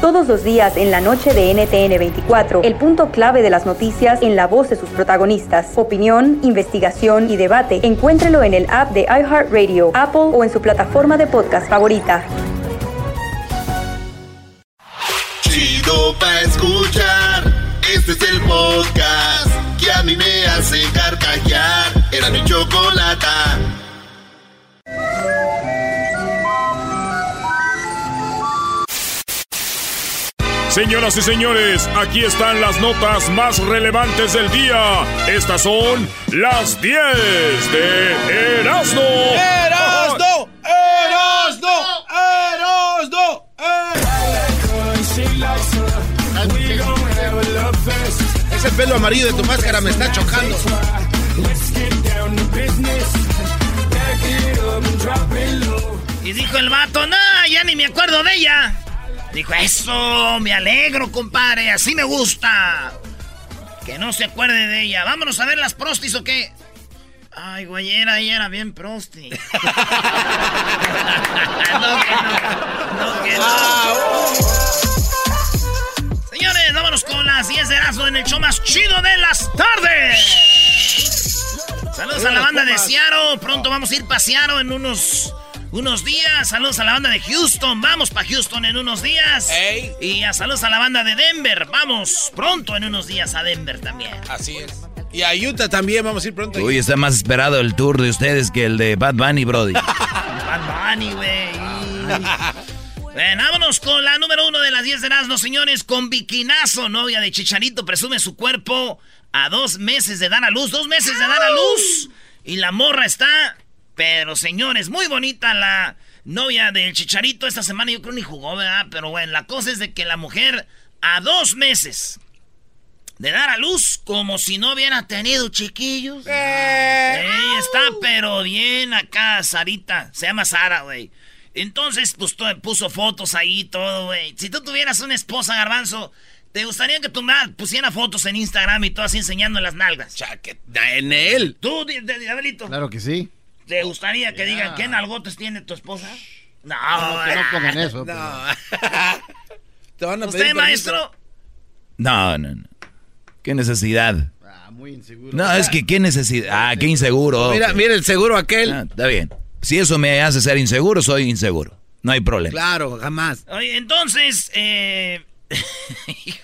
Todos los días en la noche de NTN 24, el punto clave de las noticias en la voz de sus protagonistas. Opinión, investigación y debate. Encuéntrelo en el app de iHeartRadio, Apple o en su plataforma de podcast favorita. Chido pa escuchar. Este es el podcast que a mí me hace carcajear. Era mi chocolata. Señoras y señores, aquí están las notas más relevantes del día. Estas son las 10 de Erasmo. ¡Erasno! ¡Erasno! ¡Erasno! Ese pelo amarillo de tu máscara me está chocando. Y dijo el vato, no, ya ni me acuerdo de ella. Dijo, eso, me alegro, compadre, así me gusta. Que no se acuerde de ella. Vámonos a ver las prostis o qué. Ay, güeyera, ella era bien prosti. no, que no. No, que no. Señores, vámonos con las 10 de Erasmo en el show más chido de las tardes. Saludos a la banda de Seattle. Pronto vamos a ir paseando en unos unos días. Saludos a la banda de Houston. Vamos para Houston en unos días. Y a saludos a la banda de Denver. Vamos pronto en unos días a Denver también. Así es. Y a Utah también vamos a ir pronto. Uy, está más esperado el tour de ustedes que el de Bad Bunny, Brody. Bad Bunny, güey. Bueno, vámonos con la número uno de las 10 de Erasmo, señores. Con Bikinazo, novia de Chicharito, presume su cuerpo a dos meses de dar a luz. Dos meses de dar a luz. Y la morra está pero, señores, muy bonita la novia del Chicharito. Esta semana yo creo ni jugó, ¿verdad? Pero bueno, la cosa es de que la mujer a dos meses de dar a luz como si no hubiera tenido chiquillos. Eh. Ey, está pero bien acá, Sarita. Se llama Sara, güey. Entonces, pues to- puso fotos ahí, todo, güey. Si tú tuvieras una esposa, Garbanzo, ¿te gustaría que tu madre pusiera fotos en Instagram y todo así enseñando las nalgas? En él. ¿Tú, Di- Di- Diablito? Claro que sí. ¿Te gustaría que digan qué nalgotes tiene tu esposa? No, No, que no pongan eso. No. Te van a ¿Usted, maestro? No, no, no. ¿Qué necesidad? Ah, muy inseguro. No, es que qué necesidad. Ah, qué inseguro. Mira, mira el seguro aquel. Ah, está bien. Si eso me hace ser inseguro, soy inseguro. No hay problema. Claro, jamás. Oye, entonces, eh...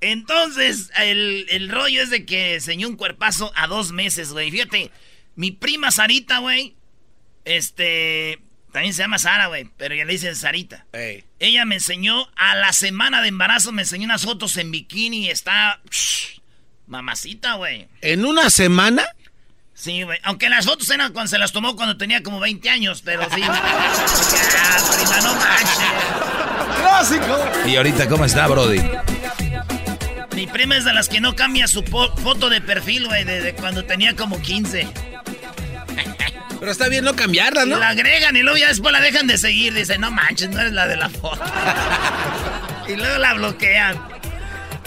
entonces, el, el rollo es de que enseñó un cuerpazo a dos meses, güey. Fíjate, mi prima Sarita, güey, este... También se llama Sara, güey, pero ya le dicen Sarita. Ey. Ella me enseñó, a la semana de embarazo me enseñó unas fotos en bikini y está... psh, mamacita, güey. ¿En una semana? Sí, güey. Aunque las fotos eran cuando se las tomó cuando tenía como 20 años, pero sí. ya, prima, no manches. ¡Clásico! ¿Y ahorita cómo está, Brody? Mi prima es de las que no cambia su foto de perfil, güey, desde cuando tenía como 15. Pero está bien no cambiarla, ¿no? La agregan y luego ya después la dejan de seguir. Dicen, no manches, no eres la de la foto. y luego la bloquean.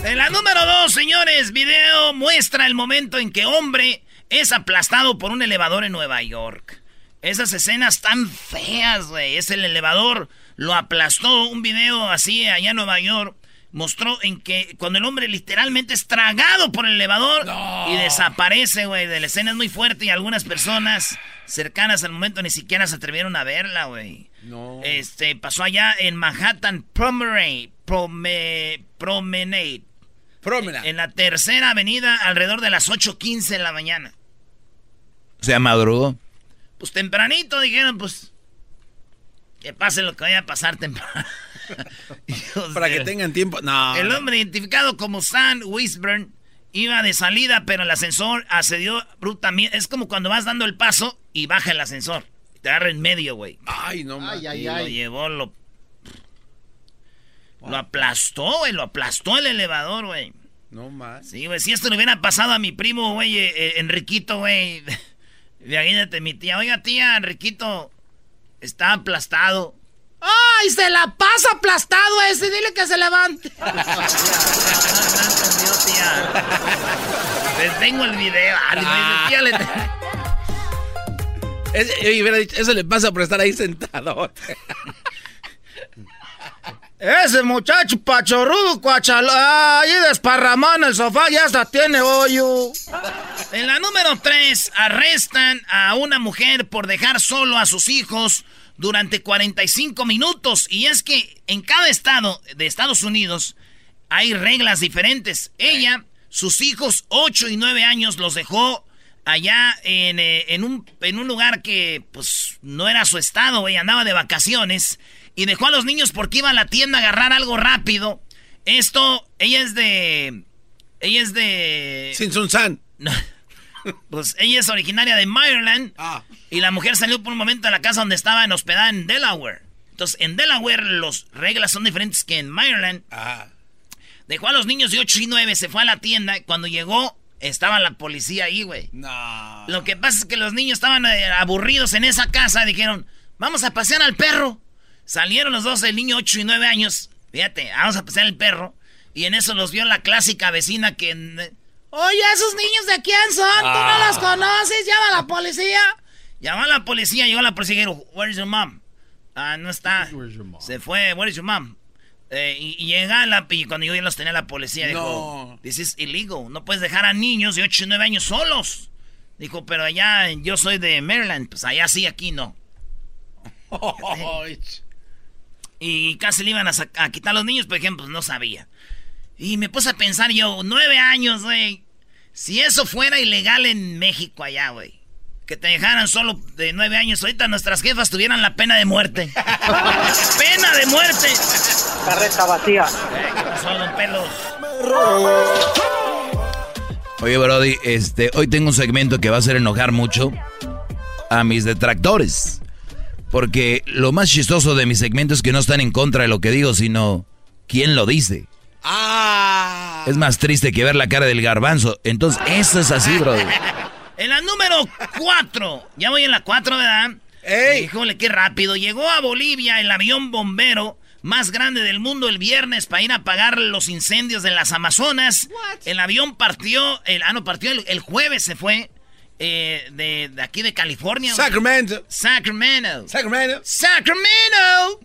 En la número dos, señores, video muestra el momento en que hombre es aplastado por un elevador en Nueva York. Esas escenas tan feas, güey. Es el elevador, lo aplastó. Un video así allá en Nueva York mostró en que cuando el hombre literalmente es tragado por el elevador y desaparece, güey. De la escena es muy fuerte y algunas personas cercanas al momento ni siquiera se atrevieron a verla, güey. No. Este, pasó allá en Manhattan Promenade. Prome- Promenade. Promenade. En la tercera avenida alrededor de las 8.15 de la mañana. O sea, madrugó. Pues tempranito dijeron, pues. Que pase lo que vaya a pasar temprano. Para de- que tengan tiempo. No. El hombre identificado como Sam Wisburn iba de salida, pero el ascensor accedió brutamente. Es como cuando vas dando el paso y baja el ascensor. Te agarra en medio, güey. Ay, no, Ay, ay, Y lo ay. llevó, lo Lo aplastó, güey, lo aplastó el elevador, güey. No más. Sí, güey, si esto le hubiera pasado a mi primo, güey, eh, eh, Enriquito, güey. Imagínate, mi tía. Oiga, tía, Enriquito está aplastado. ¡Ay, se la pasa aplastado ese! Dile que se levante. no. Les tengo el video. Ah, tía, le... Dicho, eso le pasa por estar ahí sentado. Ese muchacho pachorrudo, cuachala, ahí desparramado en el sofá, ya hasta tiene hoyo. En la número 3, arrestan a una mujer por dejar solo a sus hijos durante 45 minutos. Y es que en cada estado de Estados Unidos hay reglas diferentes. Ella, sus hijos, 8 y 9 años, los dejó allá en, eh, en un, en un lugar que, pues, no era su estado, güey, andaba de vacaciones. Y dejó a los niños porque iba a la tienda a agarrar algo rápido. Esto, ella es de... Ella es de... Sin Sun San. No. Pues ella es originaria de Maryland. Ah. Y la mujer salió por un momento a la casa donde estaba en hospedada en Delaware. Entonces, en Delaware las reglas son diferentes que en Maryland. Ah. Dejó a los niños de 8 y 9, se fue a la tienda. Cuando llegó, estaba la policía ahí, güey. No. Lo que pasa es que los niños estaban eh, aburridos en esa casa. Dijeron, vamos a pasear al perro. Salieron los dos, el niño 8 y 9 años. Fíjate, vamos a pasear al perro. Y en eso los vio la clásica vecina que... Oye, esos niños de quién son? ¿Tú no los conoces? Llama a la policía. Llamó a la policía, llegó la policía y dijo, Where's your mom? Ah, no está. Se fue, Where's your mom? Eh, y, y llega la... Y cuando yo ya los tenía la policía, dijo, No. This is illegal. No puedes dejar a niños de 8 y 9 años solos. Dijo, pero allá yo soy de Maryland. Pues allá sí, aquí no. Y casi le iban a, a quitar los niños, por ejemplo, pues no sabía. Y me puse a pensar yo, nueve años, güey. Si eso fuera ilegal en México allá, güey. Que te dejaran solo de nueve años, ahorita nuestras jefas tuvieran la pena de muerte. ¡Pena de muerte! Carreta vacía. ¿Qué pasó, don Pelos? Oye, Brody, este, hoy tengo un segmento que va a hacer enojar mucho a mis detractores. Porque lo más chistoso de mi segmento es que no están en contra de lo que digo, sino quién lo dice. Ah. Es más triste que ver la cara del garbanzo. Entonces, eso es así, Brody. En la número 4. Ya voy en la 4, ¿verdad? ¡Ey! Híjole, qué rápido. Llegó a Bolivia el avión bombero más grande del mundo el viernes para ir a apagar los incendios de las Amazonas. El avión partió, el, ah, no, partió el, el jueves se fue eh, de, de aquí de California. Sacramento. Sacramento. Sacramento. Sacramento.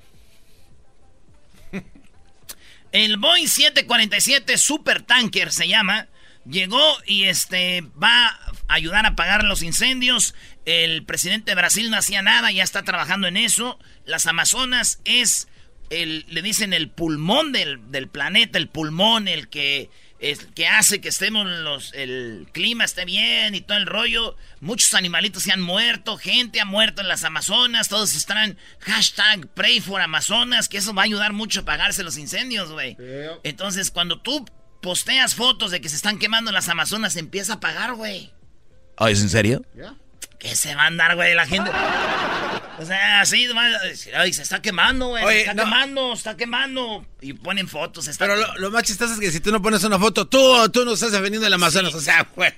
El Boeing 747 Supertanker se llama. Llegó y este va a ayudar a apagar los incendios. El presidente de Brasil no hacía nada, ya está trabajando en eso. Las Amazonas es el, le dicen el pulmón del, del planeta, el pulmón, el que, es, que hace que estemos los, el clima esté bien y todo el rollo. Muchos animalitos se han muerto, gente ha muerto en las Amazonas, todos están hashtag pray for Amazonas, que eso va a ayudar mucho a apagarse los incendios, güey. Entonces, cuando tú posteas fotos de que se están quemando las Amazonas, se empieza a apagar, güey. Oh, ¿Es en serio? ¿Qué se va a andar, güey, la gente? O sea, así, nomás, ay, se está quemando, güey, se está no. quemando, se está quemando. Y ponen fotos, se está Pero lo, lo más chistoso es que si tú no pones una foto, tú, tú no estás defendiendo el Amazonas. O sea, güey.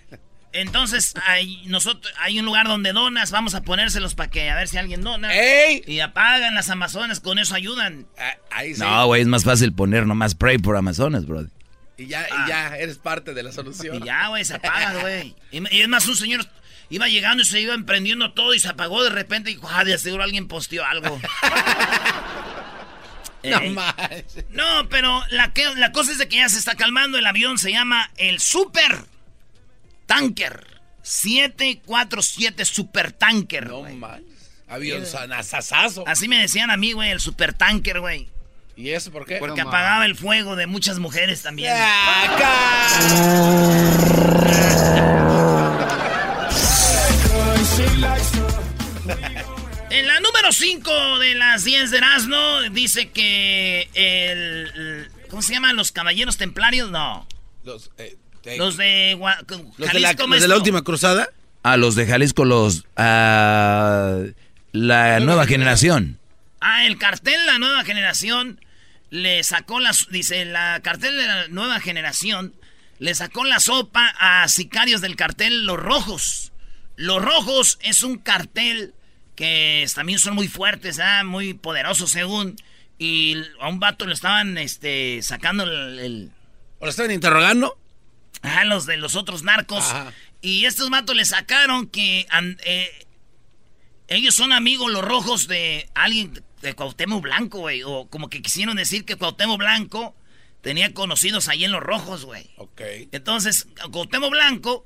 Entonces, hay, nosotros, hay un lugar donde donas, vamos a ponérselos para que a ver si alguien dona. ¡Ey! Y apagan las Amazonas, con eso ayudan. Ah, Ahí sí. No, güey, es más fácil poner nomás pray por Amazonas, Brody. Y ya, y ya eres parte de la solución. Y ya, güey, se apagan, güey. Y, y es más, un señor iba llegando y se iba emprendiendo todo y se apagó de repente y dijo, ah, de seguro alguien posteó algo. No más. No, pero la, que- la cosa es de que ya se está calmando. El avión se llama el Super Tanker. 747 Super Tanker. No más. Avión sanazazazo. Así me decían a mí, güey, el Super Tanker, güey. ¿Y eso por qué? Porque apagaba el fuego de muchas mujeres también. En la número 5 de las 10 de Erasmo dice que el, el- ¿Cómo se llaman? ¿Los caballeros templarios? No. Los, eh, eh, Los de Gua- los de la, Jalisco, los de la última cruzada. A los de Jalisco, los... ah, la nueva generación. Ah, el cartel La Nueva Generación le sacó la, dice, la cartel de la nueva generación, le sacó la sopa a sicarios del cartel Los Rojos. Los Rojos es un cartel que también son muy fuertes, ¿ah? muy poderosos según. Y a un vato le estaban este, sacando el, ¿O lo estaban interrogando? Ajá, los de los otros narcos. Y estos vatos le sacaron que eh, ellos son amigos los rojos de alguien de Cuauhtémoc Blanco, güey. O como que quisieron decir que Cuauhtémoc Blanco tenía conocidos ahí en los rojos, güey. Ok. Entonces, Cuauhtémoc Blanco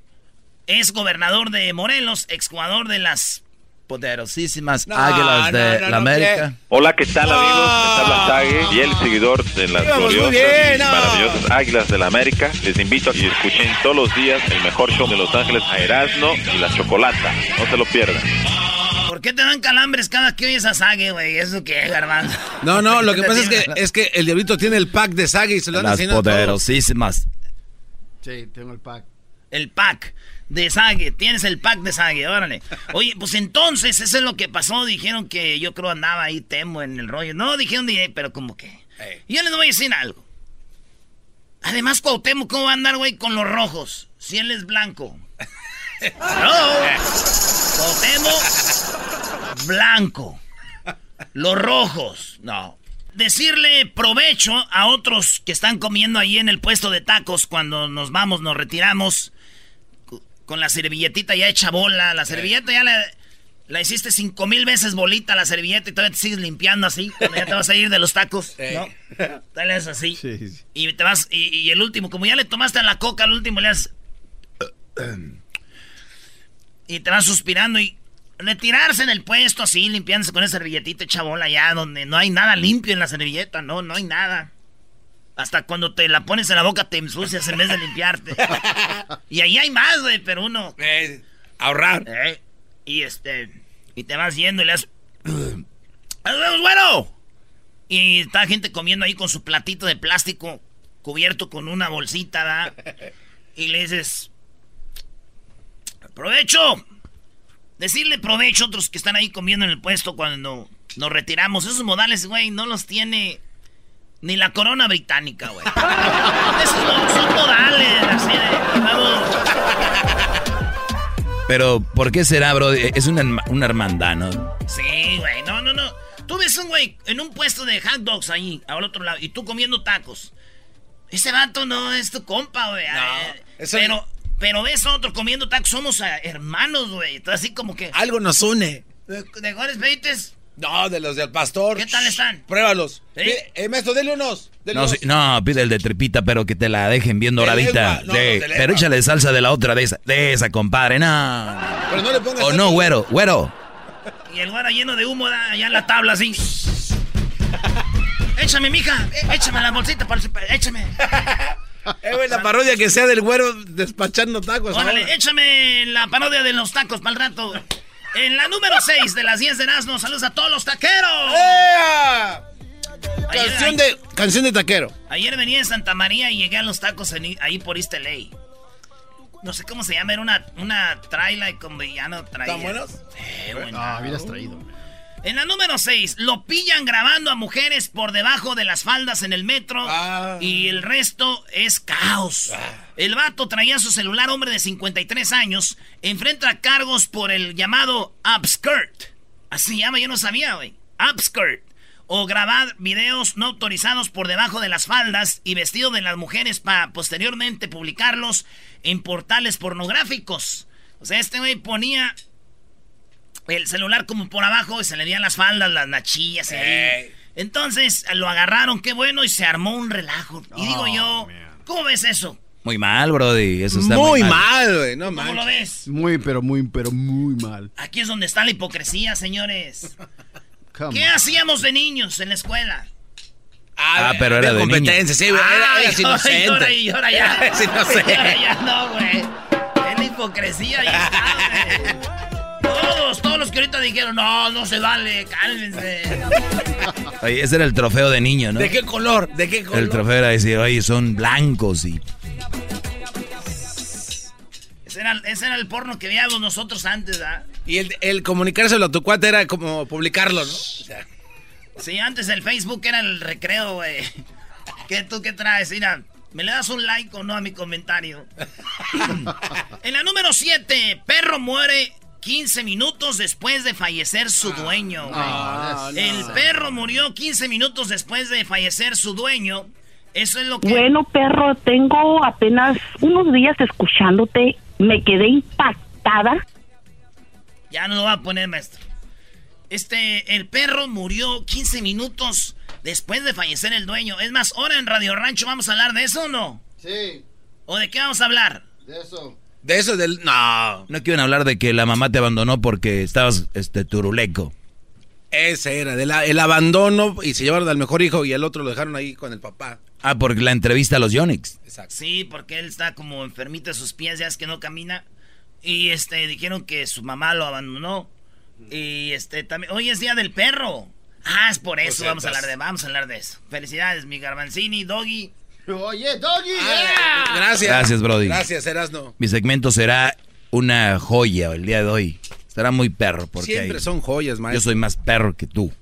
es gobernador de Morelos, exjugador de las poderosísimas águilas de la América. Hola, ¿qué tal amigos? Les habla Sage, fiel seguidor de las gloriosas y maravillosas águilas de la América. Les invito a que escuchen todos los días el mejor show de Los Ángeles a Erasmo y la Chocolata. No se lo pierdan. ¿Por qué te dan calambres cada que oyes a Sage, güey? ¿Eso qué, Garbanzo? No, no, lo que pasa es que, es que el diablito tiene el pack de Sage y se lo dan Las poderosísimas. Sí, tengo el pack. El pack de Sage. Tienes el pack de Sage, órale. Oye, pues entonces, eso es lo que pasó. Dijeron que yo creo andaba ahí temo en el rollo. No, dijeron, pero como que. Yo les voy a decir algo. Además, Cuauhtémoc, ¿cómo va a andar, güey, con los rojos? Si él es blanco. no. Cuauhtémoc, blanco. Los rojos, no. Decirle provecho a otros que están comiendo ahí en el puesto de tacos cuando nos vamos, nos retiramos con la servilletita ya hecha bola. La servilleta ya la, la hiciste cinco mil veces bolita la servilleta y todavía te sigues limpiando así. Cuando ya te vas a ir de los tacos, ¿no? Dale es así. Y te vas, y, el último, como ya le tomaste a la coca, al último le haces. y te vas suspirando y retirarse en el puesto así, limpiándose con esa servilletita hecha bola ya, donde no hay nada limpio en la servilleta, no, no hay nada. Hasta cuando te la pones en la boca te ensucias en vez de limpiarte. y ahí hay más, güey, pero uno. Eh, ahorrar. Eh, y este. Y te vas yendo y le das. bueno! Y está gente comiendo ahí con su platito de plástico cubierto con una bolsita, ¿da? Y le dices. ¡Provecho! Decirle provecho a otros que están ahí comiendo en el puesto cuando nos retiramos. Esos modales, güey, no los tiene ni la corona británica, güey. Esos son modales, así de... Vamos. Pero, ¿por qué será, bro? Es una, una hermandad, ¿no? Sí, güey. No, no, no. Tú ves un güey en un puesto de hot dogs ahí, al otro lado, y tú comiendo tacos. Ese vato no es tu compa, güey. No, pero, pero ves a otro comiendo tacos, somos eh, hermanos, güey. Así como que... Algo nos une. De, de Juárez Beites no, de los del pastor. ¿Qué tal están? Pruébalos. Eh, maestro, dele unos. no, no, pide el de tripita, pero que te la dejen bien doradita. pero échale salsa de la otra, de esa, de esa, compadre. No. Pero no le pongas. O no, güero, güero. Y el güero lleno de humo allá en la tabla, así. échame, mija. Eh, échame la bolsita, échame. Eh, la parodia que sea del güero despachando tacos. Órale, échame la parodia de los tacos para el rato. En la número 6 de las 10 de Nazno, saludos a todos los taqueros. canción, de, canción de taquero. Ayer venía en Santa María y llegué a los tacos ahí por East No sé cómo se llama, era una, una traila con villano traía. ¿Están buenos? Eh, bueno. Ah, hubieras traído. En la número 6, lo pillan grabando a mujeres por debajo de las faldas en el metro ah. y el resto es caos. Ah. El vato traía su celular, hombre de 53 años, enfrenta cargos por el llamado upskirt. Así llama, yo no sabía, güey. Upskirt. O grabar videos no autorizados por debajo de las faldas y vestido de las mujeres para posteriormente publicarlos en portales pornográficos. O sea, este güey ponía el celular como por abajo y se le veían las faldas, las nachillas. Entonces lo agarraron, qué bueno, y se armó un relajo. Y digo yo, ¿cómo ves eso? Muy mal, Brody. Eso está muy, mal, güey. No ¿Cómo lo ves? Muy, pero muy, pero muy mal. Aquí es donde está la hipocresía, señores. ¿Qué hacíamos de niños en la escuela? Ah, pero era de competencia, sí, güey. Era, era inocente. Llora y llora ya. es inocente. ya no, güey. Es la hipocresía, ya está, que ahorita dijeron, no, no se vale, cálmense. Oye, ese era el trofeo de niño, ¿no? ¿De qué color? ¿De qué color? El trofeo era decir, oye, son blancos y... Ese era, ese era el porno que veíamos nosotros antes, ¿ah? Y el, el comunicárselo a tu cuate era como publicarlo, ¿no? O sea, Sí, antes el Facebook era el recreo, güey. ¿Qué tú qué traes? Mira, ¿me le das un like o no a mi comentario? en la número 7, perro muere 15 minutos después de fallecer su dueño, güey. Ah, no. el perro murió 15 minutos después de fallecer su dueño. Eso es lo que... Bueno, perro, tengo apenas unos días escuchándote. Me quedé impactada. Ya no lo va a poner, maestro. Este, el perro murió 15 minutos después de fallecer el dueño. Es más, ahora en Radio Rancho vamos a hablar de eso o no? Sí, ¿O de qué vamos a hablar? de eso. De eso del. No. No quieren hablar de que la mamá te abandonó porque estabas este turuleco. Ese era, del el abandono y se llevaron al mejor hijo y el otro lo dejaron ahí con el papá. Ah, porque la entrevista a los Yonix. Exacto. Sí, porque él está como enfermito de sus pies, ya es que no camina. Y este, dijeron que su mamá lo abandonó. Y este, también, hoy es día del perro. Ah, es por eso, Pues, vamos a hablar de, vamos a hablar de eso. Felicidades, mi garbanzini, doggy. Oye, Doggy. Ah, Gracias. Gracias, Brody. Gracias, Erasno. Mi segmento será una joya el día de hoy. Estará muy perro porque Siempre hay- son joyas, yo maestro. soy más perro que tú.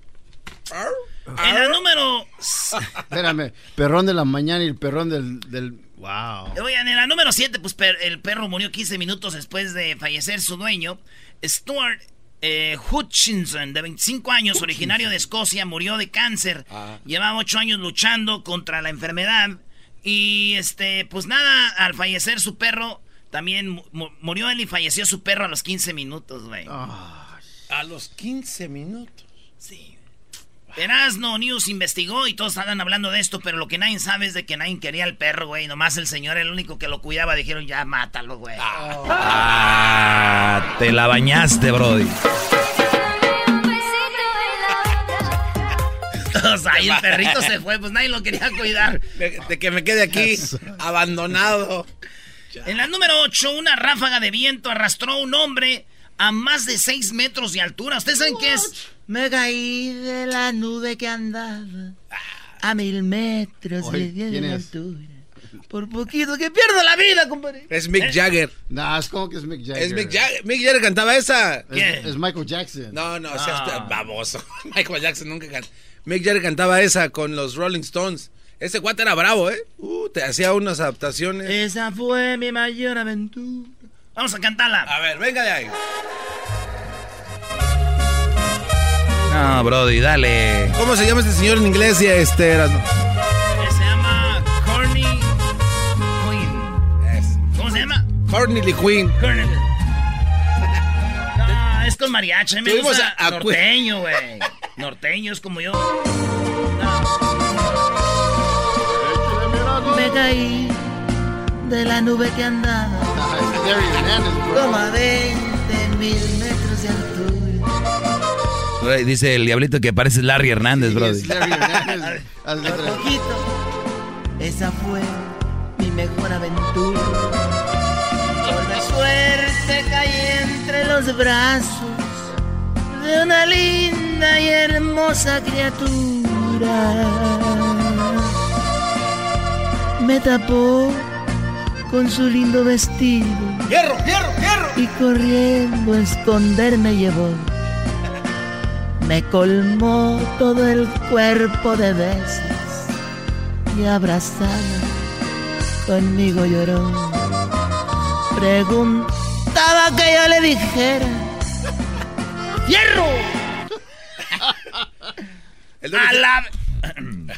En la número. Espérame, perrón de la mañana y el perrón del... del... Wow. Oigan, en la número 7, pues per- el perro murió 15 minutos después de fallecer su dueño. Stuart eh, Hutchinson, de 25 años, originario de Escocia, murió de cáncer. Llevaba 8 años luchando contra la enfermedad. Y este, pues nada, al fallecer su perro, también mu- mu- murió él y falleció su perro a los 15 minutos, güey. A los 15 minutos. Sí. Erasno News investigó y todos estaban hablando de esto, pero lo que nadie sabe es de que nadie quería al perro, güey. Nomás el señor, el único que lo cuidaba, dijeron, ya mátalo, güey. Ah, te la bañaste, Brody. Todos ahí el perrito se fue, pues nadie lo quería cuidar. De, de que me quede aquí abandonado. En la número 8, una ráfaga de viento arrastró a un hombre a más de 6 metros de altura. ¿Ustedes saben qué es? Me caí de la nube que andaba a mil metros de, ¿quién de altura. Por poquito que pierdo la vida, compadre. Es Mick ¿Eh? Jagger. Nah, es como que es Mick Jagger. Es Mick Jagger. Mick Jagger cantaba esa. Es, ¿Quién? es Michael Jackson. No, no, seas Ah. baboso. Michael Jackson nunca cantó. Mick Jagger cantaba esa con los Rolling Stones. Ese guate era bravo, ¿eh? Uh, te hacía unas adaptaciones. Esa fue mi mayor aventura. Vamos a cantarla. A ver, venga de ahí. No, Brody, dale. ¿Cómo se llama este señor en inglés y este Erasmo? Se llama Corny Queen. ¿Cómo se llama? Cornely Queen. Corny. No, es con mariachi. Me Tuvimos gusta a- a- norteño, güey. Norteño es como yo. Me caí de la nube que andaba bro. como a 20 mil metros de altura. Dice el diablito que parece Larry Hernández, Sí, es Larry poquito, esa fue mi mejor aventura. Por la suerte caí entre los brazos de una linda y hermosa criatura. Me tapó con su lindo vestido ¡Hierro, hierro, hierro! y corriendo a esconderme llevó. Me colmó todo el cuerpo de besos y abrazada conmigo lloró. Preguntaba que yo le dijera. ¡Hierro! El A la...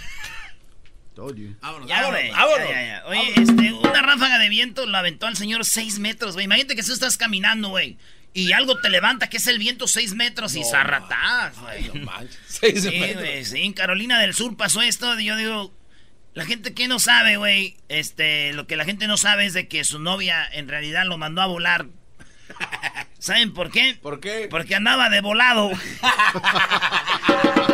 Told you. Vámonos, Ya, vámonos, güey. vámonos. Ya, ya, ya. Oye, este, una ráfaga de viento lo aventó al señor 6 metros, güey. Imagínate que tú estás caminando, güey. Y algo te levanta, que es el viento 6 metros y zarratás, güey. No manches. Seis Sí, metros. güey, sí, en Carolina del Sur pasó esto. Y yo digo, la gente que no sabe, güey, este, lo que la gente no sabe es de que su novia en realidad lo mandó a volar. ¿Saben por qué? ¿Por qué? Porque andaba de volado.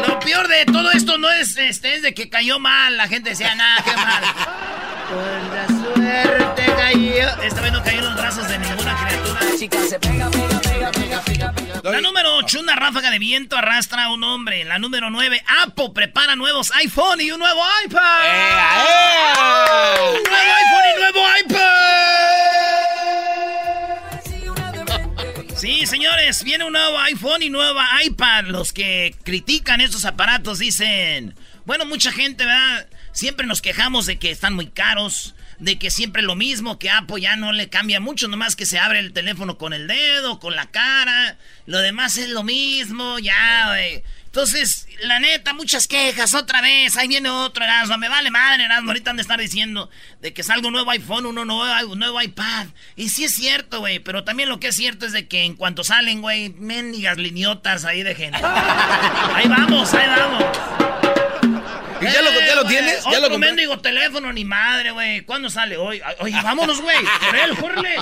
Lo peor de todo esto no es este, es de que cayó mal. La gente decía, nada, qué mal. Por la suerte cayó. Esta vez no cayó en los brazos de ninguna criatura. La número 8, una ráfaga de viento arrastra a un hombre. La número 9, Apple prepara nuevos iPhone y un nuevo iPad. Un nuevo iPhone y nuevo iPad. Sí, señores. viene un nuevo iPhone y nueva iPad. Los que critican estos aparatos dicen, bueno, mucha gente, ¿verdad? Siempre nos quejamos de que están muy caros, de que siempre lo mismo, que Apple ya no le cambia mucho, nomás que se abre el teléfono con el dedo, con la cara, lo demás es lo mismo, ya, güey. Entonces, la neta, muchas quejas, otra vez, ahí viene otro Erasmo, me vale madre Erasmo, ahorita han de estar diciendo de que salga un nuevo iPhone, uno nuevo, un nuevo iPad. Y sí es cierto, güey, pero también lo que es cierto es de que en cuanto salen, güey, mendigas liniotas ahí de gente. ahí vamos, ahí vamos. ¿Y ya lo, ya lo Eh, tienes? ¿Ya lo Otro compré? mendigo teléfono, ni madre, güey. ¿Cuándo sale? Hoy. Oye, vámonos, güey. Por él, córrele.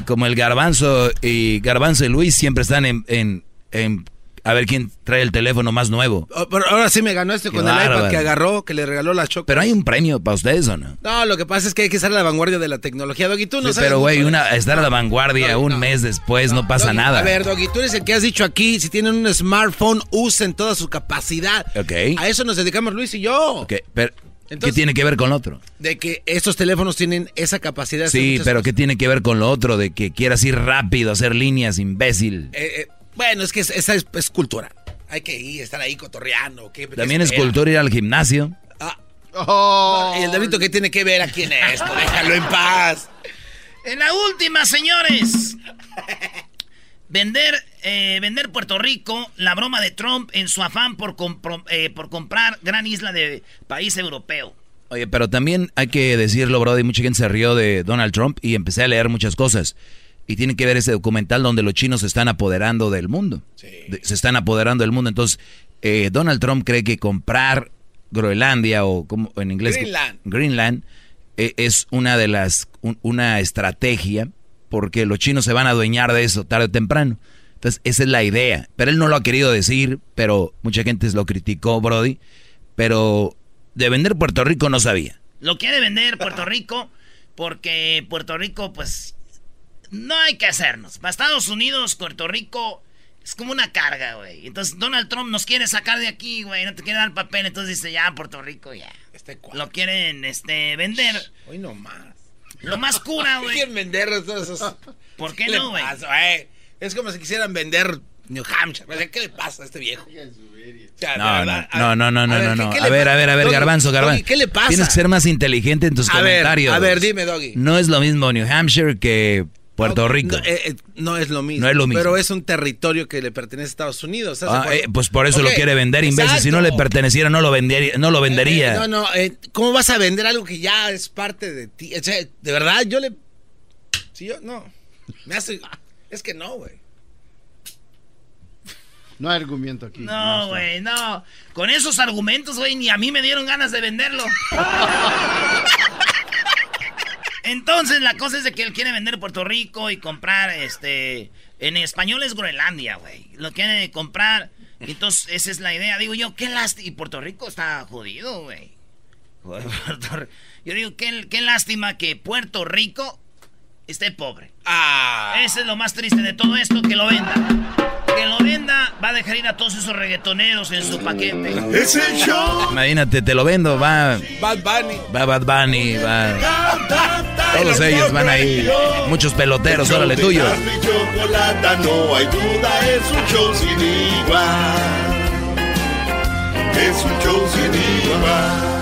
Como el Garbanzo y Garbanzo y Luis siempre están en, en, en a ver quién trae el teléfono más nuevo. Oh, pero ahora sí me ganó este Qué con el iPad que agarró, que le regaló la Choco. Pero hay un premio para ustedes o no? No, lo que pasa es que hay que estar a la vanguardia de la tecnología, Doggy. Tú no Sí, sabes pero güey, una, estar a la vanguardia un mes después no, pasa Doggy, nada. A ver, Doggy, tú eres el que has dicho aquí, si tienen un smartphone, usen toda su capacidad. Ok. A eso nos dedicamos Luis y yo. Ok, pero, ¿Qué tiene que ver con lo otro? De que estos teléfonos tienen esa capacidad Sí, pero cosas. ¿qué tiene que ver con lo otro? De que quieras ir rápido, hacer líneas, imbécil. Eh, eh, bueno, es que es- esa es, es cultura. Hay que ir, estar ahí cotorreando. ¿qué- qué También es espera? cultura ir al gimnasio. No, ¿Y el delito que tiene que ver aquí en esto? Déjalo en paz. En la última, señores. Vender, eh, vender Puerto Rico, la broma de Trump en su afán por, compro- eh, por comprar gran isla de país europeo. Oye, pero también hay que decirlo, Brody, mucha gente se rió de Donald Trump y empecé a leer muchas cosas. Y tiene que ver ese documental donde los chinos se están apoderando del mundo. Se están apoderando del mundo. Entonces, eh, Donald Trump cree que comprar Groenlandia o como en inglés Greenland. Greenland, eh, es una de las un- una estrategia porque los chinos se van a adueñar de eso tarde o temprano. Entonces, esa es la idea. Pero él no lo ha querido decir, pero mucha gente lo criticó, Brody. Pero de vender Puerto Rico no sabía. Lo quiere vender Puerto Rico porque Puerto Rico, pues, no hay que hacernos. Para Estados Unidos, Puerto Rico es como una carga, güey. Entonces Donald Trump nos quiere sacar de aquí, güey. No te quiere dar papel. Entonces dice, ya, Puerto Rico, ya. Lo quieren este, vender. Hoy no más. Lo más cura, güey. Quieren vender todos esos. ¿Por qué no, güey? güey? Es como si quisieran vender New Hampshire. ¿Qué le pasa a este viejo? No, no, no, no, no, no, a ver, no, ¿qué- no. qué A ver, a ver, a ver, Garbanzo, Doggy, Garbanzo. ¿Qué le pasa? Tienes que ser más inteligente en tus A ver, comentarios. a ver, dime, Doggy. No es lo mismo New Hampshire que Puerto Rico. No, eh, eh, no es lo mismo. No es lo mismo. Pero es un territorio que le pertenece a Estados Unidos. ¿estás de Ah, eh, pues por eso lo quiere vender, imbécil. Si no le perteneciera, no lo vendería. No lo vendería. Eh, no, no, eh, ¿cómo vas a vender algo que ya es parte de ti? O sea, de verdad, yo le. Si yo, no. Me hace. Es que no, güey. No hay argumento aquí. No, güey, no. Con esos argumentos, güey, ni a mí me dieron ganas de venderlo. Entonces, la cosa es de que él quiere vender Puerto Rico y comprar, este... En español es Groenlandia, güey. Lo quiere comprar. Entonces, esa es la idea. Digo yo, qué lástima. Y Puerto Rico está jodido, güey. Yo digo, qué, qué lástima que Puerto Rico esté pobre. Ah. Ese es lo más triste de todo esto, que lo venda. Que lo venda, va a dejar ir a todos esos reggaetoneros en su paquete. Es el show. Imagínate, te lo vendo. Va, Bad Bunny. va Bad Bunny, va. Todos ellos van ahí. Muchos peloteros, órale tuyo. No hay duda, es un show sin igual. Es un show sin igual.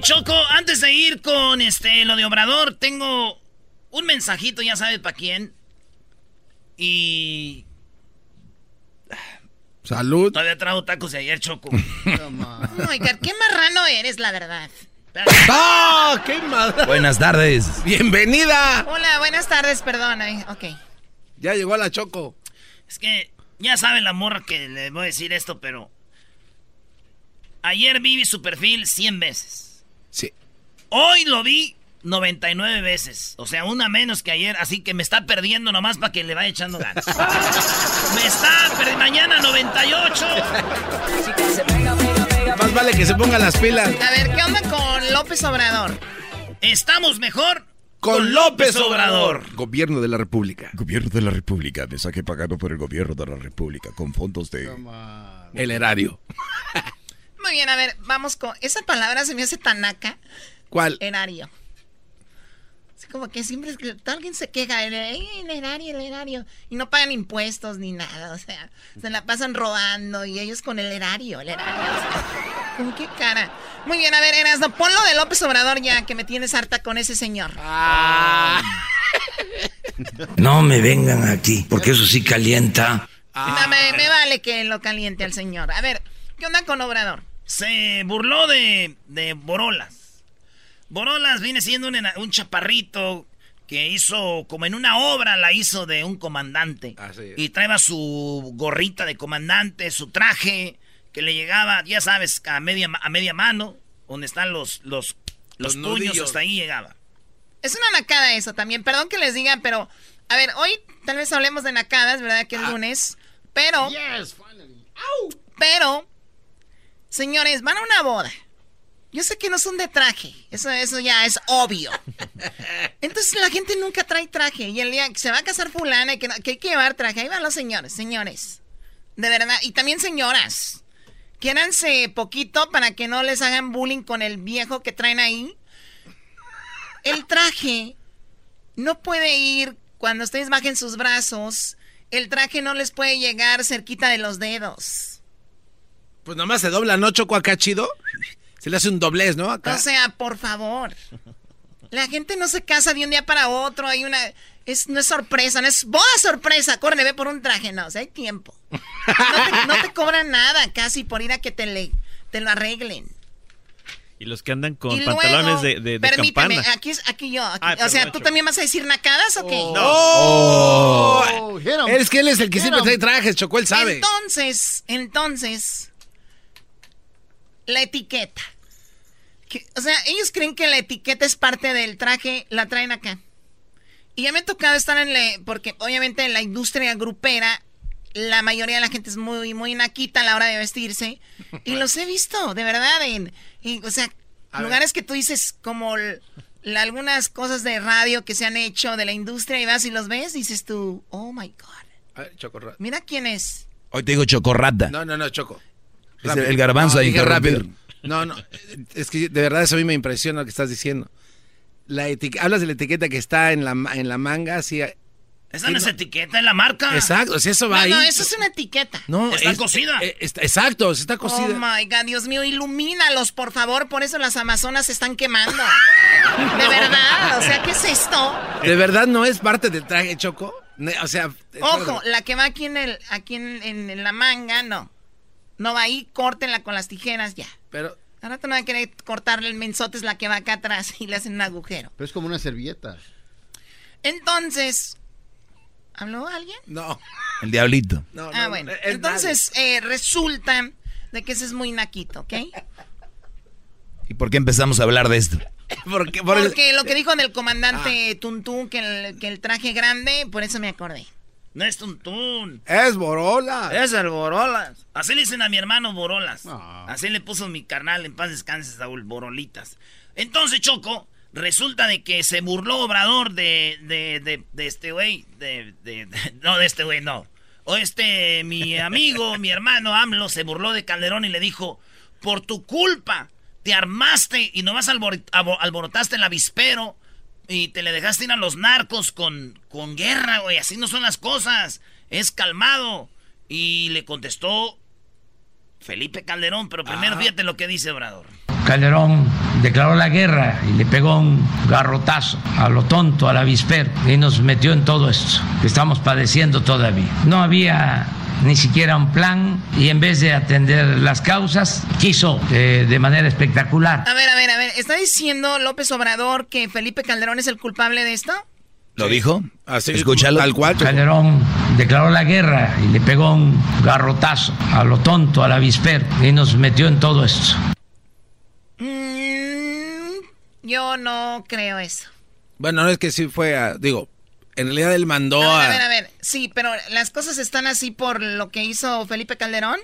Choco, antes de ir con este lo de Obrador, tengo un mensajito, ya sabes para quién. Y Salud. todavía traigo tacos de ayer, Choco. Oiga, qué marrano eres, la verdad. ¡Ah! ¡Qué madre! Buenas tardes. ¡Bienvenida! Hola, buenas tardes, perdón. eh, Ok. Ya llegó a la Choco. Es que ya sabe la morra que le voy a decir esto, pero ayer vi su perfil 100 veces. Hoy lo vi 99 veces. O sea, una menos que ayer. Así que me está perdiendo nomás para que le vaya echando ganas. me está perdiendo. Mañana 98. Más vale que se pongan las pilas. A ver, ¿qué onda con López Obrador? Estamos mejor Con López Obrador. Gobierno de la República. Gobierno de la República, mensaje pagado por el gobierno de la República con fondos de... El erario. Muy bien, a ver, vamos con... Esa palabra se me hace tanaca. ¿Cuál? Erario. Así como que siempre es que alguien se queja, el, el erario, el erario. Y no pagan impuestos ni nada, o sea, se la pasan robando y ellos con el erario, el erario. o sea, ¿Con qué cara? Muy bien, a ver, Erasno, ponlo de López Obrador ya, que me tienes harta con ese señor. No me vengan aquí, porque eso sí calienta. No, me, me vale que lo caliente al señor. A ver, ¿qué onda con Obrador? Se burló de, de Borolas. Borolas viene siendo un, chaparrito que hizo, como en una obra, la hizo de un comandante. Y traeba su gorrita de comandante, su traje, que le llegaba, ya sabes, a media, a media mano, donde están los, los, los, Los puños, hasta ahí llegaba. Es una nacada eso también. Perdón que les diga, pero. A ver, hoy tal vez hablemos de nacadas, ¿verdad? Que es lunes. Pero. Pero. Señores, van a una boda. Yo sé que no son de traje. Eso, eso ya es obvio. Entonces la gente nunca trae traje. Y el día que se va a casar fulana y que, que hay que llevar traje. Ahí van los señores, señores. De verdad. Y también señoras. Quiéranse poquito para que no les hagan bullying con el viejo que traen ahí. El traje no puede ir cuando ustedes bajen sus brazos. El traje no les puede llegar cerquita de los dedos. Pues nomás se dobla, ¿no, Choco acá chido? Se le hace un doblez, ¿no? Acá. O sea, por favor. La gente no se casa de un día para otro. Hay una. Es, no es sorpresa, no es boda sorpresa. Corre, ve por un traje. No, o sea, hay tiempo. No te, no te cobran nada casi por ir a que te, le, te lo arreglen. Y los que andan con y luego, pantalones de, de, de permíteme, campana. aquí, es- aquí yo. aquí- Ay, o sea, ¿tú Choco. también vas a decir nacadas o qué? ¡Oh! hit 'em. Es que él es el que siempre 'em. trae trajes, Choco, él sabe. Entonces, entonces, la etiqueta. Que- o sea, ellos creen que la etiqueta es parte del traje, la traen acá. Y ya me ha tocado estar en la, porque obviamente en la industria grupera, la mayoría de la gente es muy, muy naquita a la hora de vestirse. Y los he visto, de verdad, en, en- o sea, lugares que tú dices como la- algunas cosas de radio que se han hecho de la industria y vas y los ves, dices tú, oh my God, A ver, mira quién es. Hoy te digo chocorrata. No, no, no, Choco. Es el- el garbanzo no, interrumpir. rápido. No, no. Es que de verdad eso a mí me impresiona lo que estás diciendo. La etiqueta, hablas de la etiqueta que está en la, en la manga, así. Esa no es etiqueta, es la marca. Exacto, sea, eso va No, ahí. no, eso es una etiqueta. No, Está es- cocida. eh, está- exacto, está Oh cocida. my God, Dios mío, ilumínalos, por favor. Por eso las Amazonas se están quemando. De verdad, o sea, ¿qué es esto? ¿De verdad no es parte del traje, Choco? O sea. Ojo, la que va aquí en el, aquí en, en- en la manga, no. No va ahí, córtenla con las tijeras ya. Pero. Ahora tú no vas a querer cortarle el mensote, es la que va acá atrás y le hacen un agujero. Pero es como una servilleta. Entonces, ¿habló alguien? No. El diablito. ah, bueno. Entonces, eh, resulta de que ese es muy naquito, ¿ok? ¿Y por qué empezamos a hablar de esto? Porque, Porque lo que dijo del Ah. comandante Tuntún, que el, que el traje grande, por eso me acordé. No es Tuntún. Es Borola. Es el Borolas. Así le dicen a mi hermano Borolas. Así le puso mi carnal en paz descanse, Saúl, Borolitas. Entonces, Choco, resulta de que se burló Obrador de, de, de, de este güey. De, de- no, de este güey, no. O este, mi amigo, mi hermano AMLO, se burló de Calderón y le dijo, por tu culpa, te armaste y nomás albor- alborotaste el avispero y te le dejaste ir a los narcos con, con guerra, güey. Así no son las cosas. Es calmado. Y le contestó Felipe Calderón, pero primero fíjate lo que dice Obrador. Calderón declaró la guerra y le pegó un garrotazo a lo tonto, al avispero, y nos metió en todo esto que estamos padeciendo todavía. No había ni siquiera un plan y en vez de atender las causas, quiso eh, de manera espectacular A ver, a ver, a ver. ¿Está diciendo López Obrador que Felipe Calderón es el culpable de esto? ¿Lo dijo? Así, Escúchalo. Tal cual. Choco. Calderón declaró la guerra y le pegó un garrotazo a lo tonto, al avispero, y nos metió en todo esto. Mm, Yo no creo eso. Bueno, no es que sí fue a, digo, en realidad él mandó A a... ver, a ver, a ver. Sí, pero las cosas están así por lo que hizo Felipe Calderón.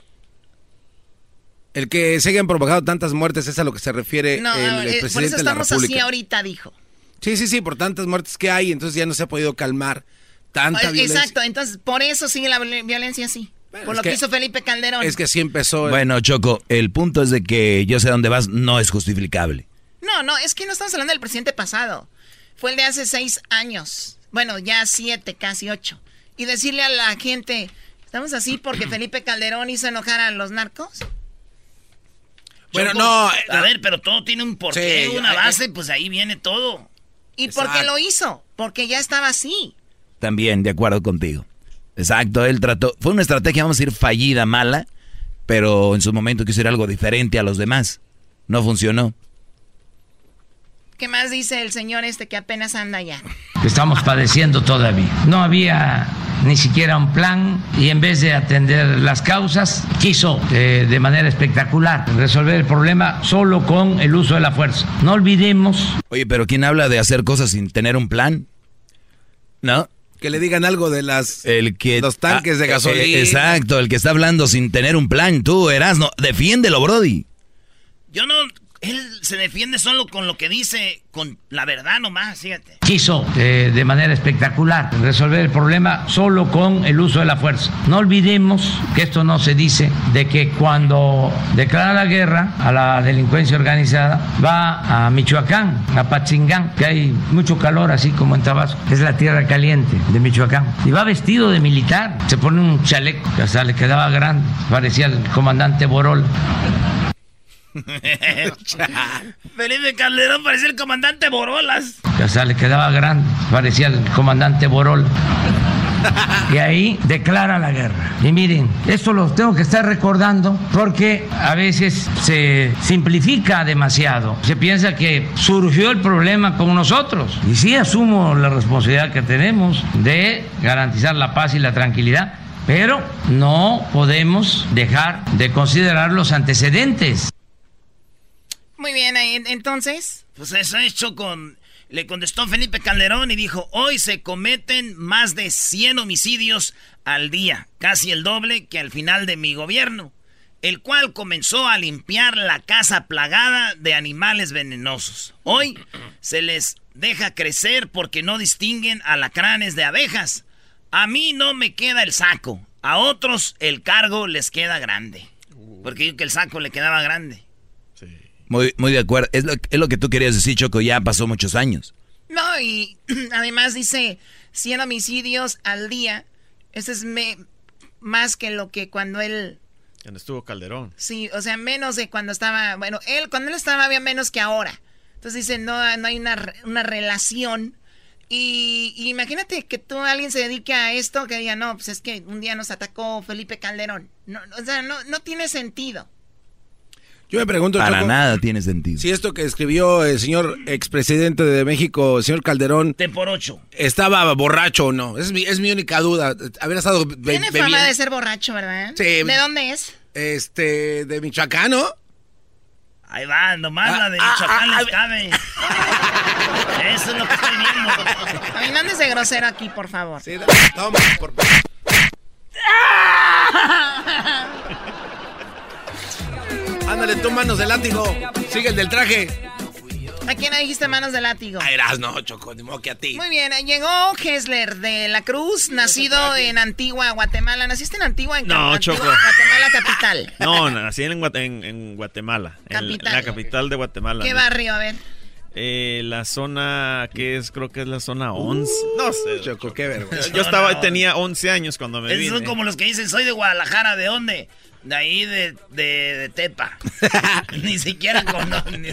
El que se hayan provocado tantas muertes es a lo que se refiere No, el, el eh, presidente por eso de la estamos República. así ahorita, dijo. Sí, sí, sí, por tantas muertes que hay, entonces ya no se ha podido calmar tanta Eh, violencia. Exacto, entonces por eso sigue la viol- violencia así. por lo que, que- hizo Felipe Calderón. Es que así empezó. Bueno, Choco, el punto es de que yo sé dónde vas, no es justificable. No, no, es que no estamos hablando del presidente pasado. Fue el de hace seis años. Bueno, ya siete, casi ocho. Y decirle a la gente, ¿estamos así porque Felipe Calderón hizo enojar a los narcos? Bueno, Choco, no, A ver, pero todo tiene un porqué, Sí, una hay- base, pues ahí viene todo. ¿Y por qué lo hizo? Porque ya estaba así. También, de acuerdo contigo. Exacto, él trató, fue una estrategia, vamos a decir, fallida, mala, pero en su momento quiso ir algo diferente a los demás. No funcionó. ¿Qué más dice el señor este que apenas anda ya? que estamos padeciendo todavía. No había ni siquiera un plan y en vez de atender las causas, quiso eh, de manera espectacular resolver el problema solo con el uso de la fuerza. No olvidemos Oye, pero ¿quién habla de hacer cosas sin tener un plan? ¿No? Que le digan algo de las el que los tanques de Ah, gasolina. eh, exacto, el que está hablando sin tener un plan, tú, Erasno, defiéndelo, brody. Yo no, él se defiende solo con lo que dice, con la verdad nomás, fíjate. quiso eh, de manera espectacular resolver el problema solo con el uso de la fuerza. No olvidemos que esto no se dice de que cuando declara la guerra a la delincuencia organizada va a Michoacán, a Patzingán, que hay mucho calor así como en Tabasco, es la tierra caliente de Michoacán. Y va vestido de militar, se pone un chaleco que hasta le quedaba grande, parecía el comandante Borol. Felipe Calderón parece el comandante Borolas. que hasta le quedaba grande, parecía el comandante Borol. Y ahí declara la guerra. Y miren, esto lo tengo que estar recordando porque a veces se simplifica demasiado. Se piensa que surgió el problema con nosotros. Y sí asumo la responsabilidad que tenemos de garantizar la paz y la tranquilidad, pero no podemos dejar de considerar los antecedentes. Entonces. Pues eso hecho con... Le contestó Felipe Calderón y dijo, hoy se cometen más de 100 homicidios al día, casi el doble que al final de mi gobierno, el cual comenzó a limpiar la casa plagada de animales venenosos. Hoy se les deja crecer porque no distinguen alacranes de abejas. A mí no me queda el saco, a otros el cargo les queda grande. Porque digo que el saco le quedaba grande. Muy, muy de acuerdo. Es lo, es lo que tú querías decir, Choco, ya pasó muchos años. No, y además dice 100 homicidios al día. Eso es me- más que lo que cuando él... Cuando estuvo Calderón. Sí, o sea, menos de cuando estaba... Bueno, él cuando él estaba había menos que ahora. Entonces dice, no, no hay una, una relación. Y, y imagínate que tú, alguien se dedique a esto, que diga, no, pues es que un día nos atacó Felipe Calderón. No, o sea, no, no tiene sentido. Yo me pregunto, Para Choco, nada tiene sentido. si esto que escribió el señor expresidente de México, el señor Calderón, Te por ocho. estaba borracho o no. Es mi, es mi única duda. Haber estado be- Tiene bebiendo. fama de ser borracho, ¿verdad? Sí. ¿De dónde es? Este, de Michoacán, ¿no? Ahí va, nomás Ah, la de ah, Michoacán ah, les cabe. Eso es lo que estoy viendo. A mí no andes de grosero aquí, por favor. Sí, toma, por Ándale, tú manos de látigo. Sigue el del traje. ¿A quién le dijiste manos de látigo? A Eras, no, Choco, ni modo que a ti. Muy bien, llegó Hessler de la Cruz, nacido en Antigua, Guatemala. ¿Naciste en Antigua? En No, Antigua, Choco. Guatemala capital. No, nací en, Guate- en- en Guatemala. en la- Capital. capital de Guatemala. ¿Qué ¿no? barrio? A ver. Eh, la zona que es, creo que es la zona 11. no sé. Choco, qué vergüenza. Yo estaba, tenía 11 años cuando me Esos vine. son como los que dicen, soy de Guadalajara, ¿de dónde? De ahí, de, de, de Tepa. Ni siquiera conocen ni.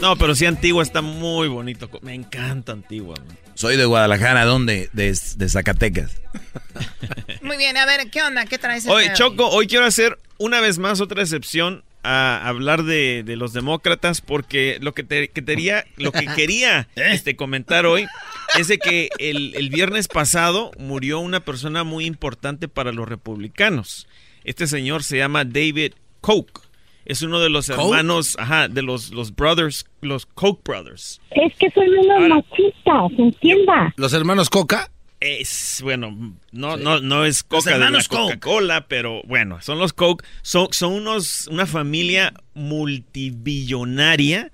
No, pero sí, Antigua está muy bonito. Me encanta Antigua. man. Soy de Guadalajara, ¿dónde? De, de Zacatecas. Muy bien, a ver, ¿qué onda? ¿Qué traes? día de Choco, hoy quiero hacer una vez más otra excepción a hablar de, de los demócratas porque lo que, te- que quería, lo que quería este, comentar hoy es de que el, el viernes pasado murió una persona muy importante para los republicanos. Este señor se llama David Koch. es uno de los hermanos, ajá, de los, los brothers, los Koch brothers. Es que son unos machistas, ¿entienda? ¿Los hermanos Coca? Es, bueno, no, no, no es Coca de la. Coca-Cola, pero bueno, son los Coke. Son, son unos, una familia multibillonaria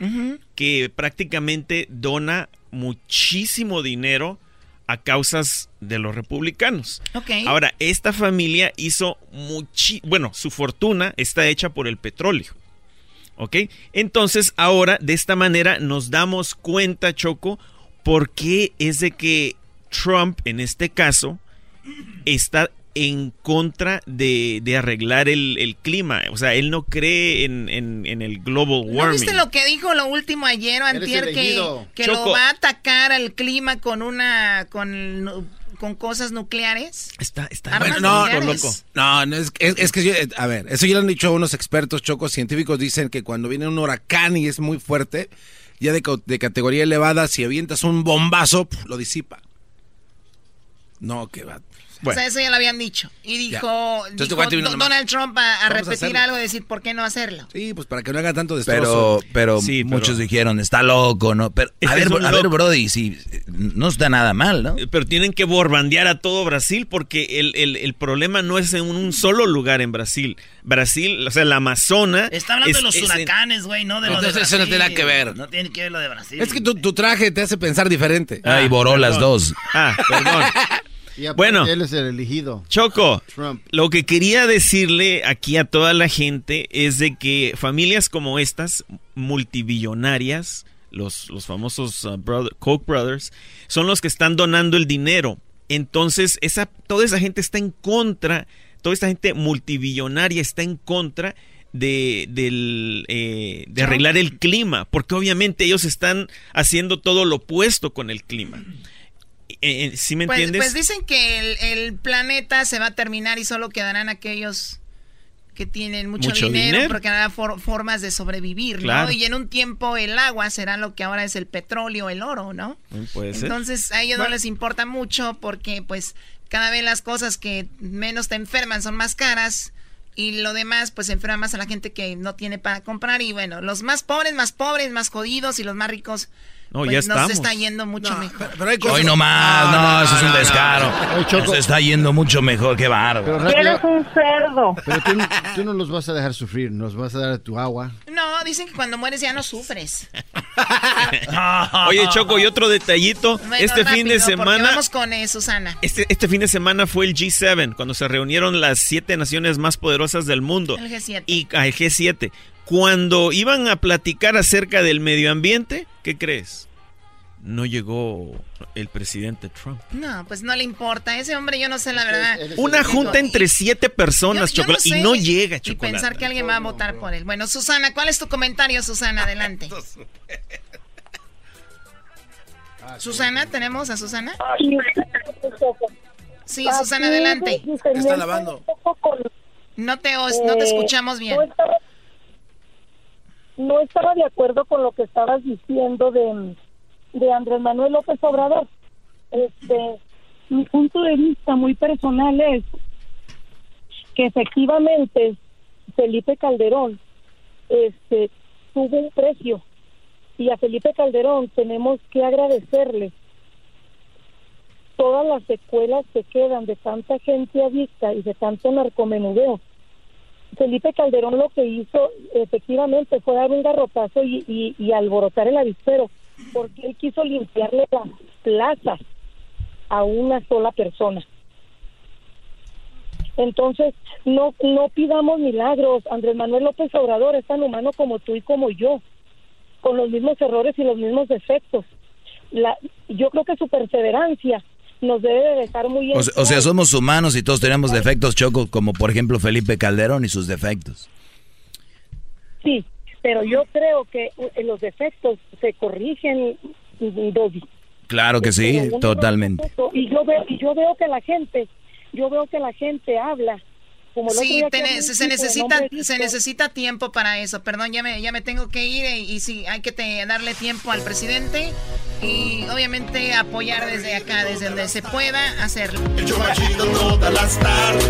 que prácticamente dona muchísimo dinero a causas de los republicanos. Ok. Ahora, esta familia hizo muchi bueno, su fortuna está hecha por el petróleo. ¿Ok? Entonces, ahora, de esta manera, nos damos cuenta, Choco, por qué es de que Trump, en este caso, está en contra de, de arreglar el, el clima. O sea, él no cree en, en- en el global ¿No warming. viste lo que dijo lo último ayer o antier que, que lo va a atacar al clima con una con, con cosas nucleares? Está, está Armas no, nucleares. no, no, es, es- es que, yo- eh, a ver, eso ya lo han dicho unos expertos chocos científicos, dicen que cuando viene un huracán y es muy fuerte, ya de, de categoría elevada, si avientas un bombazo, lo disipa. No, que va. O sea, eso ya lo habían dicho. Y dijo, Entonces, dijo. Donald Trump a, a a repetir hacerlo. algo y decir, ¿por qué no hacerlo? Sí, pues para que no haga tanto Pero, destrozo. pero Sí, pero- muchos dijeron, está loco, ¿no? Pero, a ver, a ver. Brody, si no está nada mal, ¿no? Pero tienen que borbandear a todo Brasil porque el, el- el problema no es en un solo lugar en Brasil. Brasil, o sea, la Amazona... Está hablando es- de los huracanes, güey, no de lo de Entonces, eso no Brasil. tiene nada que ver. No tiene que ver lo de Brasil. Es que tu, tu traje te hace pensar diferente. Ah, y boró las dos. Ah, perdón. Bueno. Él es el elegido. Choco, Trump. lo que quería decirle aquí a toda la gente es de que familias como estas, multibillonarias, los, los famosos uh, brother- Koch brothers, son los que están donando el dinero. Entonces, esa, toda esa gente está en contra, toda esta gente multibillonaria está en contra de, del, eh, de arreglar el clima, porque obviamente ellos están haciendo todo lo opuesto con el clima. Eh, eh, ¿Sí me Pues, entiendes? pues dicen que el, el planeta se va a terminar y solo quedarán aquellos que tienen mucho, Mucho dinero, dinero. porque habrá for- formas de sobrevivir, ¿no? Claro. Y en un tiempo el agua será lo que ahora es el petróleo, el oro, ¿no? Puede ser. Entonces a ellos no les importa mucho porque pues cada vez las cosas que menos te enferman son más caras y lo demás pues enferma más a la gente que no tiene para comprar y bueno, los más pobres, más pobres, más jodidos y los más ricos No, pues ya nos estamos. está yendo mucho mejor. Hoy no más, no, eso es un descaro. Se está yendo mucho mejor, qué Pero bárbaro. rápido, Eres un cerdo. pero tú, no- tú no los vas a dejar sufrir, nos vas a dar tu agua. No, dicen que cuando mueres ya no sufres. Oye, Choco, y otro detallito. Bueno, este fin de semana. Vamos con eh, Susana. Este, este fin de semana fue el G7, cuando se reunieron las siete naciones más poderosas del mundo. El G7. Y ah, el G7. Cuando iban a platicar acerca del medio ambiente, ¿qué crees? No llegó el presidente Trump. No, pues no le importa. Ese hombre, yo no sé la verdad. Una junta entre siete personas, Yo- yo no Chocolate, sé, y no llega, Y Chocolate. pensar que alguien va a votar por él. Bueno, Susana, ¿cuál es tu comentario, Susana? Adelante. Susana, ¿tenemos a Susana? Sí, Susana, adelante. Está lavando. No te, no te Eh, escuchamos bien. No estaba, de acuerdo con lo que estabas diciendo de, de Andrés Manuel López Obrador. Este, mi punto de vista muy personal es que efectivamente Felipe Calderón este, tuvo un precio y a Felipe Calderón tenemos que agradecerle todas las secuelas que quedan de tanta gente adicta y de tanto narcomenudeo. Felipe Calderón lo que hizo efectivamente fue dar un garrotazo y, y, alborotar el avispero, porque él quiso limpiarle las plazas a una sola persona. Entonces, no, no pidamos milagros. Andrés Manuel López Obrador es tan humano como tú y como yo, con los mismos errores y los mismos defectos. La, yo creo que su perseverancia nos debe de dejar muy O, se- o sea, somos humanos y todos tenemos defectos, Choco, como por ejemplo Felipe Calderón y sus defectos. Sí, pero yo creo que eh, los defectos se corrigen, Doggy. Claro que sí, totalmente. Y yo veo, y yo veo que la gente, yo veo que la gente habla. Como el otro Sí, se, necesita se necesita tiempo para eso. Perdón, ya me, ya me tengo que ir eh, y, sí, hay que te- darle tiempo al presidente y obviamente apoyar desde acá, desde donde se pueda hacerlo. El show más chido todas las tardes.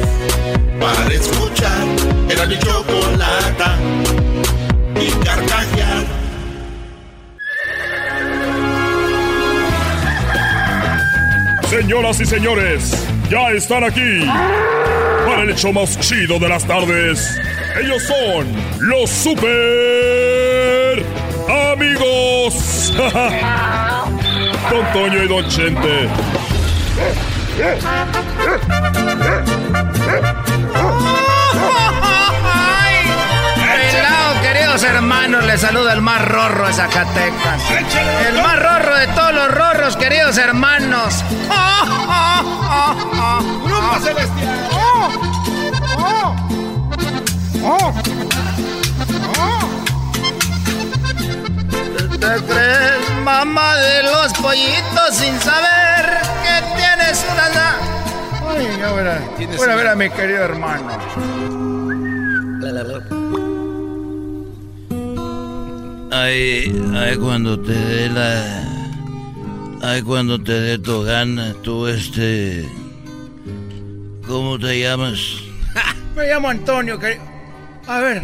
Para escuchar. Era mi chocolata. y carcajear. Señoras y señores, ya están aquí para el hecho más chido de las tardes. Ellos son los super amigos. Don Toño y Don Chente. Pelao, queridos hermanos, les saluda el más rorro de Zacatecas. El más rorro de todos los rorros, queridos hermanos. Grupo Celestial. ¿Te crees mamá de los pollitos sin saber que tienes una... Ay, ya verá. Voy a ver a mi querido hermano. Ay, ay, cuando te dé la. Ay, cuando te dé tu gana, tú este. ¿Cómo te llamas? Me llamo Antonio, querido. A ver.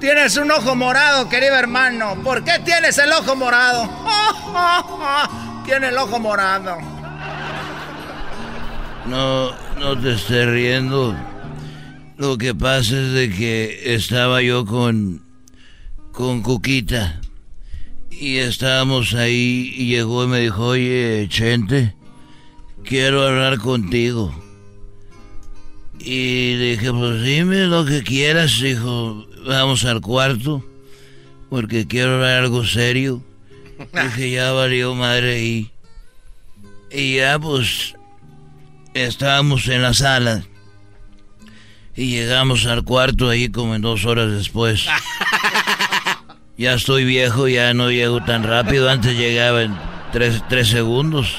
Tienes un ojo morado, querido hermano. ¿Por qué tienes el ojo morado? Tiene el ojo morado. No, no te estés riendo. Lo que pasa es de que estaba yo con. con Cuquita. Y estábamos ahí y llegó y me dijo, oye, Chente, quiero hablar contigo. Y dije, pues dime lo que quieras, dijo, vamos al cuarto, porque quiero hablar algo serio. Dije, ya valió madre ahí. Y ya pues estábamos en la sala. Y llegamos al cuarto ahí como en dos horas después. Ya estoy viejo, ya no llego tan rápido. Antes llegaba en tres, tres segundos.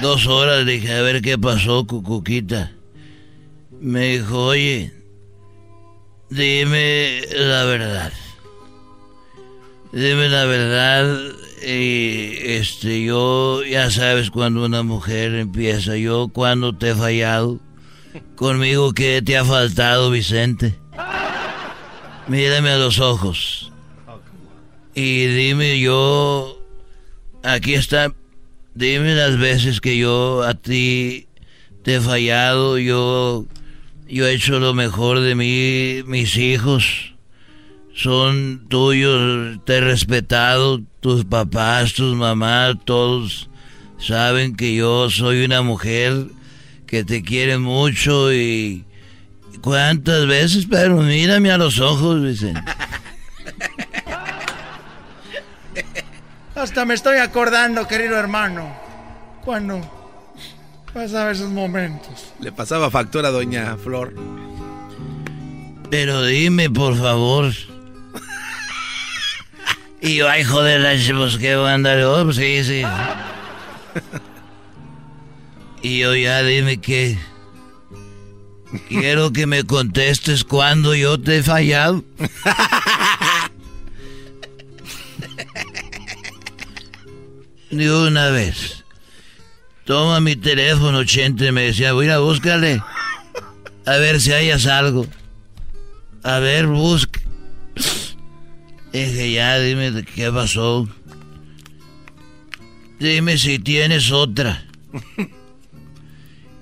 Dos horas, dije, a ver qué pasó, Cucuquita. Me dijo, oye, dime la verdad. Dime la verdad. Y este, yo, ya sabes, cuando una mujer empieza, yo cuando te he fallado, conmigo, ¿qué te ha faltado, Vicente? Mírame a los ojos. Y dime yo, aquí está, dime las veces que yo a ti te he fallado, yo, yo he hecho lo mejor de mí, mis hijos son tuyos, te he respetado, tus papás, tus mamás, todos saben que yo soy una mujer que te quiere mucho y cuántas veces, pero mírame a los ojos, Vicente. Hasta me estoy acordando, querido hermano. Cuando pasaba esos momentos. Le pasaba factura a doña Flor. Pero dime, por favor. Y yo, ay, joder, la pues qué andar. Oh, pues sí, sí. Y yo, ya dime que. Quiero que me contestes cuando yo te he fallado. Ni una vez. Toma mi teléfono, Chente, me decía, voy a búscale. A ver si hayas algo. A ver, busca. Dije, ya, dime qué pasó. Dime si tienes otra.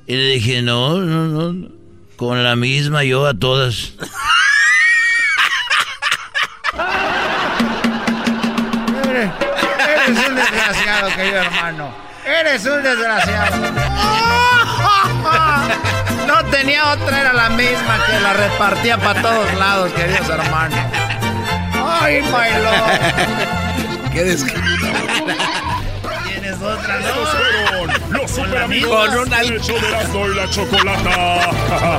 Y le dije, no, no, no. Con la misma yo a todas. Eres un desgraciado. No tenía otra, era la misma que la repartía para todos lados, queridos hermanos. Ay, my lord. Qué desgraciado. Tienes otra, Estos fueron los super amigos Con una- de la chocolata.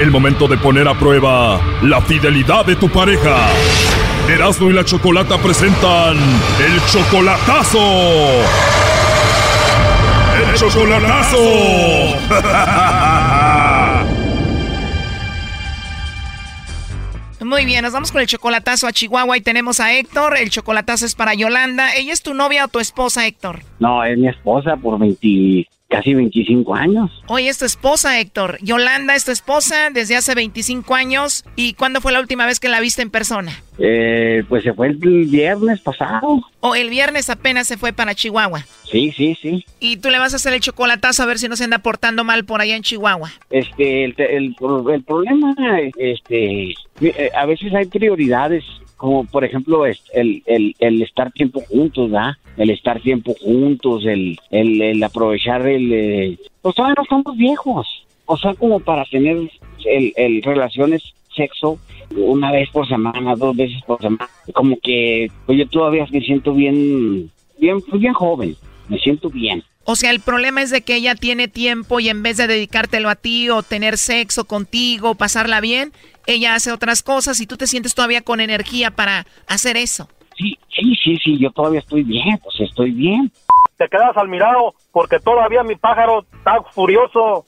El momento de poner a prueba la fidelidad de tu pareja. Erasmo y la Chocolata presentan el chocolatazo. chocolatazo. Muy bien, nos vamos con el chocolatazo a Chihuahua y tenemos a Héctor. El chocolatazo es para Yolanda. ¿Ella es tu novia o tu esposa, Héctor? No, es mi esposa por 20, casi 25 años. Oye, es tu esposa, Héctor. Yolanda es tu esposa desde hace 25 años. ¿Y cuándo fue la última vez que la viste en persona? Eh, pues se fue el viernes pasado. O el viernes apenas se fue para Chihuahua. Sí, sí, sí. Y tú le vas a hacer el chocolatazo a ver si no se anda portando mal por allá en Chihuahua. Este, el, el, el problema, este, eh, a veces hay prioridades como por ejemplo el, el, el estar tiempo juntos, ¿verdad? El estar tiempo juntos, el, el, el aprovechar el... Eh, pues todavía no estamos viejos, o sea, como para tener el, el relaciones sexo una vez por semana, dos veces por semana, como que pues yo todavía me siento bien, bien, bien joven, me siento bien. O sea, el problema es de que ella tiene tiempo y en vez de dedicártelo a ti o tener sexo contigo, pasarla bien, ella hace otras cosas y tú te sientes todavía con energía para hacer eso. Sí, sí, sí, sí, yo todavía estoy bien, pues estoy bien. Te quedas al mirado porque todavía mi pájaro está furioso.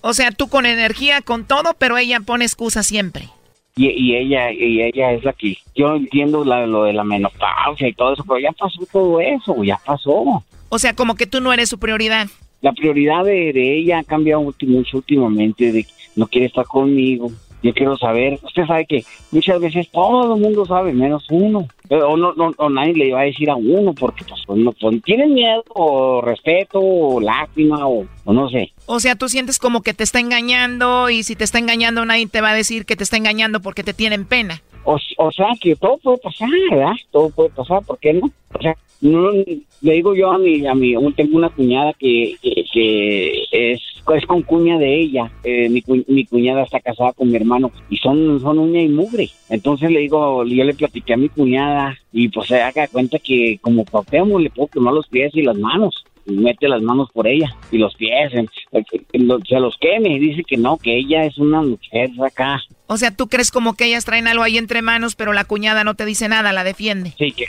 O sea, tú con energía, con todo, pero ella pone excusa siempre. Y, y ella y ella es la que yo entiendo lo de la menopausia y todo eso, pero ya pasó todo eso, ya pasó. O sea, como que tú no eres su prioridad. La prioridad de, de ella ha cambiado mucho últimamente, de que no quiere estar conmigo, yo quiero saber, usted sabe que muchas veces todo el mundo sabe, menos uno. O, no, no, o nadie le va a decir a uno porque pues, pues pues, tienen miedo o respeto o lástima o, no sé. O sea, tú sientes como que te está engañando y si te está engañando nadie te va a decir que te está engañando porque te tienen pena. O, o sea, que todo puede pasar, ¿verdad? Todo puede pasar, ¿por qué no? O sea, no, le digo yo a mi, a mi, tengo una cuñada que, que, es, es con cuña de ella. Eh, mi, mi, cuñada está casada con mi hermano y son, son uña y mugre. Entonces le digo, yo le platiqué a mi cuñada y pues se haga cuenta que como papeamos le puedo quemar los pies y las manos. Y mete las manos por ella y los pies, se los queme. Dice que no, que ella es una mujer acá. O sea, tú crees como que ellas traen algo ahí entre manos, pero la cuñada no te dice nada, la defiende. Sí, que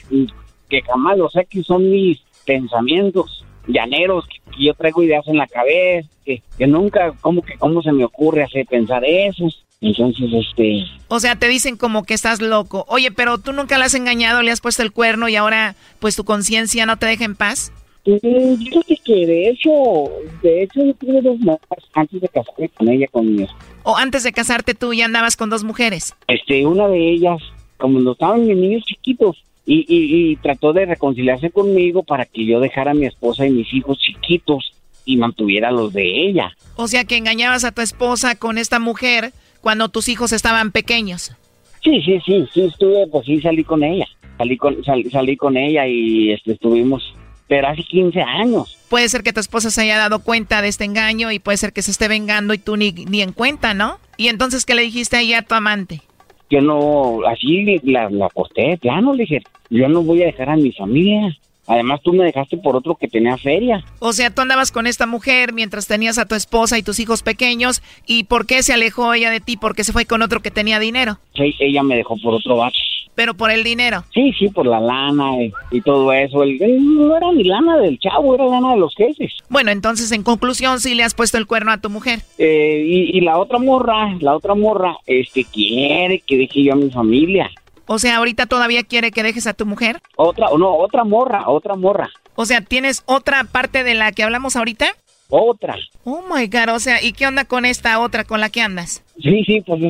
que jamás lo sé que son mis pensamientos llaneros, que, yo traigo ideas en la cabeza, que, que nunca, como que cómo se me ocurre hacer pensar eso. Entonces, este... O sea, te dicen como que estás loco. Oye, pero tú nunca le has engañado, le has puesto el cuerno y ahora, pues, tu conciencia no te deja en paz. yo creo que de hecho, de hecho, yo tuve dos mujeres antes de casarme con ella, con O antes de casarte tú ya andabas con dos mujeres. Este, una de ellas, como no estaban mis niños chiquitos, y, y, trató de reconciliarse conmigo para que yo dejara a mi esposa y mis hijos chiquitos y mantuviera los de ella. O sea que engañabas a tu esposa con esta mujer cuando tus hijos estaban pequeños. Sí, sí, sí, sí estuve, pues sí salí con ella, salí con, salí con ella y este, estuvimos, pero hace 15 años. Puede ser que tu esposa se haya dado cuenta de este engaño y puede ser que se esté vengando y tú ni, ni en cuenta, ¿no? Y entonces, ¿qué le dijiste ahí a tu amante? Yo no, así la, la posté, plano, le dije, yo no voy a dejar a mi familia. Además, tú me dejaste por otro que tenía feria. O sea, tú andabas con esta mujer mientras tenías a tu esposa y tus hijos pequeños. ¿Y por qué se alejó ella de ti? ¿Porque se fue con otro que tenía dinero? Sí, ella me dejó por otro vato. ¿Pero por el dinero? Sí, sí, por la lana y, todo eso. El, no era ni lana del chavo, era lana de los jefes. Bueno, entonces, en conclusión, sí le has puesto el cuerno a tu mujer. Eh, y, y la otra morra, la otra morra, este, quiere que deje yo a mi familia. O sea, ahorita todavía quiere que dejes a tu mujer. Otra, no, otra morra, otra morra. O sea, ¿tienes otra parte de la que hablamos ahorita? Otra. Oh my god, o sea, ¿y qué onda con esta otra con la que andas? Sí, sí, pues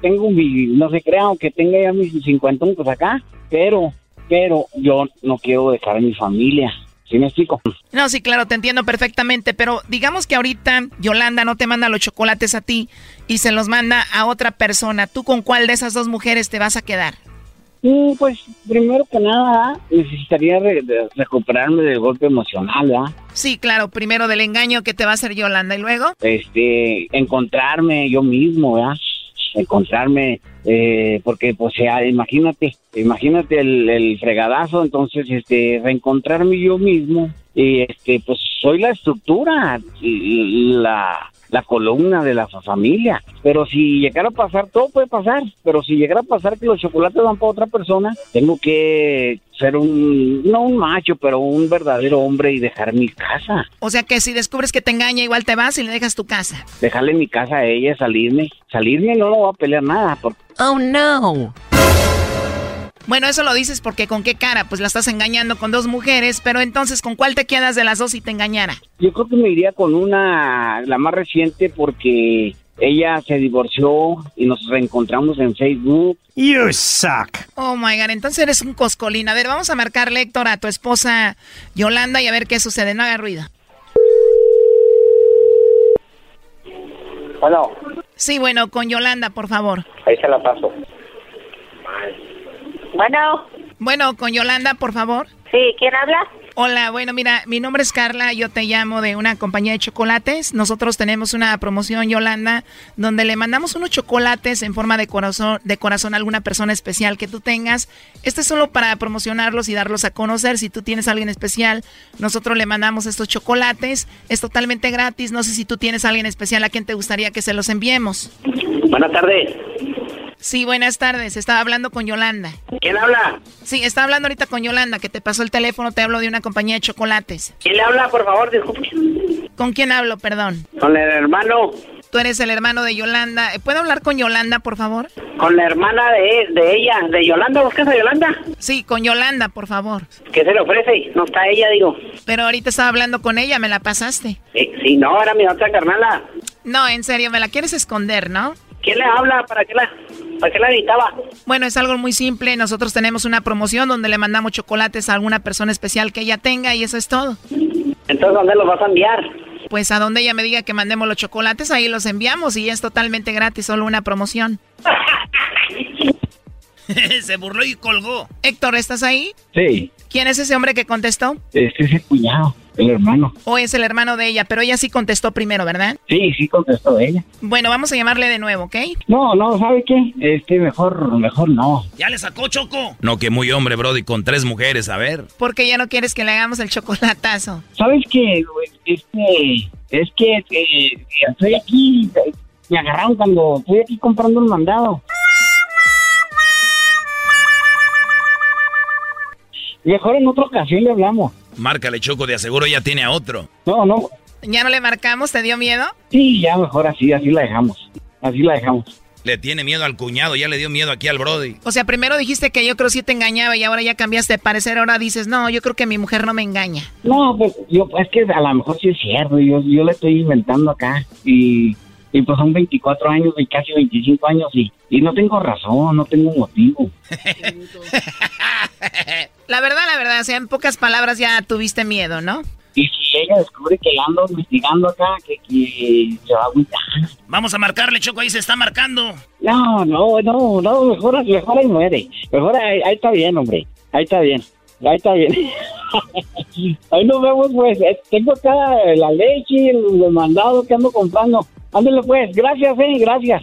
tengo mi, no se crea, aunque tenga ya mis 50 pues acá, pero, pero yo no quiero dejar a mi familia. ¿Sí me explico? No, sí, claro, te entiendo perfectamente, pero digamos que ahorita Yolanda no te manda los chocolates a ti y se los manda a otra persona. ¿Tú con cuál de esas dos mujeres te vas a quedar? pues primero que nada necesitaría recuperarme del golpe emocional, ¿verdad? Sí, claro, primero del engaño que te va a hacer Yolanda y luego. Este, encontrarme yo mismo, ¿verdad? encontrarme, eh, porque pues sea, imagínate, imagínate el, el, fregadazo, entonces este, reencontrarme yo mismo y este, pues soy la estructura, la, la columna de la fa- familia. Pero si llegara a pasar, todo puede pasar. Pero si llegara a pasar que los chocolates van para otra persona, tengo que ser un, no un macho, pero un verdadero hombre y dejar mi casa. O sea que si descubres que te engaña, igual te vas y le dejas tu casa. Dejarle mi casa a ella, salirme. Salirme no lo voy a pelear nada. Porque Oh no. Bueno, eso lo dices porque con qué cara, pues la estás engañando con dos mujeres, pero entonces ¿con cuál te quedas de las dos si te engañara? Yo creo que me iría con una, la más reciente, porque ella se divorció y nos reencontramos en Facebook. You suck. Oh my god, entonces eres un coscolín. A ver, vamos a marcarle, Héctor, a tu esposa Yolanda y a ver qué sucede. No haga ruido. Bueno, Sí, bueno, con Yolanda, por favor. ahí se la paso. Bueno. Bueno, con Yolanda, por favor. Sí, ¿quién habla? Hola, bueno, mira, mi nombre es Carla, yo te llamo de una compañía de chocolates. Nosotros tenemos una promoción, Yolanda, donde le mandamos unos chocolates en forma de corazón, de corazón a alguna persona especial que tú tengas. Este es solo para promocionarlos y darlos a conocer. Si tú tienes a alguien especial, nosotros le mandamos estos chocolates. Es totalmente gratis. No sé si tú tienes a alguien especial a quien te gustaría que se los enviemos. Buenas tardes. Sí, buenas tardes. Estaba hablando con Yolanda. ¿Quién habla? Sí, estaba hablando ahorita con Yolanda, que te pasó el teléfono, te hablo de una compañía de chocolates. ¿Quién le habla, por favor? Disculpe. ¿Con quién hablo, perdón? Con el hermano, Tú eres el hermano de Yolanda. Eh, ¿Puedo hablar con Yolanda, por favor? con la hermana de, de ella, de Yolanda. ¿Buscas a Yolanda? Sí, con Yolanda, por favor. ¿Qué se le ofrece? No está ella, digo. Pero ahorita estaba hablando con ella, me la pasaste. Sí, sí, no, era mi otra carnala. No, en serio, me la quieres esconder, ¿no? ¿Quién le habla? ¿Para qué la, para qué la necesitaba? Bueno, es algo muy simple. Nosotros tenemos una promoción donde le mandamos chocolates a alguna persona especial que ella tenga y eso es todo. Entonces, ¿dónde los vas a enviar? Pues a donde ella me diga que mandemos los chocolates, ahí los enviamos y es totalmente gratis, solo una promoción. Se burló y colgó. Héctor, ¿estás ahí? Sí, ¿Quién es ese hombre que contestó? este es el cuñado, el hermano. ¿O es el hermano de ella? Pero ella sí contestó primero, ¿verdad? Sí, sí contestó ella. Bueno, vamos a llamarle de nuevo, ¿ok? No, no, ¿sabe qué? Este, mejor, mejor no. ¿Ya le sacó Choco? No, que muy hombre, Brody, con tres mujeres, a ver. Porque ya no quieres que le hagamos el chocolatazo. ¿Sabes qué? Este, es que eh, estoy aquí, eh, me agarraron cuando estoy aquí comprando un mandado. Mejor en otra ocasión le hablamos. Márcale, Choco, de aseguro ya tiene a otro. No, no. ¿Ya no le marcamos? ¿Te dio miedo? Sí, ya mejor así, así la dejamos. Así la dejamos. Le tiene miedo al cuñado, ya le dio miedo aquí al Brody. O sea, primero dijiste que yo creo sí te engañaba y ahora ya cambiaste de parecer. Ahora dices, no, yo creo que mi mujer no me engaña. No, pues yo, es que a lo mejor sí es cierto, yo, yo le estoy inventando acá y, y pues son 24 años y casi 25 años y, y no tengo razón, no tengo motivo. La verdad, la verdad, o sea, en pocas palabras ya tuviste miedo, ¿no? Y si ella descubre que ando investigando acá, que, que se va a agüitar. Vamos a marcarle, Choco, ahí se está marcando. No, no, no, no, mejor, mejor ahí muere. Mejor ahí, ahí está bien, hombre. Ahí está bien. Ahí está bien. ahí nos vemos, pues. Tengo acá la leche, los mandados que ando comprando. Ándale, pues. Gracias, eh, gracias.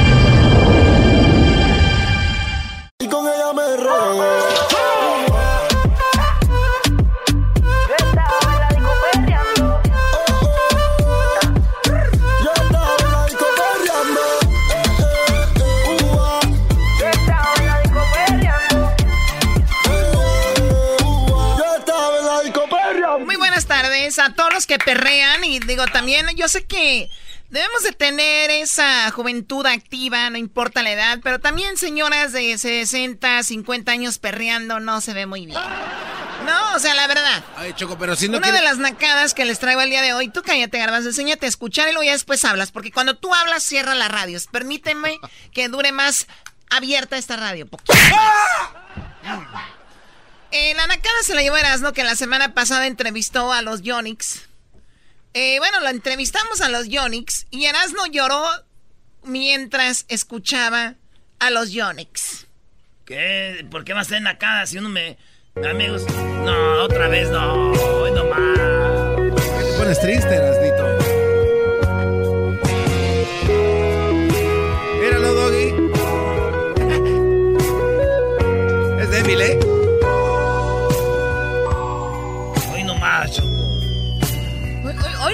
a todos los que perrean y digo también, yo sé que debemos de tener esa juventud activa, no importa la edad, pero también señoras de 60, 50 años perreando no se ve muy bien. No, o sea, la verdad. Ay, Choco, pero si no Una quiere- de las nacadas que les traigo el día de hoy, tú cállate, Garbanzo, enséñate a escuchar y luego ya después hablas, porque cuando tú hablas, cierra la radio. Permíteme que dure más abierta esta radio. poquito más. Eh, la nacada se la llevó Erasmo, que la semana pasada entrevistó a los Yonix. Eh, bueno, lo entrevistamos a los Yonix y Erasmo lloró mientras escuchaba a los Yonex. ¿Qué? ¿Por qué va a ser nacada si uno me... Amigos, no, otra vez no, hoy no más. ¿Qué te pones triste, Erasnito?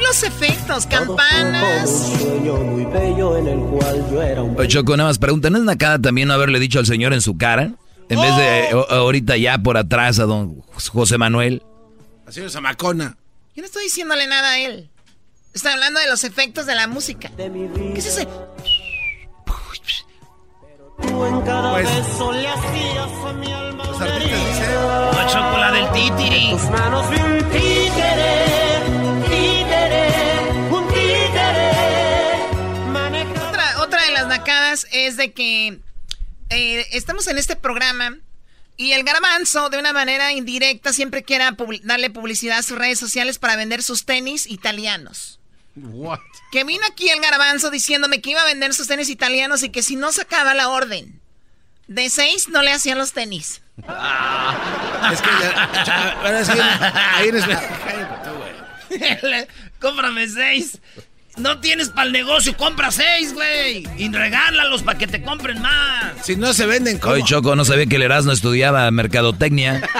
Los efectos, campanas. Oye, Choco, nada más pregunta, ¿no es nacada también no haberle dicho al señor en su cara? En vez de Oh. ahorita ya por atrás a don José Manuel. La señora Zamacona. Yo no estoy diciéndole nada a él. Estoy hablando de los efectos de la música. ¿Qué es ese? Pues, los artistas dicen... No, Choco, la del titiri. Es de que eh, estamos en este programa y el garbanzo, de una manera indirecta, siempre quiere darle publicidad a sus redes sociales para vender sus tenis italianos. What? Que vino aquí el garbanzo diciéndome que iba a vender sus tenis italianos y que si no sacaba la orden de seis, no le hacían los tenis. Es que, ya- ahora es que ahí. Cómprame seis. No tienes para el negocio, compra seis, güey. Y regálalos para que te compren más. Si no se venden, ¿cómo? Oye, Choco, no sabía que el Erasmo estudiaba mercadotecnia.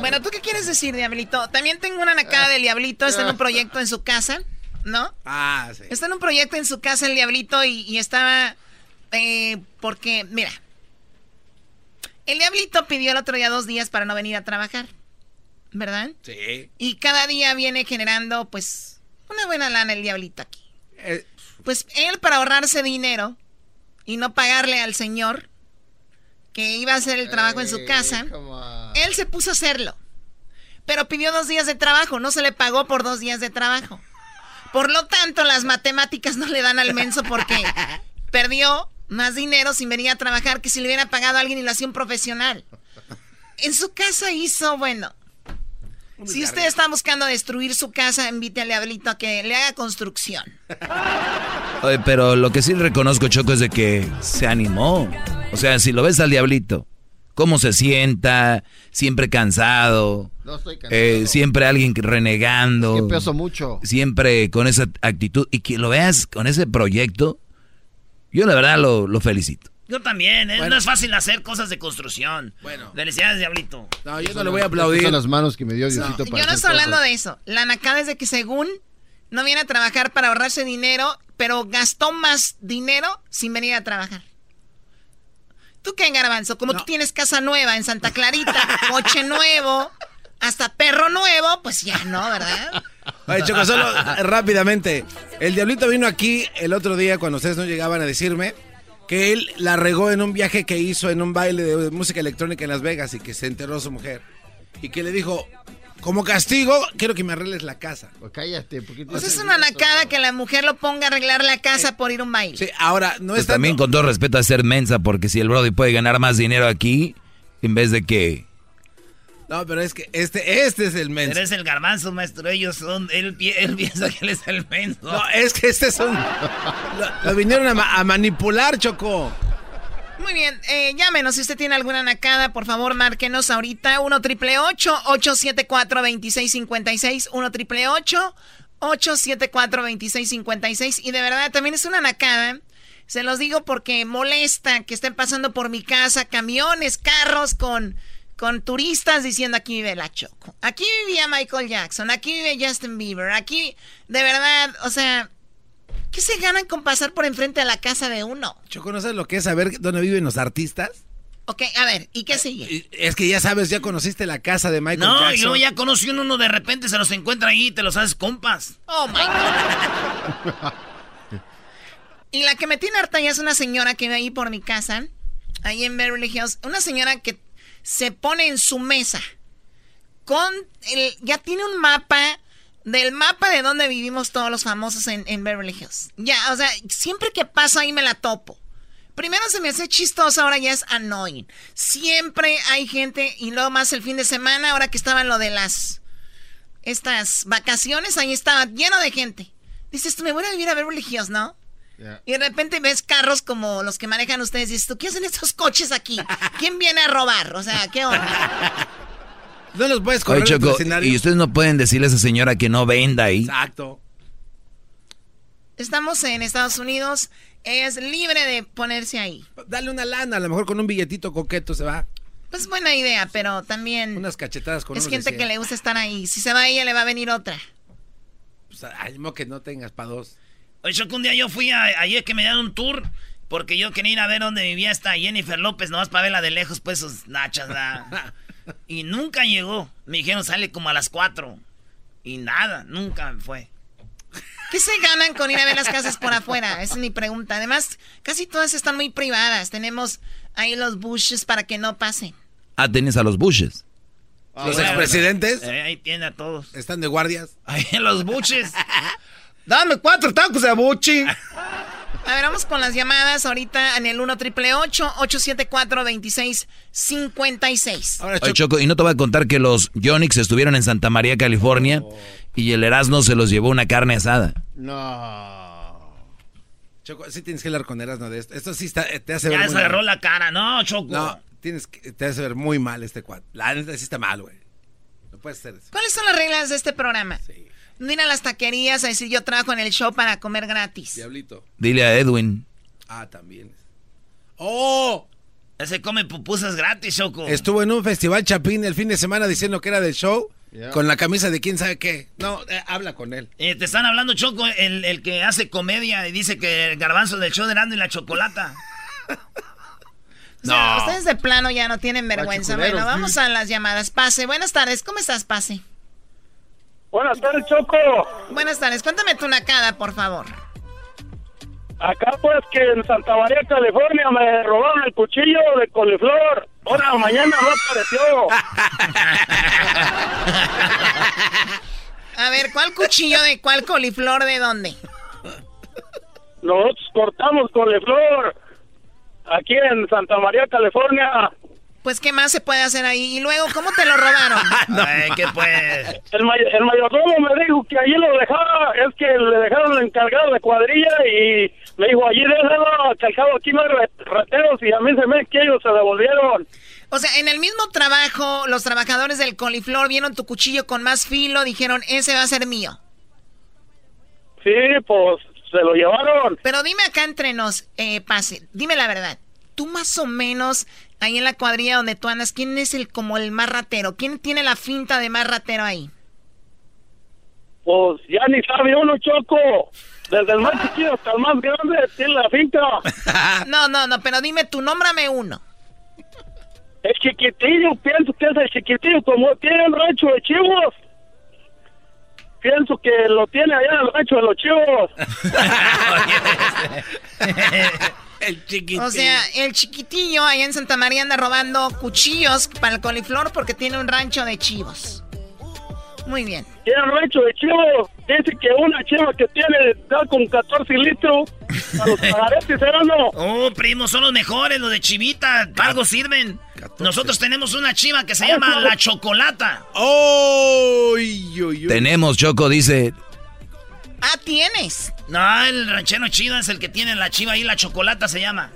Bueno, ¿tú qué quieres decir, Diablito? También tengo una nacada del Diablito, está en un proyecto en su casa, ¿no? Ah, sí. Está en un proyecto en su casa el Diablito y, y estaba... eh, porque, mira, el Diablito pidió el otro día dos días para no venir a trabajar, ¿verdad? Sí. Y cada día viene generando, pues, una buena lana el Diablito aquí. Eh, Pues él para ahorrarse dinero y no pagarle al señor que iba a hacer el trabajo en su casa, él se puso a hacerlo. Pero pidió dos días de trabajo, no se le pagó por dos días de trabajo. Por lo tanto, las matemáticas no le dan al menso porque perdió más dinero sin venir a trabajar que si le hubiera pagado a alguien y lo hacía un profesional. En su casa hizo, bueno, si usted está buscando destruir su casa, invite al diablito a que le haga construcción. Oye, pero lo que sí reconozco, Choco, es de que se animó. O sea, si lo ves al diablito, cómo se sienta, siempre cansado, No estoy cansado. eh, siempre alguien renegando. Que peso mucho. Siempre con esa actitud. Y que lo veas con ese proyecto, yo la verdad lo, lo felicito. Yo también, ¿eh? Bueno. no es fácil hacer cosas de construcción. Bueno. Felicidades, Diablito. No, yo no le voy a aplaudir. Son las manos que me dio Diosito para Yo no estoy hablando cosas. de eso. La nacada es de que según no viene a trabajar para ahorrarse dinero, pero gastó más dinero sin venir a trabajar. ¿Tú qué, Garbanzo? Como tú tienes casa nueva en Santa Clarita, coche nuevo, hasta perro nuevo, pues ya no, ¿verdad? Oye, Choco, solo rápidamente. El Diablito vino aquí el otro día cuando ustedes no llegaban a decirme que él la regó en un viaje que hizo en un baile de música electrónica en Las Vegas y que se enteró su mujer. Y que le dijo, como castigo, quiero que me arregles la casa. Pues cállate, ¿por qué te Pues es una nacada que la mujer lo ponga a arreglar la casa por ir a un baile. Sí, ahora, no Pues es tanto- también con todo respeto a ser mensa, porque si el Brody puede ganar más dinero aquí, en vez de que... No, pero es que este, este es el menso. Eres el garbanzo, maestro. Ellos son. Él, él piensa que él es el menso. No, es que este es un... Lo, lo vinieron a, ma- a manipular, Choco. Muy bien, eh, llámenos si usted tiene alguna nacada, por favor, márquenos ahorita 1 triple 874 2656 1 triple 874 2656 y de verdad también es una nacada. Se los digo porque molesta que estén pasando por mi casa camiones, carros con con turistas diciendo aquí vive la Choco. Aquí vivía Michael Jackson, aquí vive Justin Bieber, aquí de verdad, o sea, ¿qué se ganan con pasar por enfrente de la casa de uno? Choco, ¿no sabes lo que es saber dónde viven los artistas? Ok, a ver, ¿y qué sigue? Es que ya sabes, ya conociste la casa de Michael No, Jackson. y luego ya conoció uno de repente, se los encuentra ahí y te los haces compas. Oh my God. y la que me tiene harta ya es una señora que vive ahí por mi casa, ahí en Beverly Hills. Una señora que se pone en su mesa con el. Ya tiene un mapa del mapa de donde vivimos todos los famosos en, en Beverly Hills. Ya, o sea, siempre que paso ahí me la topo. Primero se me hace chistoso, ahora ya es annoying. Siempre hay gente, y luego más el fin de semana, ahora que estaban lo de las estas vacaciones, ahí estaba lleno de gente. Dices, tú me voy a vivir a Beverly Hills, ¿no? Y de repente ves carros como los que manejan ustedes y dices, ¿tú qué hacen estos coches aquí? ¿Quién viene a robar? O sea, ¿qué onda? No los puedes Oye, correr Choco, del escenario. y ustedes no pueden decirle a esa señora que no venda ahí. Exacto. Estamos en Estados Unidos. Ella es libre de ponerse ahí. Dale una lana, a lo mejor con un billetito coqueto se va. Pues buena idea, pero también Unas cachetadas con es gente que le gusta estar ahí. Si se va ella, le va a venir otra. Pues, ay, mo que no tengas para dos. Oye, Choco, un día yo fui a, ayer que me dieron un tour porque yo quería ir a ver dónde vivía esta Jennifer López, nomás para verla de lejos, pues sus nachas, ¿verdad? Y nunca llegó. Me dijeron, sale como a las 4. Y nada, nunca fue. ¿Qué se ganan con ir a ver las casas por afuera? Esa es mi pregunta. Además, casi todas están muy privadas. Tenemos ahí los bushes para que no pasen. Ah, tienes a los bushes. Los bueno, expresidentes Eh, ahí tiene a todos. están de guardias. Ahí en los buches. Dame cuatro tacos de buchi. A ver, vamos con las llamadas ahorita en el 1 triple 874 2656 Oye, Choco, y no te voy a contar que los Yonix estuvieron en Santa María, California, y el Erasmo se los llevó una carne asada. No. Choco, sí tienes que hablar con Erasmo de esto. Esto sí está, te hace ver Ya se agarró mal. la cara, no, Choco. No, tienes que, te hace ver muy mal este cuadro. La neta sí está mal, güey. No puedes hacer eso. ¿Cuáles son las reglas de este programa? No ir a las taquerías a decir yo trabajo en el show para comer gratis. Diablito. Dile a Edwin. Ah, también. ¡Oh! Ese come pupusas gratis, Choco. Estuvo en un festival Chapín el fin de semana diciendo que era del show. Con la camisa de quién sabe qué. No, eh, habla con él. Eh, te están hablando, Choco, el, el que hace comedia y dice que el garbanzo del show de Nando y la chocolata. O sea, ustedes de plano ya no tienen vergüenza. Bueno, vamos a las llamadas. Pase, buenas tardes. ¿Cómo estás, Pase? Buenas tardes, Choco. Buenas tardes. Cuéntame tu nacada, por favor. Acá pues que en Santa María, California, me robaron el cuchillo de coliflor. Ahora mañana no apareció. A ver, ¿cuál cuchillo de cuál coliflor de dónde? Nosotros cortamos coliflor aquí en Santa María, California. Pues, ¿qué más se puede hacer ahí? Y luego, ¿cómo te lo robaron? Ay, ¿qué pues? El, may- el mayordomo me dijo que allí lo dejaba, es que le dejaron encargado de cuadrilla y me dijo, allí déjalo, que al cabo aquí no hay rateros y a mí se me que ellos se devolvieron. O sea, en el mismo trabajo, los trabajadores del coliflor vieron tu cuchillo con más filo, dijeron, ese va a ser mío. Sí, pues se lo llevaron. Pero dime acá entre nos, eh, Pase, dime la verdad. Tú más o menos, ahí en la cuadrilla donde tú andas, ¿quién es el como el más ratero? ¿Quién tiene la finta de más ratero ahí? Pues ya ni sabe uno, Choco. Desde el más chiquito hasta el más grande tiene la finca. No, no, no, pero dime tú, nómbrame uno. El chiquitillo, pienso que es el chiquitillo, como tiene el rancho de chivos. Pienso que lo tiene allá en el rancho de los chivos. el chiquitillo. O sea, el chiquitillo allá en Santa María anda robando cuchillos para el coliflor porque tiene un rancho de chivos. Muy bien. Tiene el rancho de chivos. Dice que una chiva que tiene da con 14 litros. A los pagaretes, ¿era no? Oh, primo, son los mejores, los de chivita. para Algo sirven. Nosotros tenemos una chiva que se llama la chocolata. Tenemos, Choco, dice. Ah, tienes. No, el ranchero chido es el que tiene la chiva ahí, la chocolata se llama.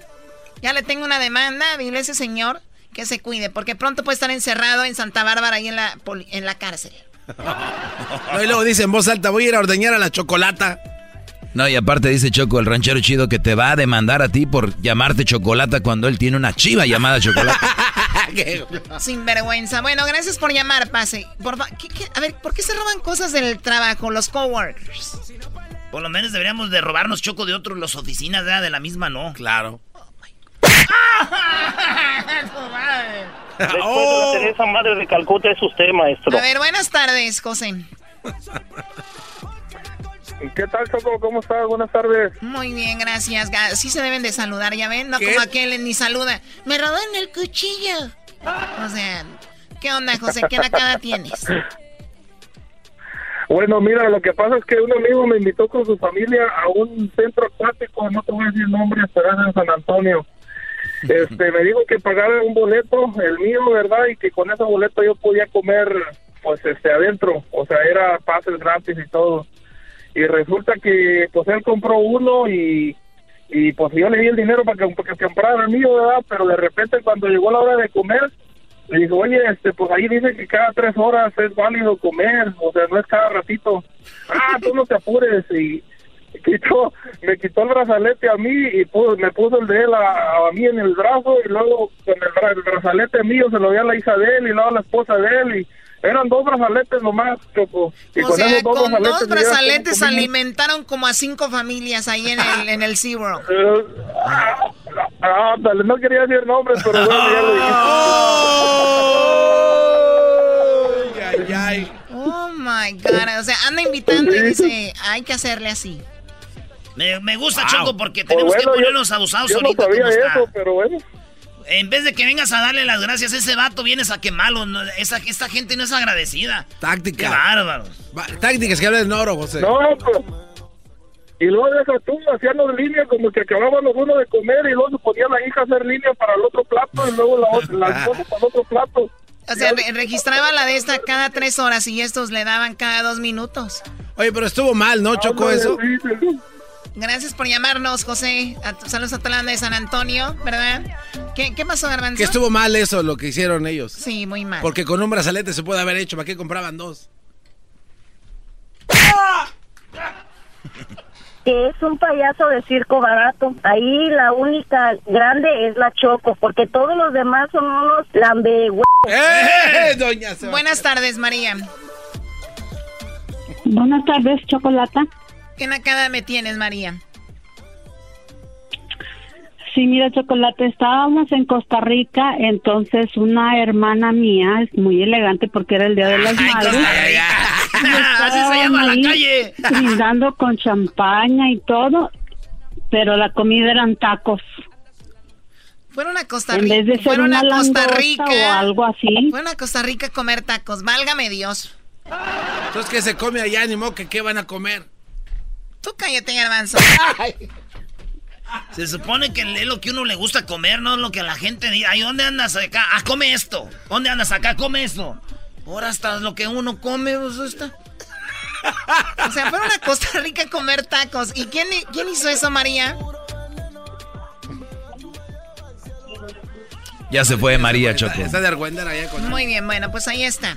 Ya le tengo una demanda, dile a ese señor que se cuide, porque pronto puede estar encerrado en Santa Bárbara ahí en la, poli- en la cárcel. No, y luego dice en voz alta, voy a ir a ordeñar a la chocolata. No, y aparte dice Choco, el ranchero chido, que te va a demandar a ti por llamarte Chocolata cuando él tiene una chiva llamada Chocolata. Sin vergüenza. Bueno, gracias por llamar, Pase. Por fa- ¿qué- qué? A ver, ¿por qué se roban cosas del trabajo, los coworkers? Por lo menos deberíamos de robarnos choco de otros, las oficinas ¿verdad? de la misma, ¿no? Claro. Después de la Teresa Madre de Calcuta es usted, maestro. A ver, buenas tardes, José. ¿Qué tal, Choco? ¿Cómo estás? Buenas tardes. Muy bien, gracias. Sí se deben de saludar, ¿ya ven? No ¿Qué? como aquel ni saluda. Me robaron el cuchillo. O sea, ¿qué onda, José? ¿Qué nacada tienes? Bueno, mira, lo que pasa es que un amigo me invitó con su familia a un centro acuático, no te voy a decir nombres, pero es en San Antonio. Este, me dijo que pagara un boleto, el mío, ¿verdad? Y que con ese boleto yo podía comer, pues, este, adentro. O sea, era pases gratis y todo. Y resulta que, pues, él compró uno y y pues yo le di el dinero para que, para que comprara el mío, ¿verdad? Pero de repente cuando llegó la hora de comer, le dijo, oye, este, pues ahí dice que cada tres horas es válido comer, o sea, no es cada ratito. Ah, tú no te apures y quitó, me quitó el brazalete a mí y puso, me puso el de él a, a mí en el brazo y luego con el, el brazalete mío se lo dio a la hija de él y luego a la esposa de él y eran dos brazaletes nomás, Choco. Y O sea, esos con dos brazaletes comimos. alimentaron como a cinco familias ahí en el, en el SeaWorld. Eh, ah, ah, no quería decir nombres, pero bueno, ya lo dije. Oh my God. O sea, anda invitando y dice, hay que hacerle así. Me, me gusta, Wow. Choco, porque Pues tenemos bueno, que yo- ponernos abusados yo no ahorita sabía como está. eso, pero bueno. En vez de que vengas a darle las gracias a ese vato, vienes a quemarlo. No, esa, esta gente no es agradecida. Táctica. Qué bárbaros. Tácticas que hablan en oro, José. No, pues. Y luego deja tú, hacíamos línea como que acabábamos uno de comer y luego se ponía la hija a hacer línea para el otro plato y luego la, otra, la esposa para el otro plato. O sea, re- registraba la de esta cada tres horas y estos le daban cada dos minutos. Oye, pero estuvo mal, ¿no, Chocó eso? Gracias por llamarnos, José. A tu- saludos a toda la banda de San Antonio, ¿verdad? ¿Qué, qué pasó, Garbanzo? Que estuvo mal eso, lo que hicieron ellos. Sí, muy mal. Porque con un brazalete se puede haber hecho. ¿Para qué compraban dos? que es un payaso de circo barato. Ahí la única grande es la Choco, porque todos los demás son unos lambe ¡Eh, doña Buenas tardes, María. Buenas tardes, Chocolata. ¿Qué nacada me tienes, María? Sí, mira, Chocolate, estábamos en Costa Rica, entonces una hermana mía, es muy elegante porque era el Día de las Madres. Así se llama la ahí calle. Brindando con champaña y todo, pero la comida eran tacos. Fueron a Costa En Rica. vez de ser fueron una a Costa Rica. o algo así. Fueron a Costa Rica a comer tacos. Válgame Dios. Entonces, ¿qué se come allá? Ni modo que qué van a comer. Tú cállate, garbanzo. Se supone que es lo que uno le gusta comer, no lo que la gente diga. Ay, ¿dónde andas acá? Ah, come esto. ¿Dónde andas acá? Come esto. Ahora hasta lo que uno come, pues está. O sea, fueron a Costa Rica a comer tacos. ¿Y quién, quién hizo eso, María? Ya se fue María Choco. Está de argüender allá con Muy bien, bueno, pues ahí está.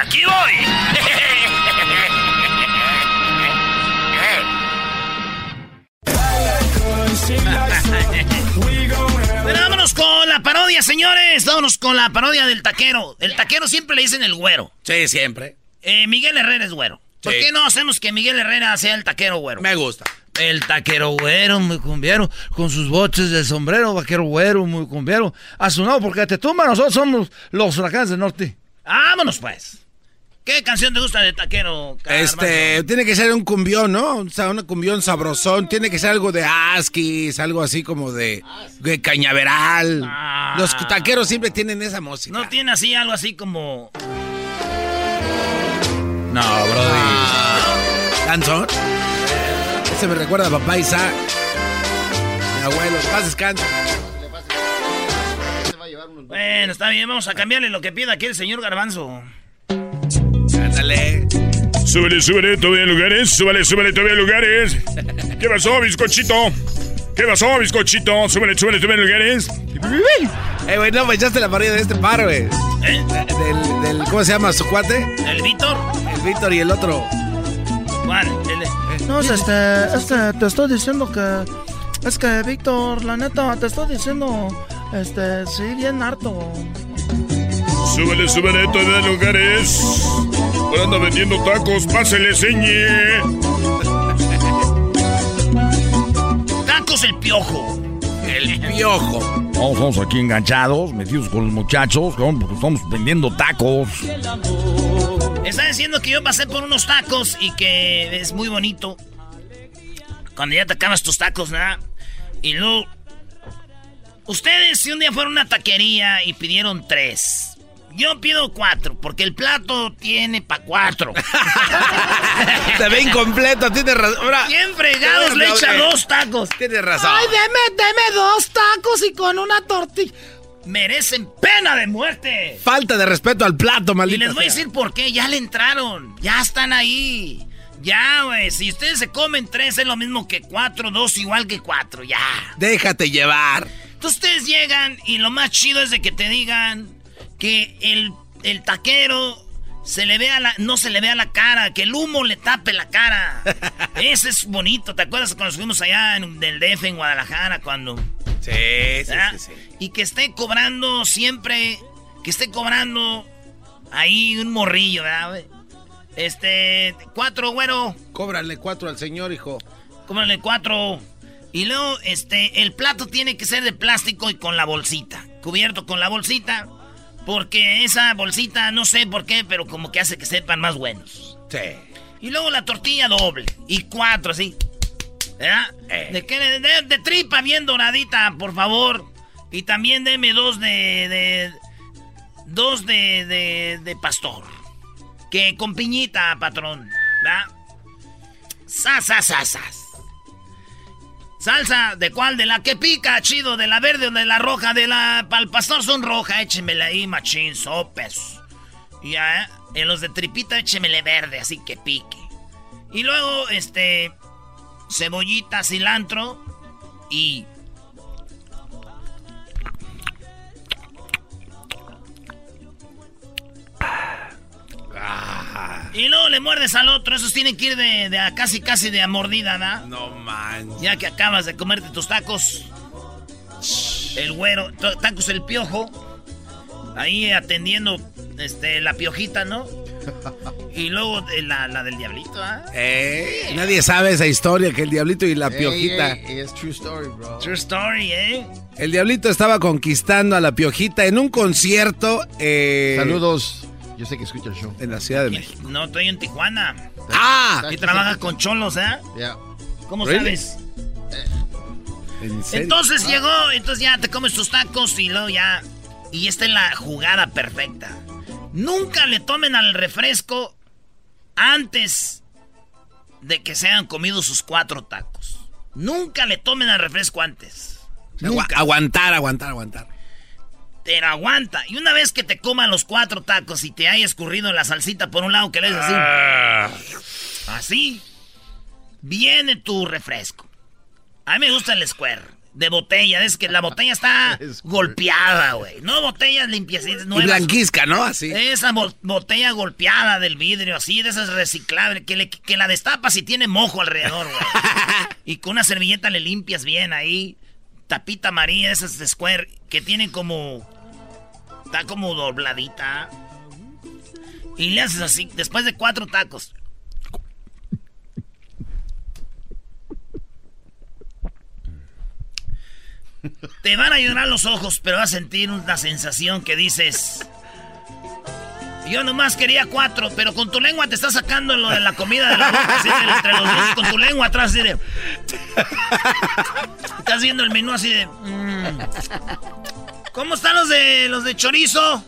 Aquí voy. Bueno, vámonos con la parodia, señores. Vámonos con la parodia del taquero. El taquero siempre le dicen el güero. Sí, siempre. Eh, Miguel Herrera es güero. ¿Por Sí. qué no hacemos que Miguel Herrera sea el taquero güero? Me gusta. El taquero güero, muy cumbiero, con sus boches de sombrero, vaquero güero, muy cumbiero. A su no, porque te tumba, nosotros somos los huracanes del norte. Vámonos, pues. ¿Qué canción te gusta de taquero? Este, tiene que ser un cumbión, ¿no? O sea, un cumbión sabrosón. Tiene que ser algo de Askis, algo así como de, de cañaveral. Los taqueros siempre tienen esa música. ¿No tiene así algo así como... No, Brody. ¿Canzón? Ese me recuerda a papá Isaac. Mi abuelo, paz descansa. Bueno, está bien, vamos a cambiarle lo que pida aquí el señor Garbanzo. Ándale. Súbele, súbele, todavía hay lugares. Súbele, súbele, todavía hay lugares. ¿Qué pasó, bizcochito? ¿Qué pasó, bizcochito? Súbele, súbele, todavía hay lugares. Eh, güey, no me echaste la parrilla de este par, güey. ¿Eh? Del, del, ¿cómo se llama su cuate? ¿El Víctor? El Víctor y el otro. ¿Cuál? El- No, este, este, te estoy diciendo que. Es que, Víctor, la neta, te estoy diciendo. Este, sí, bien harto. Súbele, súbele, todavía hay lugares. Ahora anda vendiendo tacos, pásele, señe. Tacos el piojo. El piojo. No, estamos aquí enganchados, metidos con los muchachos, estamos vendiendo tacos. Está diciendo que yo pasé por unos tacos y que es muy bonito. Cuando ya te acabas tus tacos, ¿verdad? Y luego... Ustedes, si un día fueron a una taquería y pidieron tres, yo pido cuatro, porque el plato tiene pa' cuatro. Te ve incompleto, tienes razón. Bien fregados, le echa dos tacos. Tienes razón. Ay, deme, deme dos tacos y con una tortilla. Merecen pena de muerte. Falta de respeto al plato, Y maldito. les voy a decir por qué, ya le entraron, ya están ahí. Ya, güey, si ustedes se comen tres es lo mismo que cuatro, dos igual que cuatro, ya. Déjate llevar. Entonces ustedes llegan y lo más chido es de que te digan que el, el taquero se le vea la, no se le vea la cara, que el humo le tape la cara. Ese es bonito. ¿Te acuerdas cuando fuimos allá en del DF en Guadalajara cuando Sí, sí, sí, sí. y que esté cobrando siempre, que esté cobrando ahí un morrillo, ¿verdad? Este, cuatro, güero. Cóbrale cuatro al señor, hijo. Cóbrale cuatro. Y luego, este, el plato tiene que ser de plástico y con la bolsita. Cubierto con la bolsita. Porque esa bolsita, no sé por qué, pero como que hace que sepan más buenos. Sí. Y luego la tortilla doble. Y cuatro, así. ¿Verdad? De, qué? De, de- de tripa bien doradita, por favor. Y también deme dos de. de dos de, de, de pastor. Que con piñita, patrón. ¿Verdad? Sas, sas, sas, sas. Salsa, ¿de cuál? De la que pica, chido, de la verde o de la roja, de la... Para el pastor son roja, échemela ahí, machín, sopes. Ya, en los de tripita échemele verde, así que pique. Y luego, este... Cebollita, cilantro y... Y luego le muerdes al otro, esos tienen que ir de, de a casi casi de a mordida, ¿no? No manches. Ya que acabas de comerte tus tacos. El güero, tacos el piojo. Ahí atendiendo este, la piojita, ¿no? Y luego de la, la del diablito, ¿ah? Eh, nadie sabe esa historia que el diablito y la piojita. true story, bro. True story, ¿eh? El diablito estaba conquistando a la piojita en un concierto. eh, Saludos. Yo sé que escucha el show. En la Ciudad de México. No, estoy en Tijuana. ¡Ah! Y trabaja con cholos, ¿eh? Yeah. ¿Cómo Really? sabes? ¿En serio? Entonces llegó, entonces ya te comes tus tacos y luego ya. Y esta es la jugada perfecta. Nunca le tomen al refresco antes de que se hayan comido sus cuatro tacos. Nunca le tomen al refresco antes. Agua- aguantar, aguantar, aguantar. Pero aguanta. Y una vez que te coman los cuatro tacos y te haya escurrido la salsita por un lado que le así. Ah. Así. Viene tu refresco. A mí me gusta el square. De botella. Es que la botella está golpeada, güey. No botellas limpiecitas. Y nuevas. blanquizca, ¿no? Así. Esa bo- botella golpeada del vidrio, así, de esas reciclables, que, le- que la destapas y tiene mojo alrededor, güey. y con una servilleta le limpias bien ahí. Tapita amarilla, esas de square, que tienen como. Está como dobladita. Y le haces así, después de cuatro tacos. Te van a llorar los ojos, pero vas a sentir una sensación que dices. Yo nomás quería cuatro, pero con tu lengua te está sacando lo de la comida de la boca, entre los con tu lengua atrás, así de. Estás viendo el menú así de. mm. ¿Cómo están los de los de chorizo?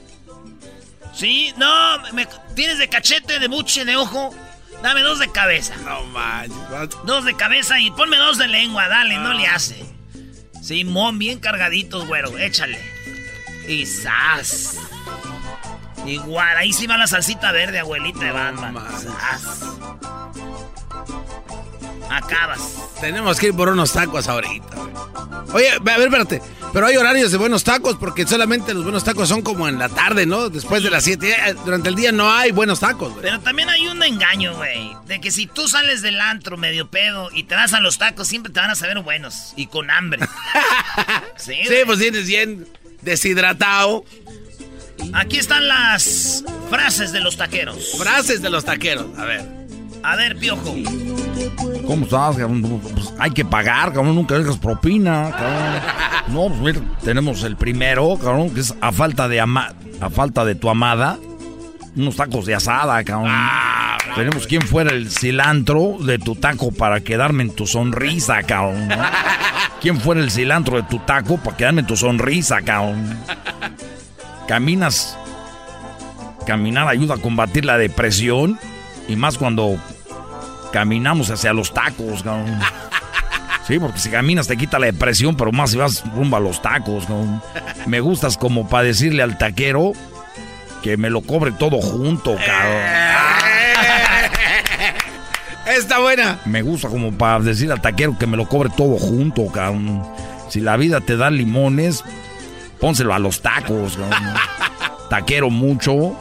Sí, no, me- tienes de cachete, de buche, de ojo. Dame dos de cabeza. No manches. Dos de cabeza y ponme dos de lengua, dale, no le hace. Simón, bien cargaditos, güero, échale. Y ¡zas! Igual, ahí sí va la salsita verde, abuelita de Batman. Acabas. Tenemos que ir por unos tacos ahorita. Oye, a ver, espérate. Pero hay horarios de buenos tacos porque solamente los buenos tacos son como en la tarde, ¿no? Después de las 7. Durante el día no hay buenos tacos, güey. Pero también hay un engaño, güey. De que si tú sales del antro medio pedo y te das a los tacos, siempre te van a saber buenos. Y con hambre. sí, Sí, pues tienes bien deshidratado. Aquí están las frases de los taqueros. Frases de los taqueros. A ver. A ver, piojo. ¿Cómo estás, cabrón? Pues hay que pagar, cabrón. Nunca dejas propina, cabrón. No, pues mira, tenemos el primero, cabrón, que es a falta de ama a falta de tu amada. Unos tacos de asada, cabrón. Tenemos quién fuera el cilantro de tu taco para quedarme en tu sonrisa, cabrón. ¿no? ¿Quién fuera el cilantro de tu taco para quedarme en tu sonrisa, cabrón? Caminas. Caminar ayuda a combatir la depresión. Y más cuando caminamos hacia los tacos, cabrón. Sí, porque si caminas te quita la depresión, pero más si vas rumbo a los tacos, cabrón. Me gustas como para decirle al taquero que me lo cobre todo junto, cabrón. Está buena. Me gusta como para decir al taquero que me lo cobre todo junto, cabrón. Si la vida te da limones, pónselo a los tacos, cabrón. Taquero mucho.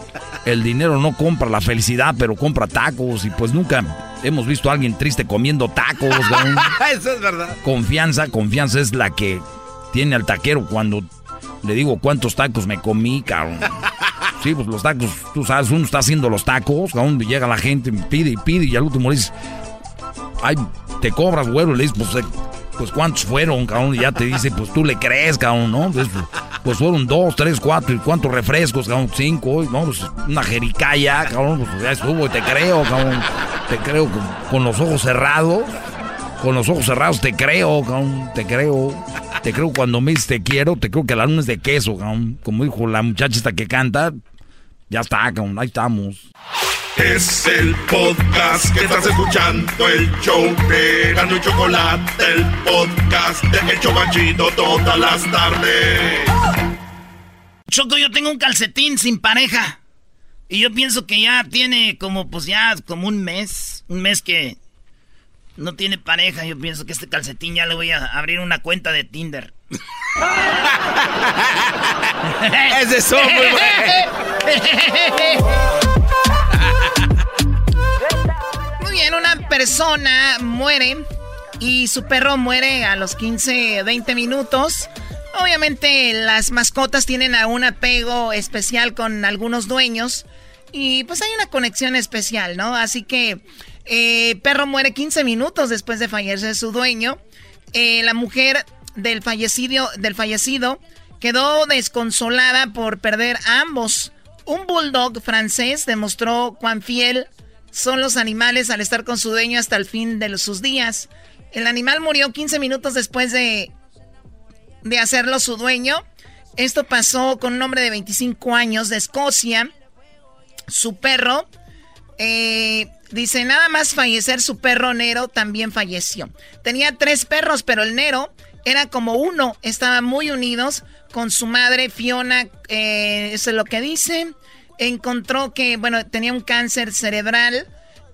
El dinero no compra la felicidad, pero compra tacos. Y pues nunca hemos visto a alguien triste comiendo tacos. Eso es verdad. Confianza, confianza es la que tiene al taquero cuando le digo cuántos tacos me comí, cabrón. Sí, pues los tacos, tú sabes, uno está haciendo los tacos, cabrón, llega la gente, pide y pide, y al último le dices, ay, te cobras, güero, le dices, pues, eh, pues cuántos fueron, cabrón, y ya te dice, pues tú le crees, cabrón, ¿no? Entonces, pues fueron dos, tres, cuatro, y cuántos refrescos, cabrón, cinco, ¿no? Pues una jericaya, cabrón, pues ya estuvo, y te creo, cabrón, te creo con, con los ojos cerrados. Con los ojos cerrados te creo, cabrón, te creo. Te creo cuando me dices te quiero, te creo que la luna es de queso, cabrón. Como dijo la muchacha esta que canta, ya está, cabrón, ahí estamos. Es el podcast que estás escuchando, el show de Gano y Chocolate, el podcast de El Chobachito todas las tardes. Choco, yo tengo un calcetín sin pareja. Y yo pienso que ya tiene como, pues ya, como un mes. Un mes que no tiene pareja. Yo pienso que este calcetín ya le voy a abrir una cuenta de Tinder. Ese son muy Muy una persona muere y su perro muere a los 15, 20 minutos. Obviamente las mascotas tienen un apego especial con algunos dueños y pues hay una conexión especial, ¿no? Así que eh, perro muere 15 minutos después de fallecer su dueño. Eh, la mujer del fallecido, del fallecido quedó desconsolada por perder a ambos. Un bulldog francés demostró cuán fiel son los animales al estar con su dueño hasta el fin de sus días. El animal murió 15 minutos después de, de hacerlo su dueño. Esto pasó con un hombre de 25 años de Escocia. Su perro, eh, dice, nada más fallecer su perro Nero también falleció. Tenía tres perros, pero el Nero era como uno. Estaban muy unidos con su madre Fiona, eh, eso es lo que dice. Encontró que, bueno, tenía un cáncer cerebral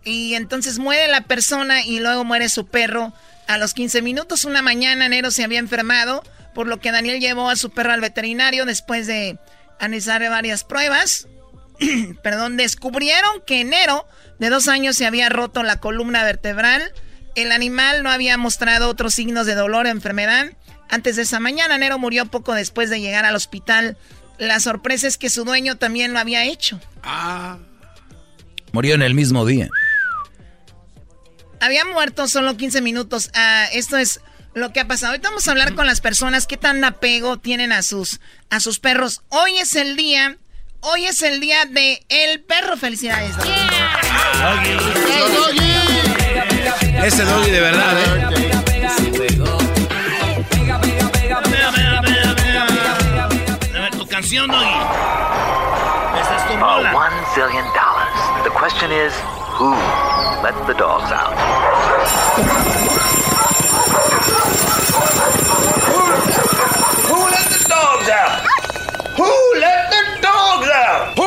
y entonces muere la persona y luego muere su perro. A los 15 minutos, una mañana, Nero se había enfermado, por lo que Daniel llevó a su perro al veterinario después de analizar varias pruebas. Perdón, descubrieron que Nero, de dos años, se había roto la columna vertebral. El animal no había mostrado otros signos de dolor o enfermedad. Antes de esa mañana, Nero murió poco después de llegar al hospital. La sorpresa es que su dueño también lo había hecho. Murió en el mismo día. Había muerto solo 15 minutos. Ah, esto es lo que ha pasado. Ahorita vamos a hablar con las personas qué tan apego tienen a sus, a sus perros. Hoy es el día, hoy es el día de el perro. Felicidades. Ese doggy de verdad, ¿eh? Canción, Doggy. Esta es tu Uh, rola. one zillion dollars. The question is, who let the dogs out? Who let the dogs out? Who let the dogs out? Who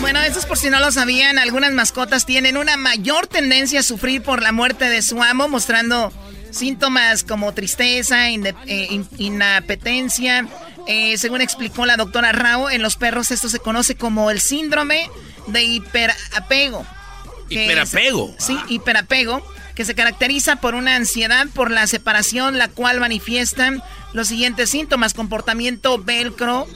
Bueno, eso es por si no lo sabían, algunas mascotas tienen una mayor tendencia a sufrir por la muerte de su amo, mostrando síntomas como tristeza, eh, in- inapetencia. Eh, según explicó la doctora Rao, en los perros esto se conoce como el síndrome de hiperapego. Hiperapego. es- sí, hiperapego, que se caracteriza por una ansiedad por la separación, la cual manifiestan los siguientes síntomas, comportamiento velcro,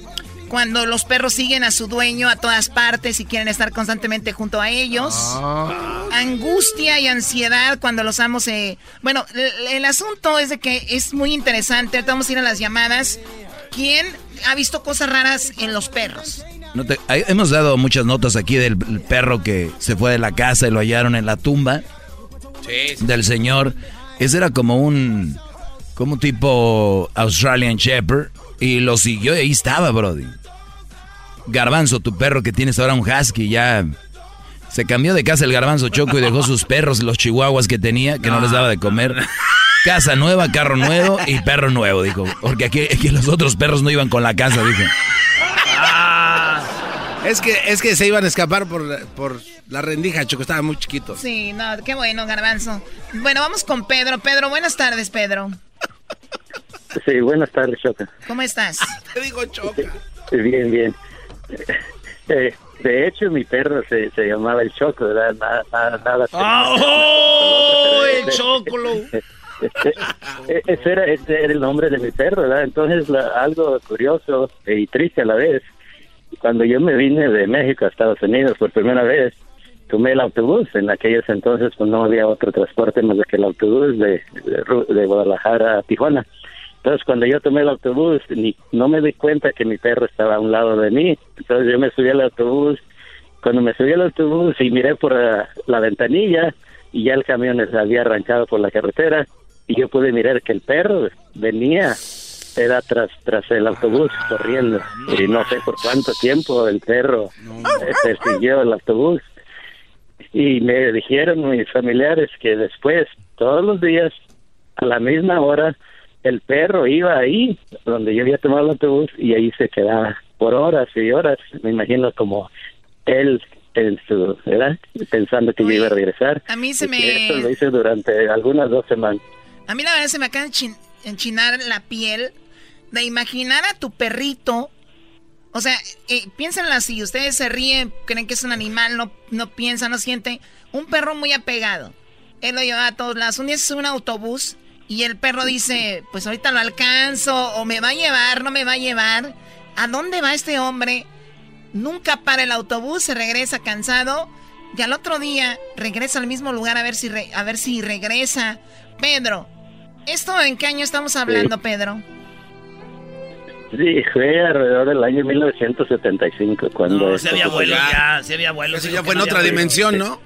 cuando los perros siguen a su dueño a todas partes y quieren estar constantemente junto a ellos. Ah. Angustia y ansiedad cuando los amos se... Bueno, el, el asunto es de que es muy interesante. Ahorita vamos a ir a las llamadas. ¿Quién ha visto cosas raras en los perros? No te- hemos dado muchas notas aquí del el perro que se fue de la casa y lo hallaron en la tumba del señor. Ese era como un como un tipo Australian Shepherd y lo siguió y ahí estaba, Brody. Garbanzo, tu perro que tienes ahora un husky ya se cambió de casa el garbanzo choco y dejó sus perros, los chihuahuas que tenía, que no les daba de comer. Casa nueva, carro nuevo y perro nuevo, dijo. Porque aquí, aquí los otros perros no iban con la casa, dijo. Es que, es que se iban a escapar por, la- por la rendija, Choco, estaban muy chiquitos. Sí, no, qué bueno, garbanzo. Bueno, vamos con Pedro. Pedro, buenas tardes, Pedro. Sí, buenas tardes, Choca. ¿Cómo estás? Te digo Choca. Bien, bien. Eh, de hecho, mi perro se, se llamaba el Choco, ¿verdad? Nada, nada, nada. ¡Oh, el chocolo! Este, eh, ese, era, ese era el nombre de mi perro, ¿verdad? Entonces, la- algo curioso y triste a la vez, cuando yo me vine de México a Estados Unidos por primera vez, tomé el autobús. En aquellos entonces pues no había otro transporte más que el autobús de, de, de Guadalajara a Tijuana. Entonces, cuando yo tomé el autobús, ni, no me di cuenta que mi perro estaba a un lado de mí. Entonces, yo me subí al autobús. Cuando me subí al autobús y miré por la, la ventanilla, y ya el camión se había arrancado por la carretera, y yo pude mirar que el perro venía, era tras, tras el autobús corriendo. Y no sé por cuánto tiempo el perro eh, persiguió el autobús. Y me dijeron mis familiares que después, todos los días, a la misma hora, el perro iba ahí, donde yo había tomado el autobús, y ahí se quedaba por horas y horas. Me imagino como él en su, ¿verdad? Pensando que yo iba a regresar. A mí se Y me- Esto lo hice durante algunas dos semanas. A mí la verdad se me acaba de enchin- enchinar la piel de imaginar a tu perrito. O sea, eh, piénsenlo así, ustedes se ríen, creen que es un animal, no, no piensan, no sienten. Un perro muy apegado. Él lo llevaba a todos lados. Un día se sube un autobús y el perro dice, pues ahorita lo alcanzo, o me va a llevar, no me va a llevar. ¿A dónde va este hombre? Nunca para el autobús, se regresa cansado y al otro día regresa al mismo lugar a ver si, re- a ver si regresa. Pedro, ¿esto en qué año estamos hablando, Pedro? Sí, fue alrededor del año 1975 cuando... No, se había abuelo ya, se había abuelo. Eso ya fue en otra dimensión, ¿no?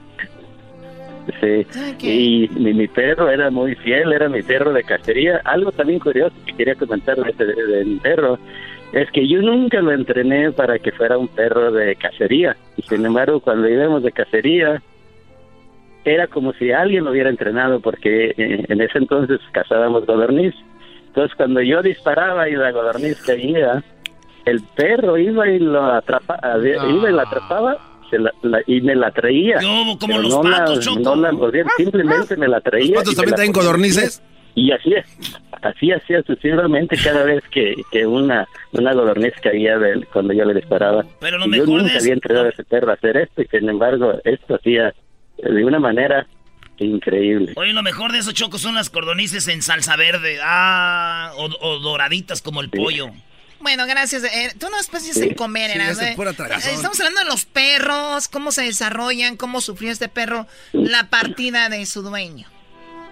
Sí, y mi, mi perro era muy fiel, era mi perro de cacería. Algo también curioso que quería comentar de, de- de mi perro es que yo nunca lo entrené para que fuera un perro de cacería. Y sin embargo, cuando íbamos de cacería, era como si alguien lo hubiera entrenado, porque eh, en ese entonces cazábamos codorniz. Entonces, cuando yo disparaba y la codorniz caía, el perro iba y lo atrapaba, iba y la atrapaba se la- la- y me la traía. Yo, como los no patos, la, Choco. no la mordía, simplemente me la traía. ¿Los patos me también traen codornices? Y así es, así hacía sucesivamente cada vez que, que una, una codorniz caía de él cuando yo le disparaba. Pero lo Y yo nunca había entrenado a ese perro a hacer esto y sin embargo esto hacía de una manera increíble. Oye, lo mejor de esos chocos son las cordonices en salsa verde. Ah, o, o doraditas como el pollo. Bueno, gracias. eh, tú no especies en comer, Sí, es eh. Estamos hablando de los perros, cómo se desarrollan, cómo sufrió este perro la partida de su dueño.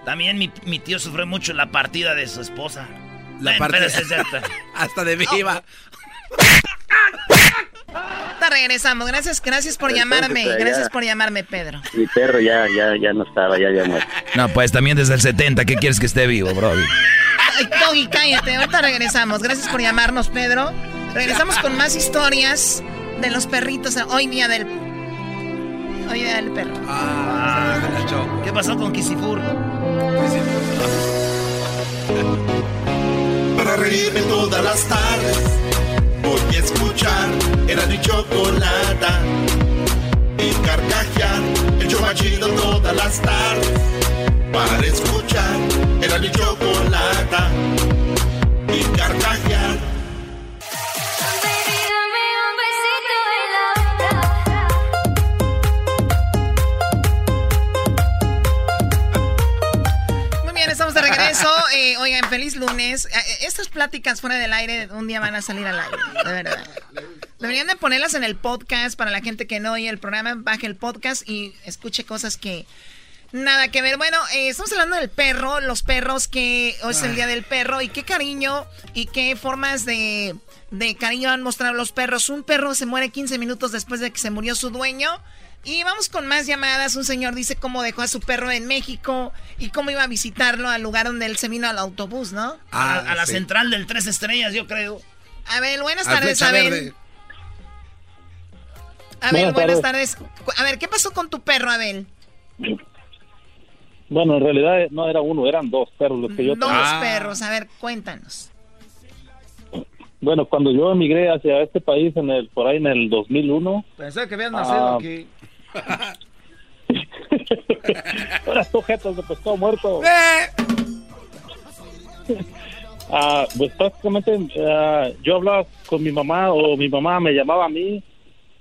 También mi, mi tío sufrió mucho la partida de su esposa. La partida-. Hasta de viva. Te regresamos. Gracias, gracias por llamarme. Gracias por llamarme, Pedro. Mi perro ya, ya, ya no estaba, ya había muerto. No, pues también desde el 70, ¿qué quieres que esté vivo, Brody? Ay, Doggy, cállate. Ahorita regresamos. Gracias por llamarnos, Pedro. Regresamos con más historias de los perritos. Hoy día del. Hoy día del perro. ¿Qué pasó con Kisifur? Para reírme todas las tardes Voy a escuchar Era mi chocolata Y carcajear El show más chido todas las tardes Para escuchar Era mi chocolata Y carcajear Muy bien, estamos de regreso. Eh, oigan, feliz lunes. Eh, Estas pláticas fuera del aire un día van a salir al aire, de verdad. Deberían de ponerlas en el podcast para la gente que no oye el programa, baje el podcast y escuche cosas que nada que ver. Bueno, eh, estamos hablando del perro, los perros que hoy es el día del perro y qué cariño y qué formas de, de cariño han mostrado los perros. Un perro se muere 15 minutos después de que se murió su dueño. Y vamos con más llamadas. Un señor dice cómo dejó a su perro en México y cómo iba a visitarlo al lugar donde él se vino al autobús, ¿no? a, a la central del Tres Estrellas, yo creo. Abel, buenas tardes, Abel. Verde. Abel, Buenas buenas tardes. A ver, ¿qué pasó con tu perro, Abel? Bueno, en realidad no era uno, eran dos perros los que yo Dos tenía. perros, a ver, cuéntanos. Bueno, cuando yo emigré hacia este país en el por ahí en el 2001, Pensé que habías nacido aquí. ahora sujetos de pescado muerto. Ah, pues prácticamente ah, yo hablaba con mi mamá o mi mamá me llamaba a mí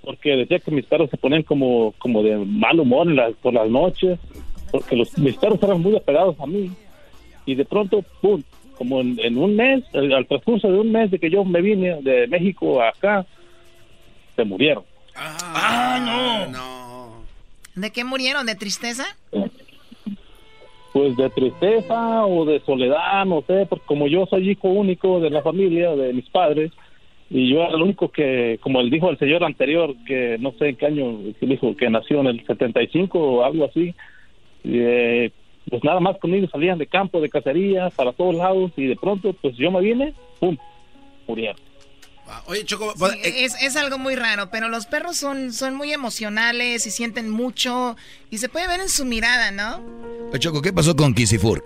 porque decía que mis perros se ponían como, como de mal humor en las- por las noches, porque los, mis perros eran muy apegados a mí. Y de pronto, pum, como en, en un mes, al al transcurso de un mes de que yo me vine de México a acá, se murieron. Ah, no. ¿De qué murieron? ¿De tristeza? Pues de tristeza o de soledad, no sé, porque como yo soy hijo único de la familia, de mis padres, y yo era el único que, como él dijo el señor anterior, que no sé en qué año, que dijo que nació en el 75 o algo así, eh, pues nada más conmigo salían de campo, de cacería, para todos lados, y de pronto, pues yo me vine, ¡pum! murieron. Oye, Choco, Sí, es, es algo muy raro, pero los perros son, son muy emocionales y sienten mucho y se puede ver en su mirada, ¿no? Oye, Choco, ¿qué pasó con Kisifur?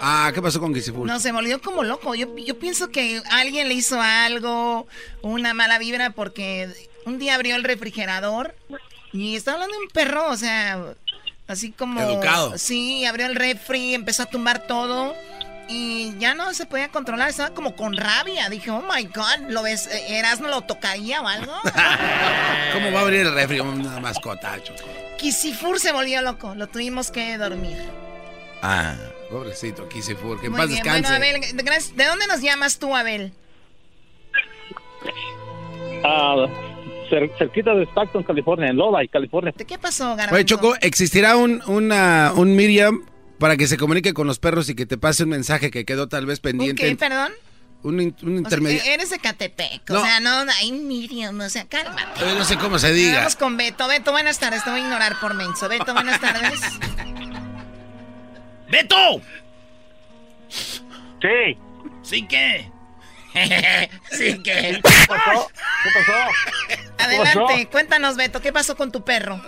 Ah, ¿qué pasó con Kisifur? No, se volvió como loco. Yo, yo pienso que alguien le hizo algo, una mala vibra, porque un día abrió el refrigerador y estaba hablando de un perro, o sea, así como... Educado. Sí, abrió el refri, empezó a tumbar todo y ya no se podía controlar, estaba como con rabia. Dije, oh my God, ¿lo ves? ¿Erasmo lo tocaría o algo? ¿Cómo va a abrir el refri una mascota, Choco? Kisifur se volvió loco, lo tuvimos que dormir. Ah, pobrecito Kisifur, que en paz bien, descanse. bueno, Abel, gracias. ¿de dónde nos llamas tú, Abel? Ah, cer- cerquita de Stockton, California, en Lodi, California. ¿Qué pasó, Garbanzo? Oye, Choco, ¿existirá un, una, un Miriam para que se comunique con los perros y que te pase un mensaje que quedó tal vez pendiente? ¿Qué, perdón? Un, in- un O sea, intermediario. eres de Catepec, o sea, no, ay, Miriam, o sea, cálmate. no sé cómo se diga. Vamos con Beto. Beto, buenas tardes, te voy a ignorar por menso. Beto, buenas tardes. ¡Beto! Sí. ¿Sí qué? sí que. ¿Qué pasó? ¿Qué pasó? Adelante, cuéntanos, Beto, ¿qué pasó con tu perro?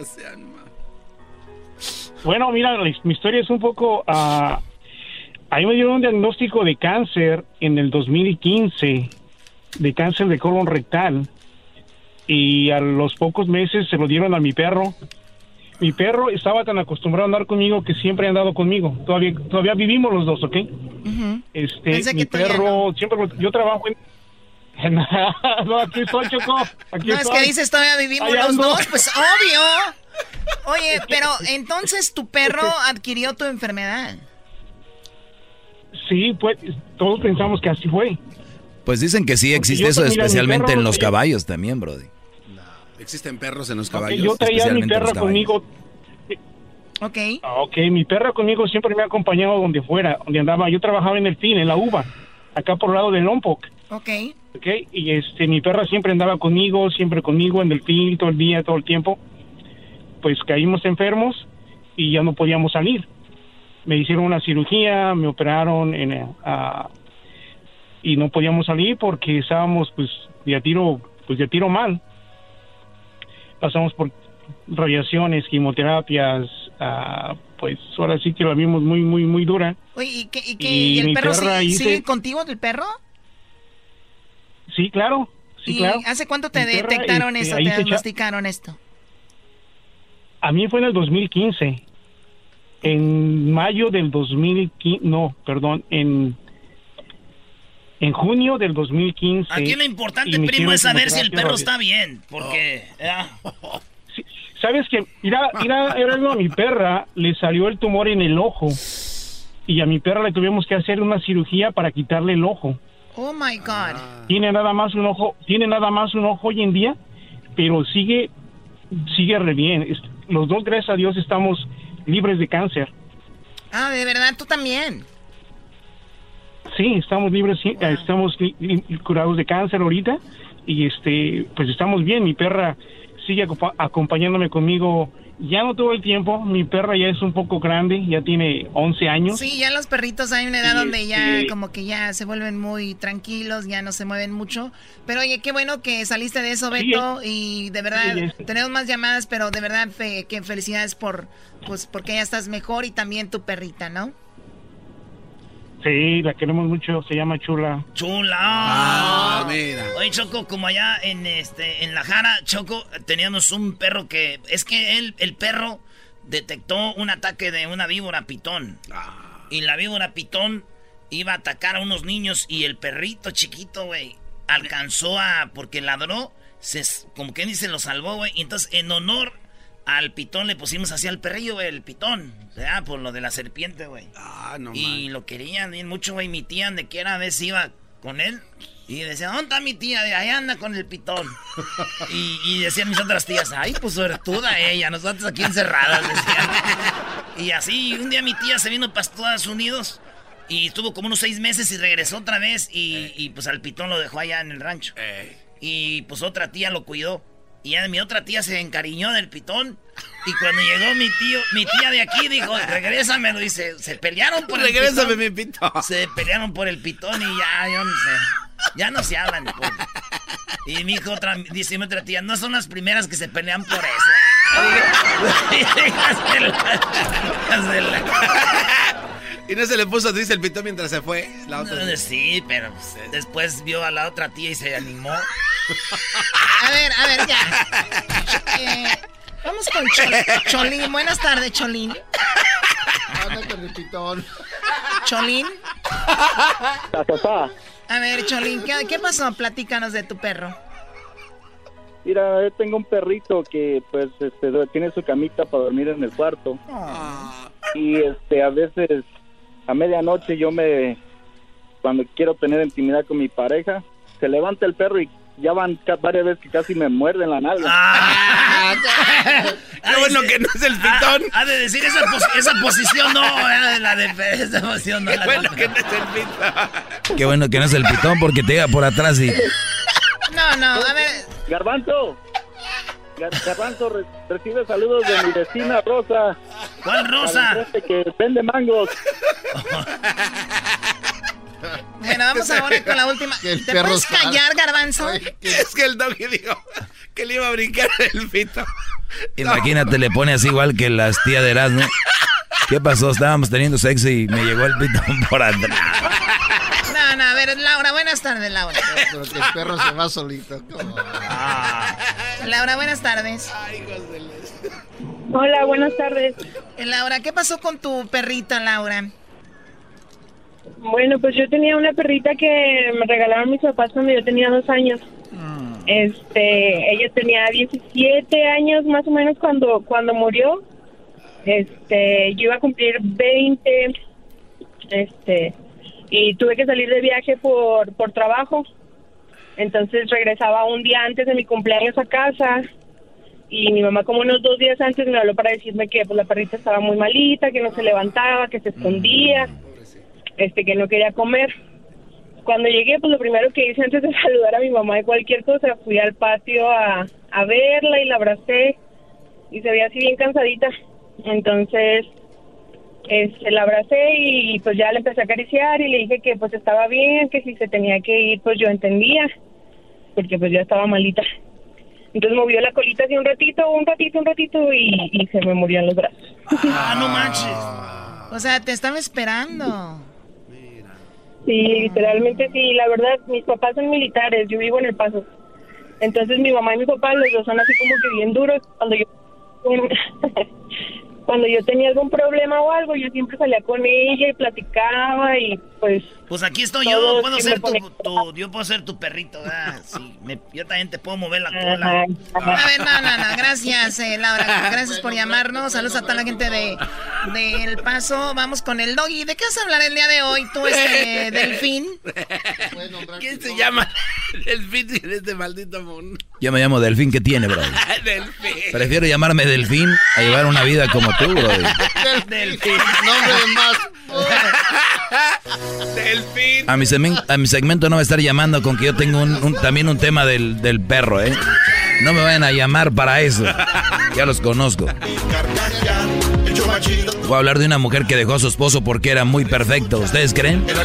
Bueno, mira, mi historia es un poco... ah, a mí me dieron un diagnóstico de cáncer en el 2015, de cáncer de colon rectal, y a los pocos meses se lo dieron a mi perro. Mi perro estaba tan acostumbrado a andar conmigo que siempre ha andado conmigo. Todavía, todavía vivimos los dos, ¿ok? Este, Pensé mi perro, siempre, yo trabajo en... no, aquí estoy, Choco. Aquí No, es estoy. que dices todavía vivimos los ando. dos, pues obvio. Oye, pero entonces tu perro adquirió tu enfermedad. Sí, pues todos pensamos que así fue. Pues dicen que sí existe eso, especialmente perro, en los caballos también, Brody. ¿Existen perros en los caballos? yo traía a mi perra conmigo. Ok. Ok, mi perra conmigo siempre me ha acompañado donde fuera, donde andaba. Yo trabajaba en el fin, en la uva, acá por el lado de Lompoc. Ok. Ok, y este, mi perra siempre andaba conmigo, siempre conmigo en el fin, todo el día, todo el tiempo. Pues caímos enfermos y ya no podíamos salir. Me hicieron una cirugía, me operaron en, ah, y no podíamos salir porque estábamos pues de a tiro, pues de a tiro mal. Pasamos por radiaciones, quimioterapias, ah, pues ahora sí que la vimos muy, muy, muy dura. Oye, ¿y, qué, y, qué- Y y el perro sigue, hice- sigue contigo, el perro? Sí, claro, sí, ¿Y claro. hace cuánto te perra, detectaron este, esto, te echa- diagnosticaron esto? A mí fue en el 2015. En mayo del 2015, no, perdón, en en junio del 2015. Aquí lo importante, primo, es saber si el perro está bien. Porque. ah. ¿Sabes que Mira, mira, era algo a mi perra le salió el tumor en el ojo y a mi perra le tuvimos que hacer una cirugía para quitarle el ojo. Oh my God. Tiene nada más un ojo, tiene nada más un ojo hoy en día pero sigue, sigue re bien. Los dos, gracias a Dios, estamos libres de cáncer. Ah, de verdad, tú también. Sí, estamos libres, estamos curados de cáncer ahorita y este, pues estamos bien. Mi perra sigue acompa- acompañándome conmigo ya no todo el tiempo. Mi perra ya es un poco grande, ya tiene 11 años. Sí, ya los perritos hay una edad Sí, donde ya sí. como que ya se vuelven muy tranquilos, ya no se mueven mucho. Pero oye, qué bueno que saliste de eso, Sí, Beto, y de verdad Sí, tenemos más llamadas, pero de verdad fe- que felicidades por pues porque ya estás mejor y también tu perrita, ¿no? Sí, la queremos mucho, se llama Chula. Chula. Ah, mira. Oye, Choco, como allá en este en la Jara, Choco, teníamos un perro que es que él el perro detectó un ataque de una víbora pitón. Y la víbora pitón iba a atacar a unos niños y el perrito chiquito, güey, alcanzó a porque ladró, se como que dice lo salvó, güey, y entonces en honor al pitón le pusimos así al perrillo, güey, el pitón, ¿verdad? Por lo de la serpiente, güey. Ah, no Y lo querían bien mucho, güey. Mi tía, de que era, veces iba con él. Y decía, ¿dónde está mi tía? De ahí anda con el pitón. Y, y decían mis otras tías, ay, pues suertuda ella, nosotros aquí encerradas, decían. Y así, un día mi tía se vino para Estados Unidos y estuvo como unos seis meses y regresó otra vez. Y, y, pues al pitón lo dejó allá en el rancho. Y pues otra tía lo cuidó. Y ya mi otra tía se encariñó del pitón. Y cuando llegó mi tío, mi tía de aquí dijo, regrésamelo. Dice, se pelearon por el Regrésame pitón. mi pitón. Se pelearon por el pitón y ya, yo no sé. Ya no se hablan. pues. Y mi hijo otra, dice mi otra tía, no son las primeras que se pelean por eso. Y no se le puso triste el pitón mientras se fue. La otra. Sí, pero pues, después vio a la otra tía y se animó. A ver, a ver, ya. Eh, vamos con Chol- Cholín. Buenas tardes, Cholín. Ándate, repitón. Cholín. A ver, Cholín, ¿qué, qué pasó? Platícanos de tu perro. Mira, yo tengo un perrito que pues este, tiene su camita para dormir en el cuarto. Y este a veces a medianoche yo me cuando quiero tener intimidad con mi pareja, se levanta el perro y ya van varias veces que casi me muerden la nalga. Qué bueno que no es el pitón. Ha, de decir esa, pos- esa posición no, era de la de esa posición no. Qué bueno que no es el pitón. Qué bueno que no es el pitón porque te llega por atrás y... No, no, a ver. Garbanzo. Gar- Garbanzo re- recibe saludos de mi vecina Rosa. ¿Cuál Rosa? Que vende mangos. Bueno, vamos ahora con la última. El ¿Te puedes callar, Garbanzo? Es que el doggy dijo que le iba a brincar el pitón. Imagínate, le pone así igual que las tías de Erasmo. ¿Qué pasó? Estábamos teniendo sexo y me llegó el pitón por atrás. No, no, a ver, Laura, buenas tardes, Laura. Pero que el perro se va solito. Laura, buenas tardes. Hola, buenas tardes. Laura, ¿qué pasó con tu perrita, Laura? Bueno, pues yo tenía una perrita que me regalaron mis papás cuando yo tenía dos años. Este, ella tenía 17 años más o menos cuando cuando murió. Este, yo iba a cumplir 20. Este, y tuve que salir de viaje por por trabajo. Entonces regresaba un día antes de mi cumpleaños a casa y mi mamá como unos dos días antes me habló para decirme que pues la perrita estaba muy malita, que no se levantaba, que se escondía, este que no quería comer. Cuando llegué, pues lo primero que hice antes de saludar a mi mamá de cualquier cosa, fui al patio a, a verla y la abracé y se veía así bien cansadita. Entonces, este, la abracé y pues ya le empecé a acariciar y le dije que pues estaba bien, que si se tenía que ir, pues yo entendía, porque pues ya estaba malita. Entonces movió la colita así un ratito, un ratito, un ratito y, y se me murió en los brazos. Ah, no manches. O sea, te estaba esperando. Sí, literalmente sí. La verdad, mis papás son militares, yo vivo en El Paso. Entonces mi mamá y mi papá, los dos son así como que bien duros. Cuando yo cuando yo tenía algún problema o algo, yo siempre salía con ella y platicaba y pues... Pues aquí estoy yo, puedo ser tu, tu- yo puedo ser tu perrito, ¿verdad? Sí, me- yo también te puedo mover la cola. A ver, no, no, no. Gracias, eh, Laura. Gracias por llamarnos. Saludos a toda la gente de, de El Paso. Vamos con el doggy. ¿De qué vas a hablar el día de hoy? Tú, este, Delfín. ¿Quién se llama? Delfín tiene este maldito mundo. Yo me llamo Delfín, ¿qué tiene, bro? Delfín. Prefiero llamarme Delfín a llevar una vida como tú, bro. Delfín. Nombre más. Delfín. A mi, semen- a mi segmento no va a estar llamando con que yo tengo un- un- también un tema del, del perro, ¿eh? No me vayan a llamar para eso. Ya los conozco. Voy a hablar de una mujer que dejó a su esposo porque era muy perfecto. ¿Ustedes creen? Era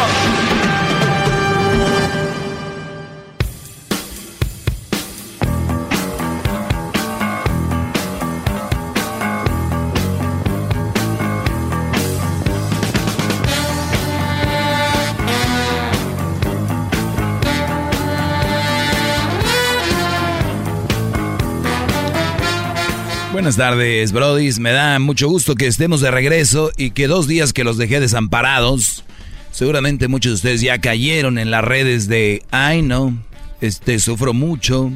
Buenas tardes, Brodis. Me da mucho gusto que estemos de regreso y que dos días que los dejé desamparados. Seguramente muchos de ustedes ya cayeron en las redes de, ay no, este, sufro mucho,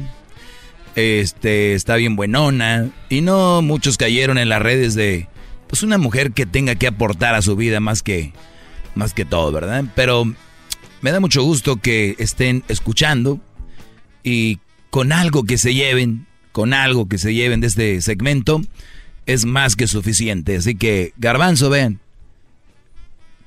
este, está bien buenona. Y no, muchos cayeron en las redes de, pues una mujer que tenga que aportar a su vida más que, más que todo, ¿verdad? Pero me da mucho gusto que estén escuchando y con algo que se lleven, con algo que se lleven de este segmento, es más que suficiente. Así que, garbanzo, vean.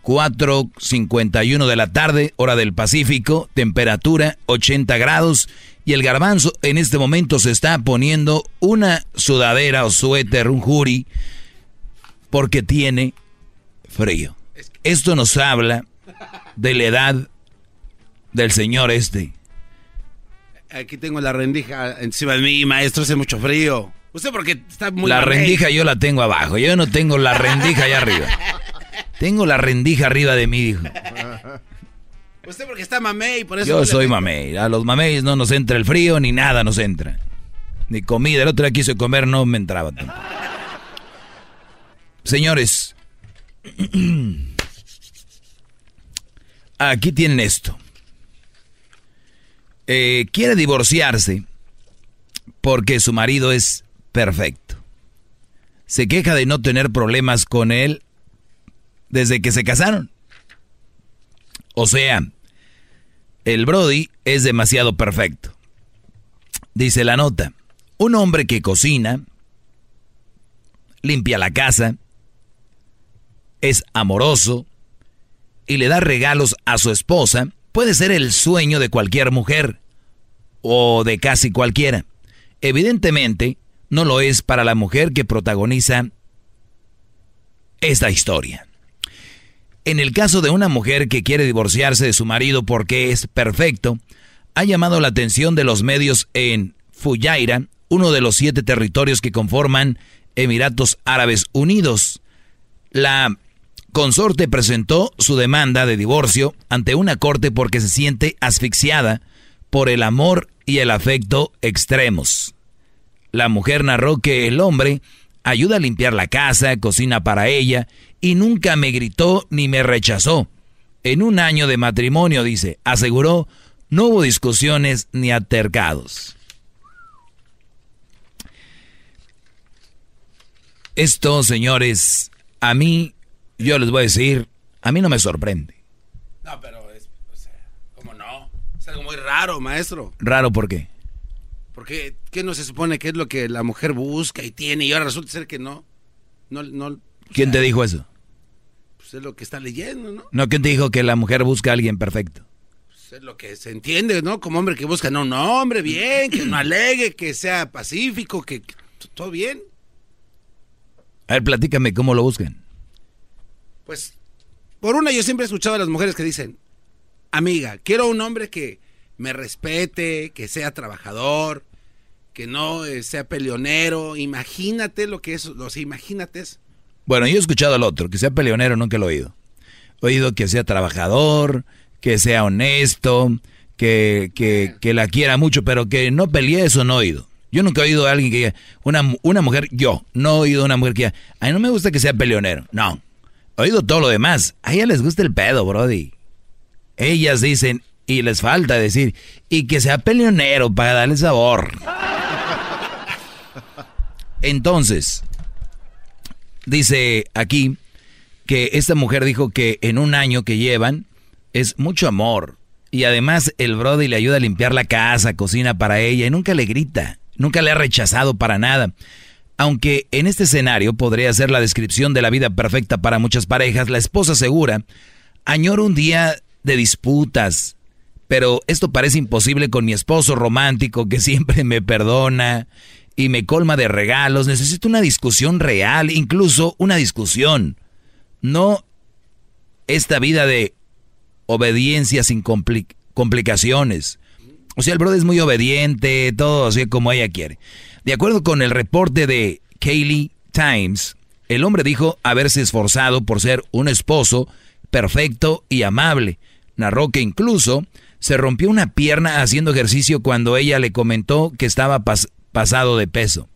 4.51 de la tarde, hora del Pacífico, temperatura 80 grados y el garbanzo en este momento se está poniendo una sudadera o suéter, un jury, porque tiene frío. Esto nos habla de la edad del señor este. Aquí tengo la rendija encima de mí, maestro, hace mucho frío. Usted porque está muy... la rendija yo la tengo abajo, yo no tengo la rendija allá arriba. Tengo la rendija arriba de mí, dijo. Usted porque está mamey, por eso... Yo soy mamey. A los mameis no nos entra el frío ni nada nos entra. Ni comida. El otro día quise comer, no me entraba tampoco. Señores, aquí tienen esto. Eh, quiere divorciarse porque su marido es perfecto. Se queja de no tener problemas con él desde que se casaron. O sea, el Brody es demasiado perfecto. Dice la nota, un hombre que cocina, limpia la casa, es amoroso y le da regalos a su esposa, puede ser el sueño de cualquier mujer o de casi cualquiera. Evidentemente, no lo es para la mujer que protagoniza esta historia. En el caso de una mujer que quiere divorciarse de su marido porque es perfecto, ha llamado la atención de los medios en Fujairah, uno de los siete territorios que conforman Emiratos Árabes Unidos. La consorte presentó su demanda de divorcio ante una corte porque se siente asfixiada por el amor y el afecto extremos. La mujer narró que el hombre ayuda a limpiar la casa, cocina para ella y nunca me gritó ni me rechazó. En un año de matrimonio, dice, aseguró, no hubo discusiones ni altercados. Esto, señores, a mí, yo les voy a decir, a mí no me sorprende. No, pero es... O sea, ¿cómo no? Es algo muy raro, maestro. Raro, ¿por qué? Porque, ¿qué no se supone que es lo que la mujer busca y tiene? Y ahora resulta ser que no. No, no, ¿Quién te dijo eso? pues es lo que está leyendo, ¿no? No, ¿quién te dijo que la mujer busca a alguien perfecto? Pues es lo que se entiende, ¿no? Como hombre que busca, no, un hombre bien, que no alegue, que sea pacífico, que, que todo bien. A ver, platícame cómo lo buscan. Pues, por una, yo siempre he escuchado a las mujeres que dicen, amiga, quiero un hombre que me respete, que sea trabajador, que no eh, sea peleonero. Imagínate lo que es, los imagínate. Bueno, yo he escuchado al otro, que sea peleonero, nunca lo he oído. He oído que sea trabajador, que sea honesto, que, que, que la quiera mucho, pero que no pelee eso no he oído. Yo nunca he oído a alguien que diga, una, una mujer, yo, no he oído a una mujer que diga, a mí no me gusta que sea peleonero. No, oído todo lo demás. A ella les gusta el pedo, Brody. Ellas dicen, y les falta decir, y que sea peleonero para darle sabor. Entonces, dice aquí que esta mujer dijo que en un año que llevan es mucho amor. Y además el Brody le ayuda a limpiar la casa, cocina para ella y nunca le grita, nunca le ha rechazado para nada. Aunque en este escenario podría ser la descripción de la vida perfecta para muchas parejas, la esposa asegura, añoro un día de disputas, pero esto parece imposible con mi esposo romántico que siempre me perdona y me colma de regalos. Necesito una discusión real, incluso una discusión. No esta vida de obediencia sin complicaciones. O sea, el brother es muy obediente, todo así como ella quiere. De acuerdo con el reporte de Kaylee Times, el hombre dijo haberse esforzado por ser un esposo perfecto y amable. Narró que incluso se rompió una pierna haciendo ejercicio cuando ella le comentó que estaba pasado de peso.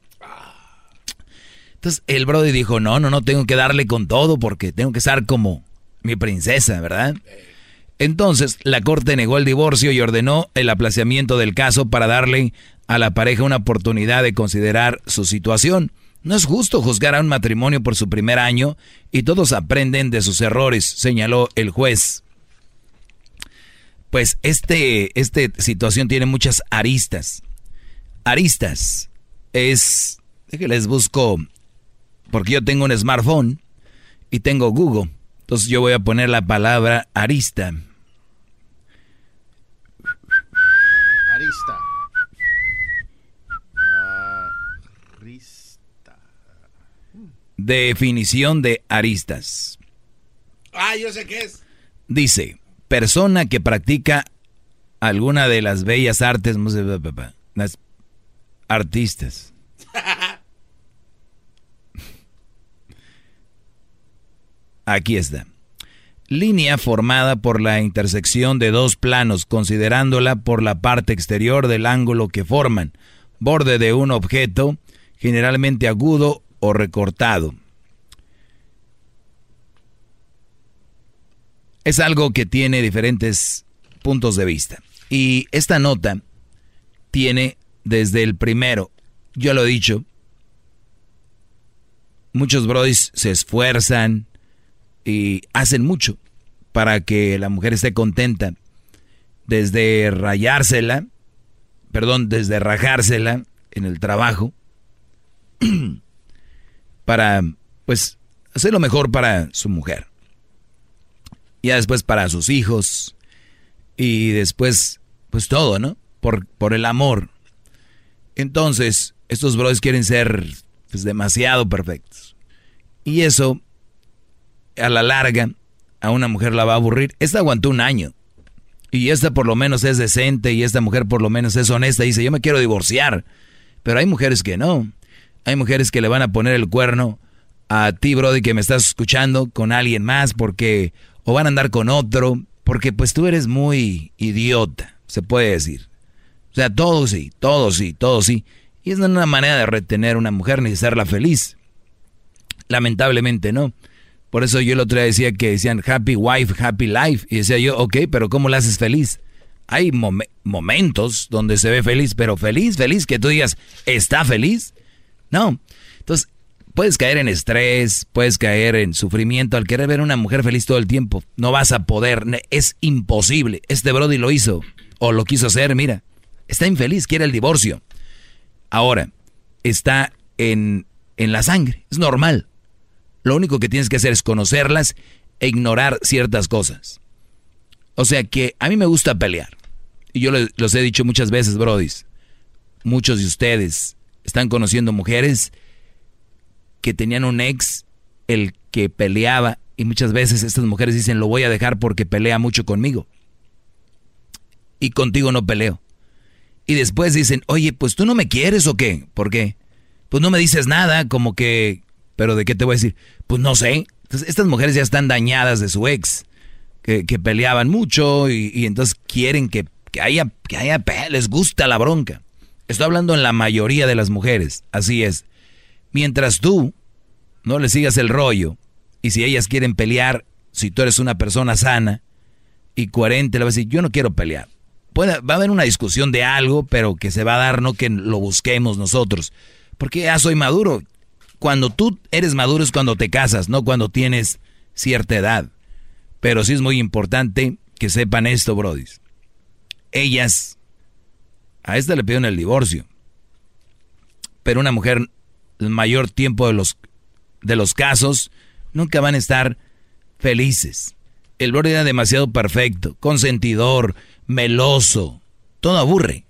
Entonces el Brody dijo, no, no, no, tengo que darle con todo porque tengo que estar como mi princesa, ¿verdad? Entonces la corte negó el divorcio y ordenó el aplazamiento del caso para darle a la pareja una oportunidad de considerar su situación. No es justo juzgar a un matrimonio por su primer año y todos aprenden de sus errores, señaló el juez. Pues este, esta situación tiene muchas aristas aristas es, que les busco, porque yo tengo un smartphone y tengo Google. Entonces yo voy a poner la palabra arista. Arista. Arista. Definición de aristas. Ah, yo sé qué es. Dice, persona que practica alguna de las bellas artes, artistas. Aquí está. Línea formada por la intersección de dos planos, considerándola por la parte exterior del ángulo que forman, borde de un objeto, generalmente agudo o recortado. Es algo que tiene diferentes puntos de vista. Y esta nota tiene desde el primero. Yo lo he dicho. Muchos brodis se esfuerzan y hacen mucho para que la mujer esté contenta. Desde rayársela, perdón, desde rajársela en el trabajo, para, pues, hacer lo mejor para su mujer. Y después para sus hijos. Y después, pues todo, ¿no? Por, por el amor. Entonces, estos brothers quieren ser pues, demasiado perfectos. Y eso, a la larga, a una mujer la va a aburrir. Esta aguantó un año. Y esta por lo menos es decente y esta mujer por lo menos es honesta y dice, yo me quiero divorciar. Pero hay mujeres que no. Hay mujeres que le van a poner el cuerno a ti, Brody, que me estás escuchando, con alguien más, porque, o van a andar con otro, porque pues tú eres muy idiota, se puede decir. O sea, todo sí, todo sí, todo sí. Y es una manera de retener a una mujer ni hacerla feliz. Lamentablemente no. Por eso yo el otro día decía que decían happy wife, happy life. Y decía yo, ok, pero ¿cómo la haces feliz? Hay momentos donde se ve feliz, pero feliz, feliz, que tú digas, ¿está feliz? No. Entonces, puedes caer en estrés, puedes caer en sufrimiento al querer ver a una mujer feliz todo el tiempo. No vas a poder, es imposible. Este Brody lo hizo, o lo quiso hacer, mira. Está infeliz, quiere el divorcio. Ahora, está en, en la sangre, es normal. Lo único que tienes que hacer es conocerlas e ignorar ciertas cosas. O sea que a mí me gusta pelear. Y yo los he dicho muchas veces, brodis. Muchos de ustedes están conociendo mujeres que tenían un ex, el que peleaba, y muchas veces estas mujeres dicen, lo voy a dejar porque pelea mucho conmigo. Y contigo no peleo. Y después dicen, oye, pues tú no me quieres o qué? ¿Por qué? Pues no me dices nada, como que, pero ¿de qué te voy a decir? Pues no sé. Entonces, estas mujeres ya están dañadas de su ex, que, peleaban mucho y, entonces quieren que, que haya, que haya, les gusta la bronca. Estoy hablando en la mayoría de las mujeres, así es. Mientras tú no le sigas el rollo, y si ellas quieren pelear, si tú eres una persona sana y coherente, le vas a decir, yo no quiero pelear. Puede, va a haber una discusión de algo, pero que se va a dar, no que lo busquemos nosotros. Porque ya soy maduro. Cuando tú eres maduro es cuando te casas, no cuando tienes cierta edad. Pero sí es muy importante que sepan esto, brodis. Ellas, a esta le pidieron el divorcio. Pero una mujer, el mayor tiempo de los, de los casos, nunca van a estar felices. El brody era demasiado perfecto, consentidor, meloso. Todo aburre.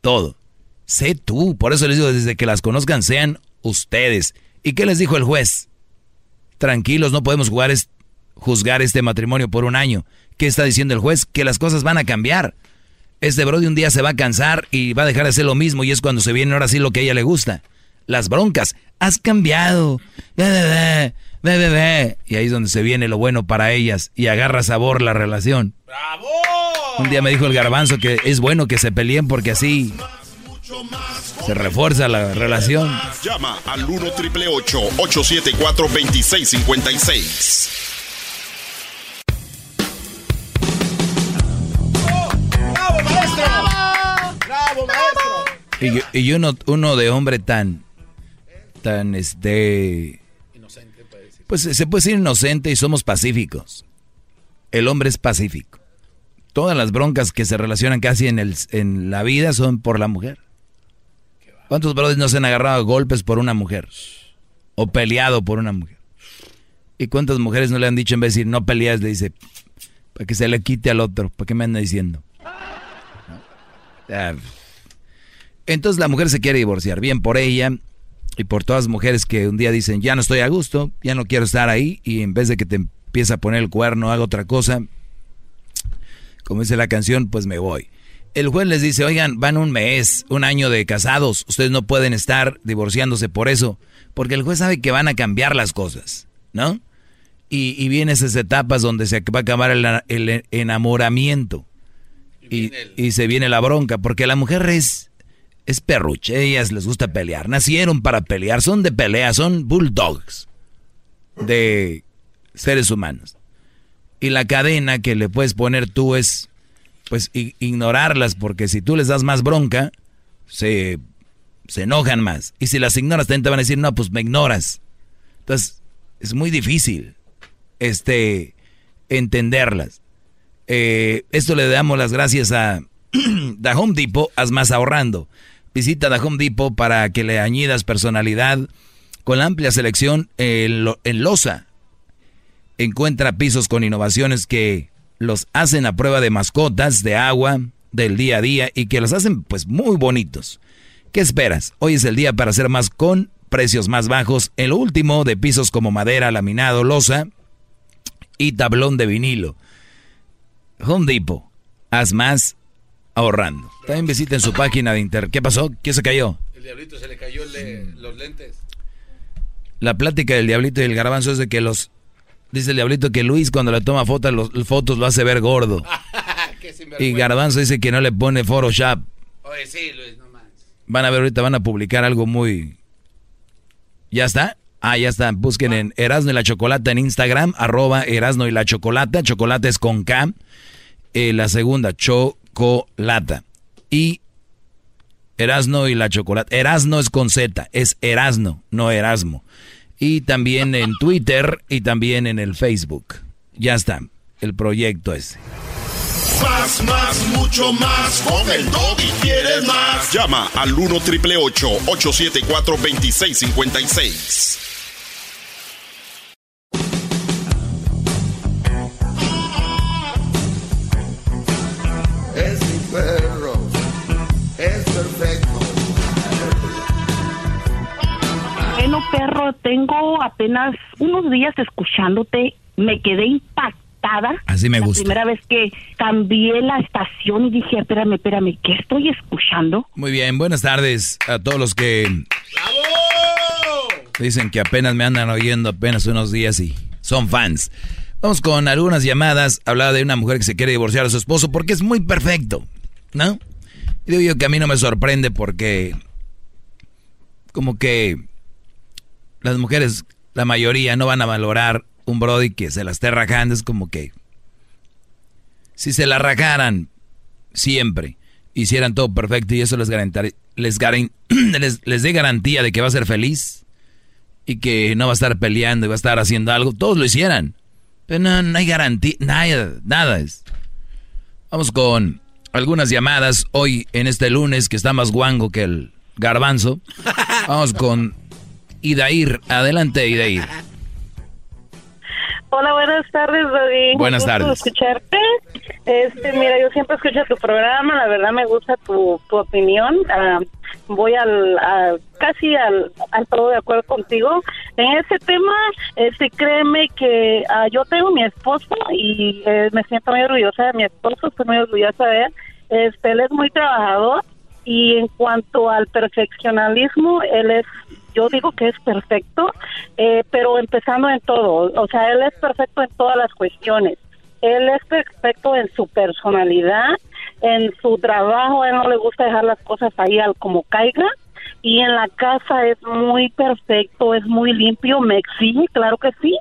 Todo. Sé tú. Por eso les digo, desde que las conozcan, sean ustedes. ¿Y qué les dijo el juez? Tranquilos, no podemos jugar juzgar este matrimonio por un año. ¿Qué está diciendo el juez? Que las cosas van a cambiar. Este brody un día se va a cansar y va a dejar de hacer lo mismo y es cuando se viene ahora sí lo que a ella le gusta. Las broncas. Has cambiado. Y ahí es donde se viene lo bueno para ellas y agarra sabor la relación. ¡Bravo! Un día me dijo el garbanzo que es bueno que se peleen porque así se refuerza la relación. Llama al 1 triple 874 2656. Y, y uno, uno de hombre tan, tan este... Inocente, Pues se puede decir inocente y somos pacíficos. El hombre es pacífico. Todas las broncas que se relacionan casi en, el, en la vida son por la mujer. ¿Cuántos brothers no se han agarrado golpes por una mujer? O peleado por una mujer. ¿Y cuántas mujeres no le han dicho en vez de decir no peleas, le dice, para que se le quite al otro? ¿Para qué me anda diciendo? Entonces la mujer se quiere divorciar, bien por ella y por todas las mujeres que un día dicen, ya no estoy a gusto, ya no quiero estar ahí y en vez de que te empiece a poner el cuerno, haga otra cosa, como dice la canción, pues me voy. El juez les dice, oigan, van un mes, un año de casados, ustedes no pueden estar divorciándose por eso, porque el juez sabe que van a cambiar las cosas, ¿no? Y, y vienen esas etapas donde se va a acabar el, enamoramiento y, y se viene la bronca, porque la mujer es es perruche, ellas les gusta pelear, nacieron para pelear, son de pelea, son bulldogs de seres humanos. Y la cadena que le puedes poner tú es, pues, ignorarlas, porque si tú les das más bronca, se, se enojan más. Y si las ignoras, también te van a decir, no, pues me ignoras. Entonces, es muy difícil, este, entenderlas. Eh, esto le damos las gracias a The Home Depot, haz más ahorrando. Visita The Home Depot para que le añidas personalidad con la amplia selección en, Loza. Encuentra pisos con innovaciones que los hacen a prueba de mascotas, de agua, del día a día y que los hacen pues muy bonitos. ¿Qué esperas? Hoy es el día para hacer más con precios más bajos. En lo último de pisos como madera, laminado, loza y tablón de vinilo. Home Depot. Haz más ahorrando. También visiten su página de internet. ¿Qué pasó? ¿Qué se cayó? El diablito se le cayó los lentes. La plática del diablito y el garbanzo es de que los... Dice el diablito que Luis cuando le toma fotos, los, fotos lo hace ver gordo. y garbanzo dice que no le pone Photoshop. Oye, sí, Luis, no más. Van a ver ahorita, van a publicar algo muy... ¿Ya está? Ah, ya está. Busquen en Erasno y la Chocolata en Instagram, arroba Erasno y la Chocolata. Chocolate es con K. Eh, la segunda, Cho chocolata. Y Erasno y la chocolate. Erasno es con Z, es Erasno, no Erasmo. Y también en Twitter y también en el Facebook. Ya está, el proyecto ese. Más, más, mucho más. Con el y quieres más. Llama al 1 triple 874 2656. Perro, tengo apenas unos días escuchándote, me quedé impactada. Así me gusta. La primera vez que cambié la estación y dije, espérame, espérame, ¿qué estoy escuchando? Muy bien, buenas tardes a todos los que... Dicen que apenas me andan oyendo apenas unos días y son fans. Vamos con algunas llamadas. Hablaba de una mujer que se quiere divorciar de su esposo porque es muy perfecto. ¿No? Digo yo que a mí no me sorprende porque como que las mujeres, la mayoría, no van a valorar un Brody que se la esté rajando. Es como que si se la rajaran siempre, hicieran todo perfecto y eso les, les, les, les dé garantía de que va a ser feliz y que no va a estar peleando y va a estar haciendo algo, todos lo hicieran. Pero no, no hay garantía, nada, nada es. Vamos con algunas llamadas hoy en este lunes que está más guango que el garbanzo. Vamos con Idair. Adelante, Idair. Hola, buenas tardes, David. Buenas tardes. escucharte. Este, mira, yo siempre escucho tu programa, la verdad me gusta tu, tu opinión. Ah, voy al, casi al, al, todo de acuerdo contigo. En ese tema, este, créeme que ah, yo tengo mi esposo y eh, me siento muy orgullosa de mi esposo, estoy muy orgullosa de él. Este, él es muy trabajador y en cuanto al perfeccionalismo, él es yo digo que es perfecto, eh, pero empezando en todo, o sea, él es perfecto en todas las cuestiones. Él es perfecto en su personalidad, en su trabajo, él no le gusta dejar las cosas ahí al como caiga. Y en la casa es muy perfecto, es muy limpio, me exige, claro que sí,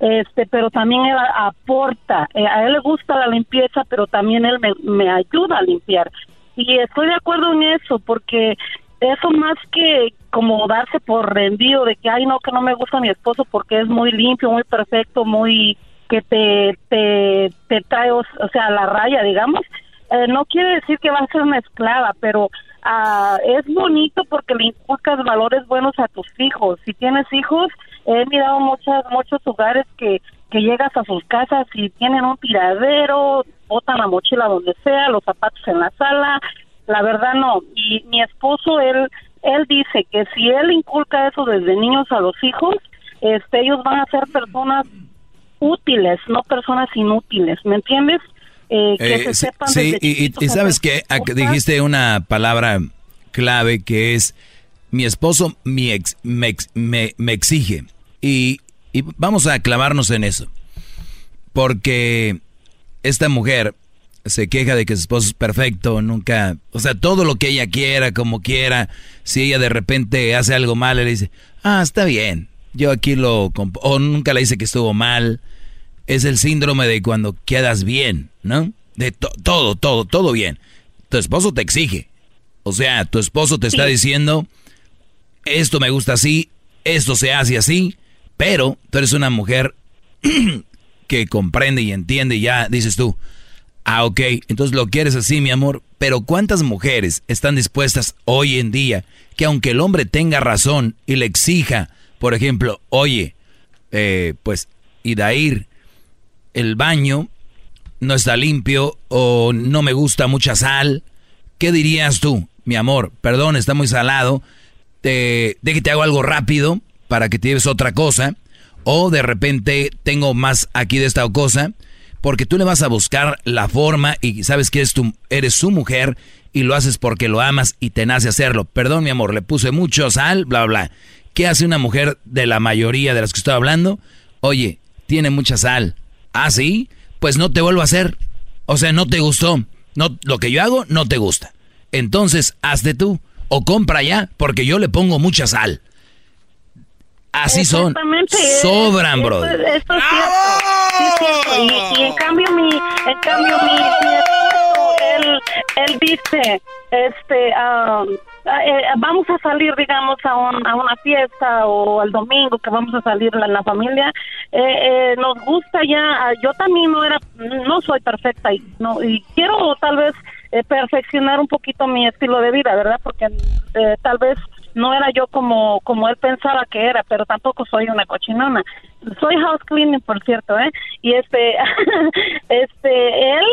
este, pero también él aporta. Eh, a él le gusta la limpieza, pero también él me ayuda a limpiar. Y estoy de acuerdo en eso, porque eso más que como darse por rendido de que, ay, no, que no me gusta mi esposo porque es muy limpio, muy perfecto, muy que te, te, te trae, o, sea, la raya, digamos, eh, no quiere decir que va a ser una esclava, pero ah, es bonito porque le inculcas valores buenos a tus hijos. Si tienes hijos, he mirado muchas, muchos lugares que, que llegas a sus casas y tienen un tiradero, botan la mochila donde sea, los zapatos en la sala, la verdad no. Y mi esposo, él, él dice que si él inculca eso desde niños a los hijos, este, ellos van a ser personas útiles, no personas inútiles, ¿me entiendes? Eh, que eh, se sepan sí, y, y, sabes que dijiste una palabra clave que es mi esposo mi ex, me, me, me exige y, y vamos a clavarnos en eso porque esta mujer se queja de que su esposo es perfecto, nunca, o sea, todo lo que ella quiera, como quiera, si ella de repente hace algo mal, le dice, ah, está bien, yo aquí lo, o nunca le dice que estuvo mal, es el síndrome de cuando quedas bien, ¿no? De todo, todo, todo bien. Tu esposo te exige, o sea, tu esposo te está diciendo, esto me gusta así, esto se hace así, pero tú eres una mujer que comprende y entiende y ya dices tú, Ah, ok, entonces lo quieres así, mi amor. Pero ¿cuántas mujeres están dispuestas hoy en día que aunque el hombre tenga razón y le exija, por ejemplo, oye, eh, pues, ir el baño no está limpio o no me gusta mucha sal, ¿qué dirías tú, mi amor? Perdón, está muy salado, te, de que te hago algo rápido para que te lleves otra cosa, o de repente tengo más aquí de esta cosa porque tú le vas a buscar la forma y sabes que eres, tu, eres su mujer y lo haces porque lo amas y te nace hacerlo. Perdón, mi amor, le puse mucho sal, bla, bla. ¿Qué hace una mujer de la mayoría de las que estoy hablando? Oye, tiene mucha sal. ¿Ah, sí? Pues no te vuelvo a hacer. O sea, no te gustó. No, lo que yo hago no te gusta. Entonces, hazte tú. O compra ya, porque yo le pongo mucha sal. Así son. Sobran, bro. Es cierto. y, en cambio mi, en cambio mi, él, él dice, este, um, eh, vamos a salir, digamos, a, a una fiesta o el domingo que vamos a salir en la familia, eh, eh, nos gusta ya, yo también no era, no soy perfecta y, no, y quiero tal vez perfeccionar un poquito mi estilo de vida, ¿verdad? Porque tal vez no era yo como como él pensaba que era, pero tampoco soy una cochinona. Soy house cleaning, por cierto, ¿eh? Y este, este, él,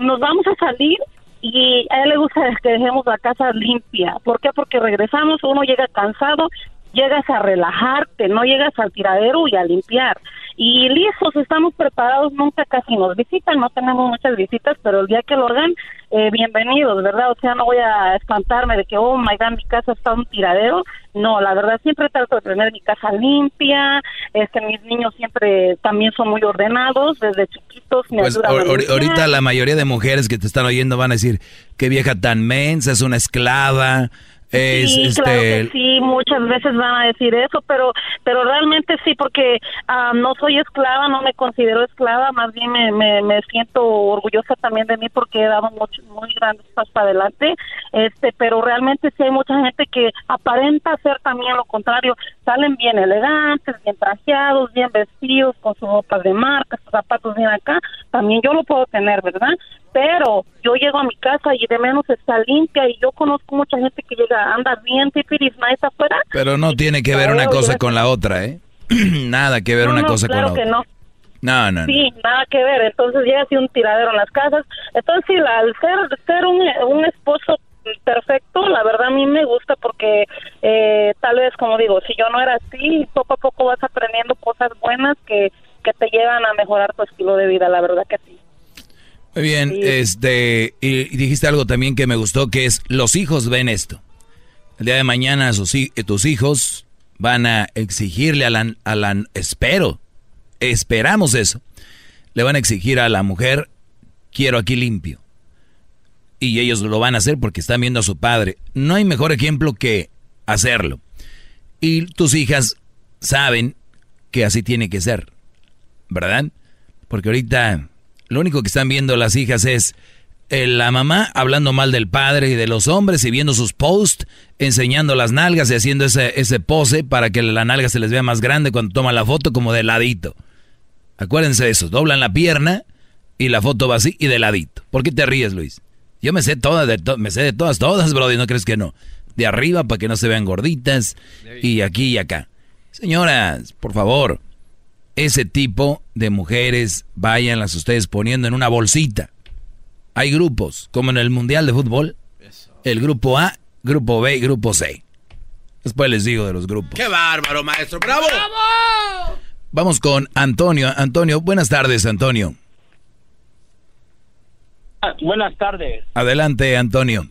nos vamos a salir y a él le gusta que dejemos la casa limpia. ¿Por qué? Porque regresamos, uno llega cansado llegas a relajarte, no llegas al tiradero y a limpiar. Y listos, estamos preparados, nunca casi nos visitan, no tenemos muchas visitas, pero el día que lo hagan, eh, bienvenidos, ¿verdad? O sea, no voy a espantarme de que, oh my god, mi casa está un tiradero. No, la verdad, siempre trato de tener mi casa limpia, es que mis niños siempre también son muy ordenados, desde chiquitos. Me Pues ayudan limpiar. ahorita la mayoría de mujeres que te están oyendo van a decir, qué vieja tan mensa, es una esclava, es sí, este... claro que sí, muchas veces van a decir eso, pero pero realmente sí, porque ah, no soy esclava, no me considero esclava, más bien me, me, me siento orgullosa también de mí porque he dado mucho, muy grandes pasos para adelante, este, pero realmente sí hay mucha gente que aparenta ser también lo contrario, salen bien elegantes, bien trajeados, bien vestidos, con sus ropas de marca, sus zapatos bien acá, también yo lo puedo tener, ¿verdad? Pero yo llego a mi casa y de menos está limpia y yo conozco mucha gente que llega, anda bien tipiris nice afuera. Pero no tiene que ver una cosa con la otra, ¿eh? Nada que ver No, una no, cosa claro con la que otra. no. No, no, no. Sí, nada que ver. Entonces llega así un tiradero en las casas. Entonces, sí, la- al ser, ser un, un esposo perfecto, la verdad a mí me gusta porque eh, tal vez, como digo, si yo no era así, poco a poco vas aprendiendo cosas buenas que, que te llevan a mejorar tu estilo de vida, la verdad que sí. Muy bien, este, y, dijiste algo también que me gustó, que es, los hijos ven esto. El día de mañana sus, eh, tus hijos van a exigirle a la, a la, espero, esperamos eso, le van a exigir a la mujer, quiero aquí limpio. Y ellos lo van a hacer porque están viendo a su padre. No hay mejor ejemplo que hacerlo. Y tus hijas saben que así tiene que ser, ¿verdad? Porque ahorita lo único que están viendo las hijas es eh, la mamá hablando mal del padre y de los hombres y viendo sus posts, enseñando las nalgas y haciendo ese, ese pose para que la nalga se les vea más grande cuando toman la foto como de ladito. Acuérdense de eso, doblan la pierna y la foto va así y de ladito. ¿Por qué te ríes, Luis? Yo me sé todas, de to- me sé de todas, todas, brody, ¿no crees que no? De arriba para que no se vean gorditas y aquí y acá. Señoras, por favor, ese tipo de mujeres váyanlas ustedes poniendo en una bolsita. Hay grupos, como en el Mundial de Fútbol, el grupo A, grupo B y grupo C. Después les digo de los grupos. ¡Qué bárbaro, maestro! ¡Bravo! Vamos con Antonio. Antonio, buenas tardes, Antonio. Ah, Buenas tardes. Adelante, Antonio.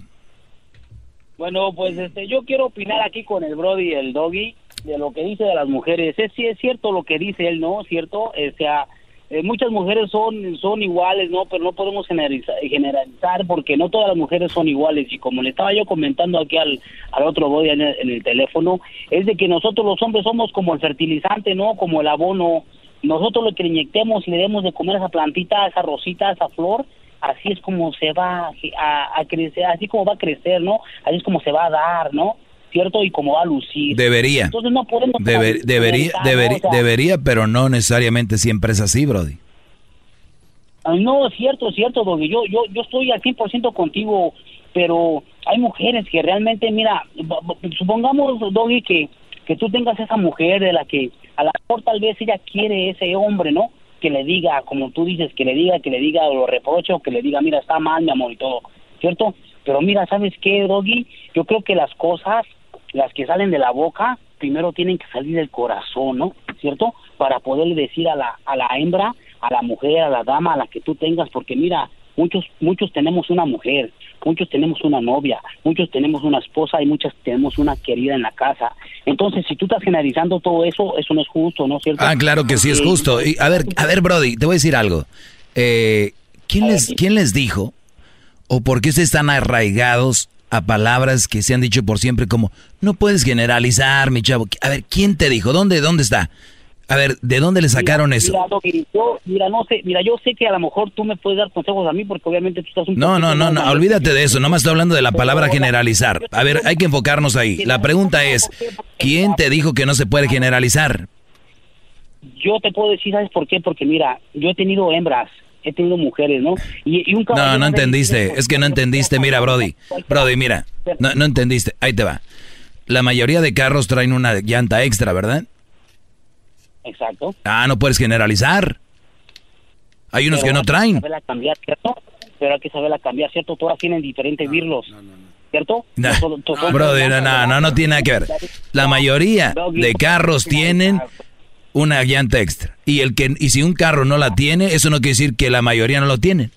Bueno, pues este, yo quiero opinar aquí con el Brody y el Doggy de lo que dice de las mujeres. Es sí es cierto lo que dice él, ¿no? ¿Cierto? O sea, eh, muchas mujeres son son iguales, ¿no? Pero no podemos generalizar, generalizar porque no todas las mujeres son iguales. Y como le estaba yo comentando aquí al, al otro Brody en el, teléfono, es de que nosotros los hombres somos como el fertilizante, ¿no? Como el abono. Nosotros lo que inyectemos y le demos de comer a esa plantita, esa rosita, esa flor, así es como se va a, a crecer, así como va a crecer, ¿no? Así es como se va a dar, ¿no? ¿Cierto? Y como va a lucir. Debería. Entonces no podemos... Debe- debería, debería, ¿no? O sea, debería, pero no necesariamente siempre es así, Brody. No, es cierto, cierto, Doggy. Yo, yo, yo estoy al 100% contigo, pero hay mujeres que realmente, mira, supongamos, Doggy, que, que tú tengas esa mujer de la que a lo mejor tal vez ella quiere ese hombre, ¿no? Que le diga, como tú dices, que le diga, que le diga lo reproche o que le diga, mira, está mal, mi amor, y todo, ¿cierto? Pero mira, ¿sabes qué, Doggy? Yo creo que las cosas, las que salen de la boca, primero tienen que salir del corazón, ¿no? ¿Cierto? Para poderle decir a la, a la hembra, a la mujer, a la dama, a la que tú tengas, porque mira, muchos, muchos tenemos una mujer, muchos tenemos una novia, muchos tenemos una esposa y muchas tenemos una querida en la casa. Entonces, si tú estás generalizando todo eso, eso no es justo, ¿no es cierto? Ah, claro que sí es justo. Y, a ver, a ver, Brody, te voy a decir algo. Eh, ¿quién, les, ¿Quién les dijo o por qué ustedes están arraigados a palabras que se han dicho por siempre como no puedes generalizar, mi chavo? A ver, ¿quién te dijo? ¿Dónde, dónde está? A ver, ¿de dónde le sacaron Mira, eso? Mira, Doggy, yo, mira, no sé, mira, yo sé que a lo mejor tú me puedes dar consejos a mí porque obviamente tú estás un No, no, no, no, olvídate de eso, nomás estoy hablando de la palabra generalizar. A ver, hay que enfocarnos ahí. La pregunta es, ¿quién te dijo que no se puede generalizar? Yo te puedo decir, ¿sabes por qué? Porque mira, yo he tenido hembras, he tenido mujeres, ¿no? Y, y un No, caballero no entendiste, es que no entendiste, mira, Brody, Brody, mira, no, no entendiste, ahí te va. La mayoría de carros traen una llanta extra, ¿verdad? Exacto. Ah, no puedes generalizar. Hay unos Pero que no hay que traen. saberla cambiar, ¿cierto? Pero hay que saberla cambiar, ¿cierto? Todas tienen diferentes virlos. ¿cierto? No, Nosotros- nosotros- brother, no, no, no, no tiene nada que ver. La mayoría de carros tienen una llanta extra. Y el que y si un carro no la tiene, eso no quiere decir que la mayoría no lo tiene.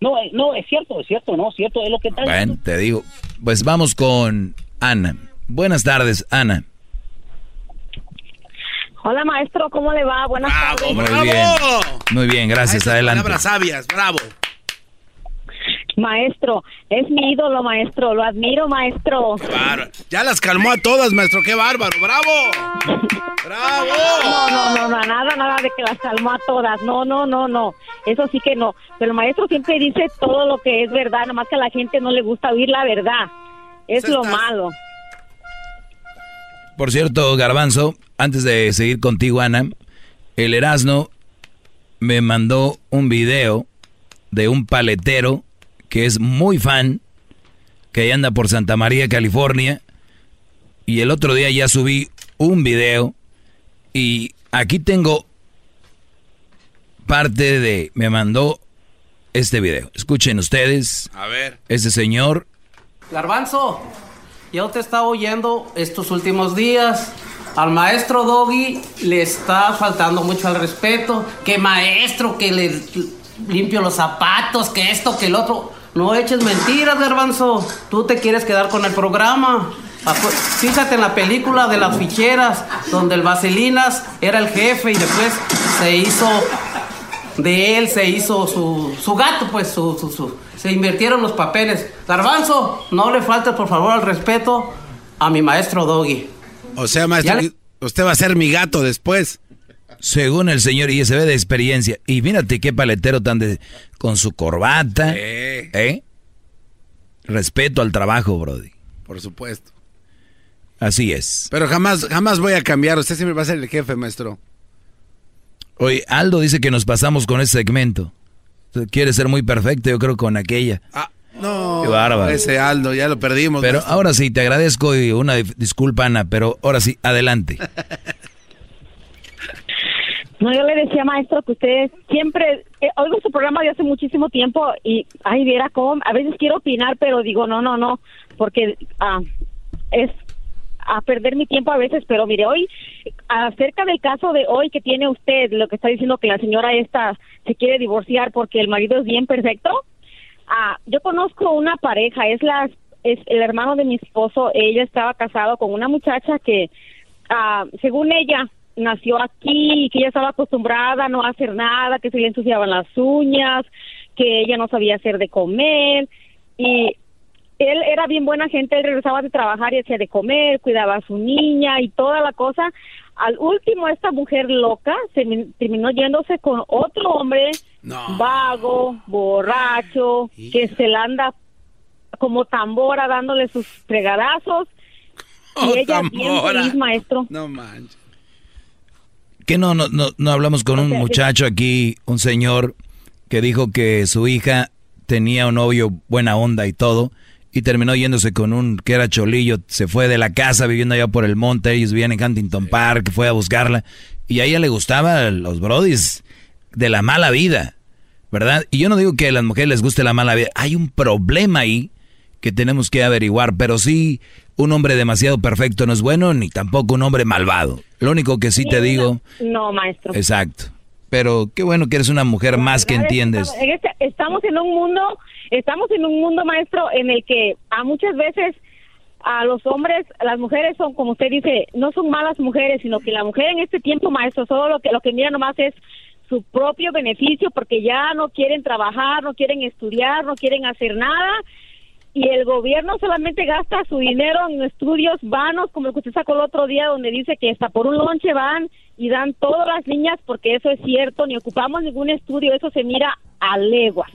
No, eh, no, es cierto, es cierto, no, es cierto, es lo que está Bueno, te digo. Pues vamos con Ana. Buenas tardes, Ana. Hola maestro, ¿cómo le va? Buenas tardes. Muy bien. Muy bien, gracias. Adelante. Palabras sabias, bravo. Maestro, es mi ídolo, maestro. Lo admiro, maestro. Ya las calmó a todas, maestro. ¡Qué bárbaro! ¡Bravo! ¡Bravo! No, no, no, no, nada, nada de que las calmó a todas. No, no, no, no. Eso sí que no. Pero el maestro siempre dice todo lo que es verdad, nomás que a la gente no le gusta oír la verdad. Es lo malo. Por cierto, Garbanzo, antes de seguir contigo, Ana, el Erasno me mandó un video de un paletero que es muy fan, que anda por Santa María, California, y el otro día ya subí un video y aquí tengo parte de, me mandó este video. Escuchen ustedes, A ver. este señor Garbanzo, yo te estaba oyendo estos últimos días. Al maestro Doggy le está faltando mucho al respeto. Que maestro, que le limpio los zapatos, que esto, que el otro. No eches mentiras, Garbanzo. Tú te quieres quedar con el programa. Fíjate en la película de las ficheras, donde el Vaselinas era el jefe y después se hizo de él se hizo su, su gato, pues su, su- su- se invirtieron los papeles. Garbanzo, no le faltes por favor al respeto a mi maestro Doggy. O sea, maestro, le- usted va a ser mi gato después. Según el señor, y se ve de experiencia. Y mírate qué paletero tan de. con su corbata. Sí. ¿Eh? Respeto al trabajo, Brody. Por supuesto. Así es. Pero jamás, jamás voy a cambiar. Usted siempre va a ser el jefe, maestro. Oye, Aldo dice que nos pasamos con ese segmento. Quiere ser muy perfecto, yo creo, con aquella. No. Qué bárbaro. Ese Aldo, ya lo perdimos. Pero maestro. ahora sí, te agradezco y una disculpa, Ana, pero ahora sí, adelante. No, yo le decía, maestro, que usted siempre, eh, oigo su programa de hace muchísimo tiempo y, ay, viera cómo, a veces quiero opinar, pero digo, no, no, no, porque ah, es a perder mi tiempo a veces, pero mire, hoy, acerca del caso de hoy que tiene usted, lo que está diciendo que la señora esta se quiere divorciar porque el marido es bien perfecto, ah, yo conozco una pareja, es la es el hermano de mi esposo, ella estaba casado con una muchacha que, ah, según ella, nació aquí y que ella estaba acostumbrada a no hacer nada, que se le ensuciaban las uñas, que ella no sabía hacer de comer y él era bien buena gente, él regresaba de trabajar y hacía de comer, cuidaba a su niña y toda la cosa. Al último, esta mujer loca se min- terminó yéndose con otro hombre vago, borracho, que se la anda como tambora dándole sus fregadazos. Oh, y ella bien tambora. feliz, maestro. No manches. ¿Qué no, no, no, no hablamos con un muchacho aquí, un señor, que dijo que su hija tenía un novio buena onda y todo, y terminó yéndose con un que era cholillo, se fue de la casa viviendo allá por el monte, ellos vivían en Huntington Park, fue a buscarla, y a ella le gustaban los brodis de la mala vida, ¿verdad? Y yo no digo que a las mujeres les guste la mala vida, hay un problema ahí que tenemos que averiguar, pero sí, un hombre demasiado perfecto no es bueno, ni tampoco un hombre malvado. Lo único que sí te digo... No, maestro. Exacto. Pero qué bueno que eres una mujer más que entiendes. Estamos en, este- estamos en un mundo, estamos en un mundo, maestro, en el que a muchas veces a los hombres, las mujeres son, como usted dice, no son malas mujeres, sino que la mujer en este tiempo, maestro, solo lo que lo que mira nomás es su propio beneficio, porque ya no quieren trabajar, no quieren estudiar, no quieren hacer nada. Y el gobierno solamente gasta su dinero en estudios vanos, como el que usted sacó el otro día, donde dice que hasta por un lonche van y dan todas las niñas, porque eso es cierto, ni ocupamos ningún estudio, eso se mira a leguas.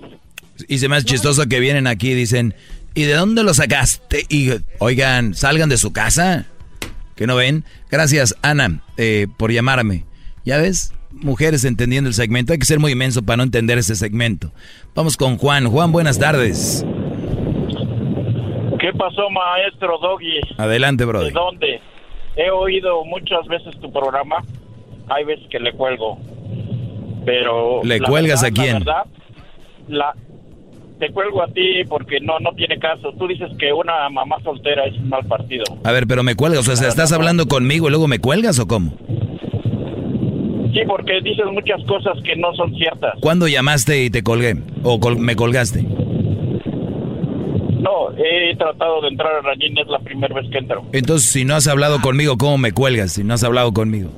Y se me hace chistoso que vienen aquí y dicen, ¿y de dónde lo sacaste? Y oigan, salgan de su casa. ¿Que no ven? Gracias, Ana, eh, por llamarme. ¿Ya ves? Mujeres entendiendo el segmento. Hay que ser muy inmenso para no entender ese segmento. Vamos con Juan. Juan, buenas tardes. ¿Qué pasó, maestro Doggy? Adelante, brother. ¿De dónde? He oído muchas veces tu programa. Hay veces que le cuelgo. Pero. ¿Le cuelgas verdad, a quién? La verdad, la, te cuelgo a ti porque no no tiene caso. Tú dices que una mamá soltera es un mal partido. A ver, pero me cuelgas, o sea, ¿estás hablando conmigo y luego me cuelgas o cómo? Sí, porque dices muchas cosas que no son ciertas. ¿Cuándo llamaste y te colgué? ¿O col- me colgaste? He tratado de entrar a Rayín, es la primera vez que entro. Entonces, si no has hablado conmigo, ¿cómo me cuelgas? Si no has hablado conmigo.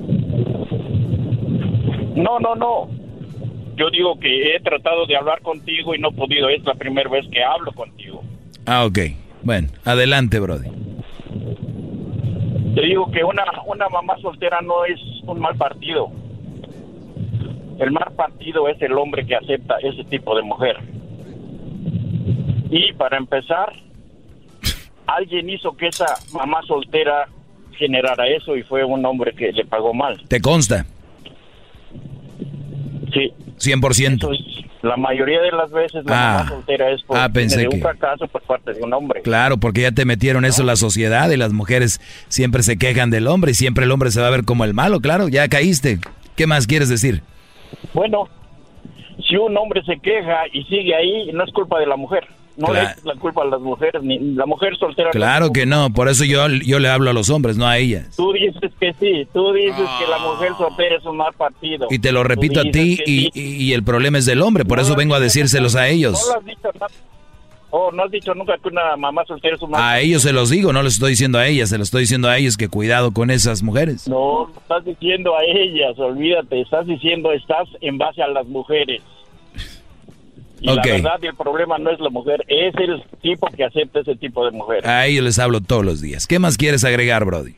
No, no, no. Yo digo que he tratado de hablar contigo y no he podido. Es la primera vez que hablo contigo. Ah, ok. Bueno, adelante, Brody. Te digo que una, una mamá soltera no es un mal partido. El mal partido es el hombre que acepta ese tipo de mujer. Y para empezar, alguien hizo que esa mamá soltera generara eso y fue un hombre que le pagó mal. ¿Te consta? Sí. 100%. La mayoría de las veces la Ah. mamá soltera es por Ah, pensé de un que- fracaso por parte de un hombre. Claro, porque ya te metieron eso en la sociedad y las mujeres siempre se quejan del hombre y siempre el hombre se va a ver como el malo, claro, ya caíste. ¿Qué más quieres decir? Bueno, si un hombre se queja y sigue ahí, no es culpa de la mujer. No Claro. es la culpa de las mujeres, ni la mujer soltera. no Claro que no, por eso yo, yo le hablo a los hombres, no a ellas. Tú dices que sí, tú dices que la mujer soltera es un mal partido. Y te lo repito a ti y, sí. y- y el problema es del hombre, por eso vengo a decírselos a ellos. No lo has dicho nada. Oh, no has dicho nunca que una mamá soltera es un mal A ellos se los digo, no les estoy diciendo a ellas, se los estoy diciendo a ellos que cuidado con esas mujeres. No, estás diciendo a ellas, olvídate, estás diciendo, estás en base a las mujeres. Y la verdad, el problema no es la mujer, es el tipo que acepta ese tipo de mujer. A ellos les hablo todos los días. ¿Qué más quieres agregar, Brody?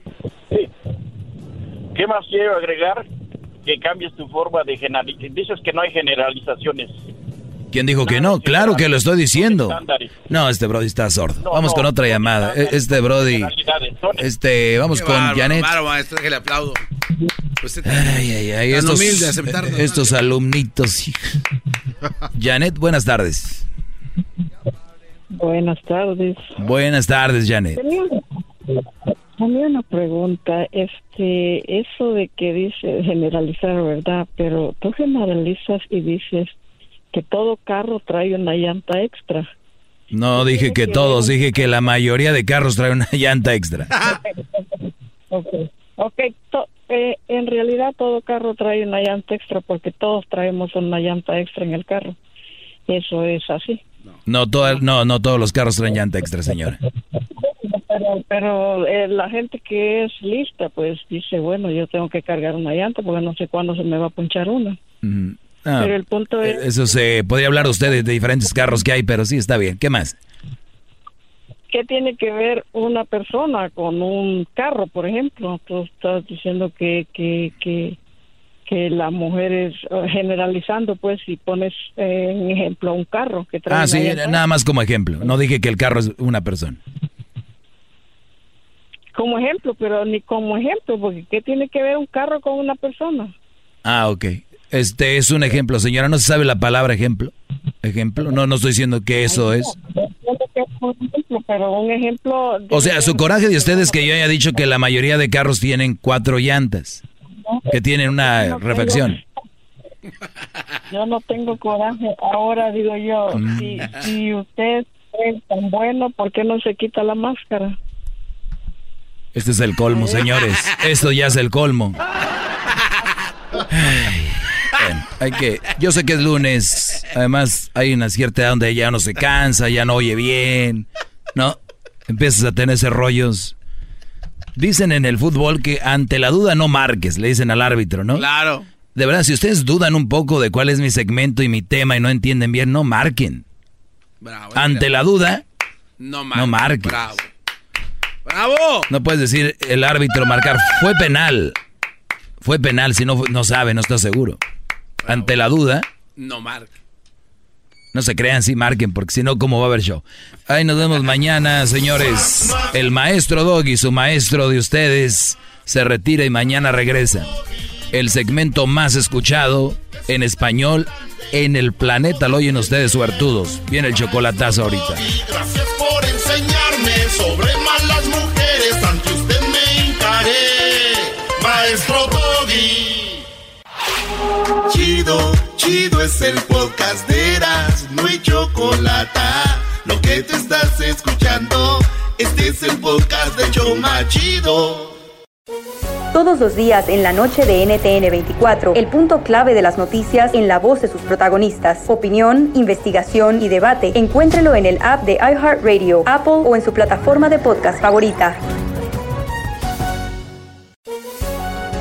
¿Qué más quiero agregar? Que cambies tu forma de generalizar. Dices que no hay generalizaciones. ¿Quién dijo que no? Claro que lo estoy diciendo. No, este Brody está sordo. Vamos con otra llamada. Este Brody, este, vamos con Janet. bárbaro, maestro, que le aplaudo. Usted Ay, ay, ay, tan estos, estos alumnitos. hija. Janet, buenas tardes. Buenas tardes. Buenas tardes, Janet. Tenía, tenía una pregunta, este, eso de que dice generalizar, ¿verdad? Pero tú generalizas y dices que todo carro trae una llanta extra. No dije que todos, dije que la mayoría de carros traen una llanta extra. Ok, okay to- eh, en realidad todo carro trae una llanta extra porque todos traemos una llanta extra en el carro. Eso es así. No, toda- no, no todos los carros traen llanta extra, señora. Pero, pero eh, la gente que es lista, pues dice, bueno, yo tengo que cargar una llanta porque no sé cuándo se me va a punchar una. Ah, Pero el punto es... Eso se podría hablar usted de, de diferentes carros que hay, pero sí está bien. ¿Qué más? ¿Qué tiene que ver una persona con un carro, por ejemplo? Tú estás diciendo que, que, que, que la mujer es eh, generalizando, pues, si pones eh, en ejemplo un carro que trae Ah, sí, nada más como ejemplo. No dije que el carro es una persona. como ejemplo, pero ni como ejemplo, porque ¿qué tiene que ver un carro con una persona? Ah, ok. Este es un ejemplo, señora. ¿No se sabe la palabra ejemplo? ¿Ejemplo? No, no estoy diciendo que eso es. Entiendo que es un ejemplo, pero un ejemplo... O sea, su coraje de ustedes es que yo haya dicho que la mayoría de carros tienen cuatro llantas, que tienen una refacción. Yo no tengo coraje. Ahora digo yo, Mm. si, si usted es tan bueno, ¿por qué no se quita la máscara? Este es el colmo, señores. Esto ya es el colmo. Ay, bueno, hay que. Yo sé que es lunes. Además, hay una cierta edad donde ya uno se cansa, ya no oye bien, ¿no? Empiezas a tener ese rollos. Dicen en el fútbol que ante la duda no marques, le dicen al árbitro, ¿no? Claro. De verdad, si ustedes dudan un poco de cuál es mi segmento y mi tema y no entienden bien, no marquen. Bravo. Ante la duda, No, no marques. Bravo. ¡Bravo! No puedes decir el árbitro marcar, fue penal. Fue penal, si no, no sabe, no está seguro. Ante la duda, No marca. no se crean, sí marquen, porque si no, ¿cómo va a haber show? Ahí nos vemos mañana, señores. El maestro Doggy, su maestro de ustedes, se retira y mañana regresa. El segmento más escuchado en español en el planeta lo oyen ustedes suertudos. Viene el chocolatazo ahorita. Gracias por enseñarme sobre malas mujeres. Ante usted me hincaré, maestro. Chido, chido es el podcast de Eras, no hay chocolate. Lo que te estás escuchando, este es el podcast de Choma Chido. Todos los días en la noche de NTN 24, el punto clave de las noticias en la voz de sus protagonistas. Opinión, investigación y debate. Encuéntrelo en el app de iHeartRadio, Apple o en su plataforma de podcast favorita.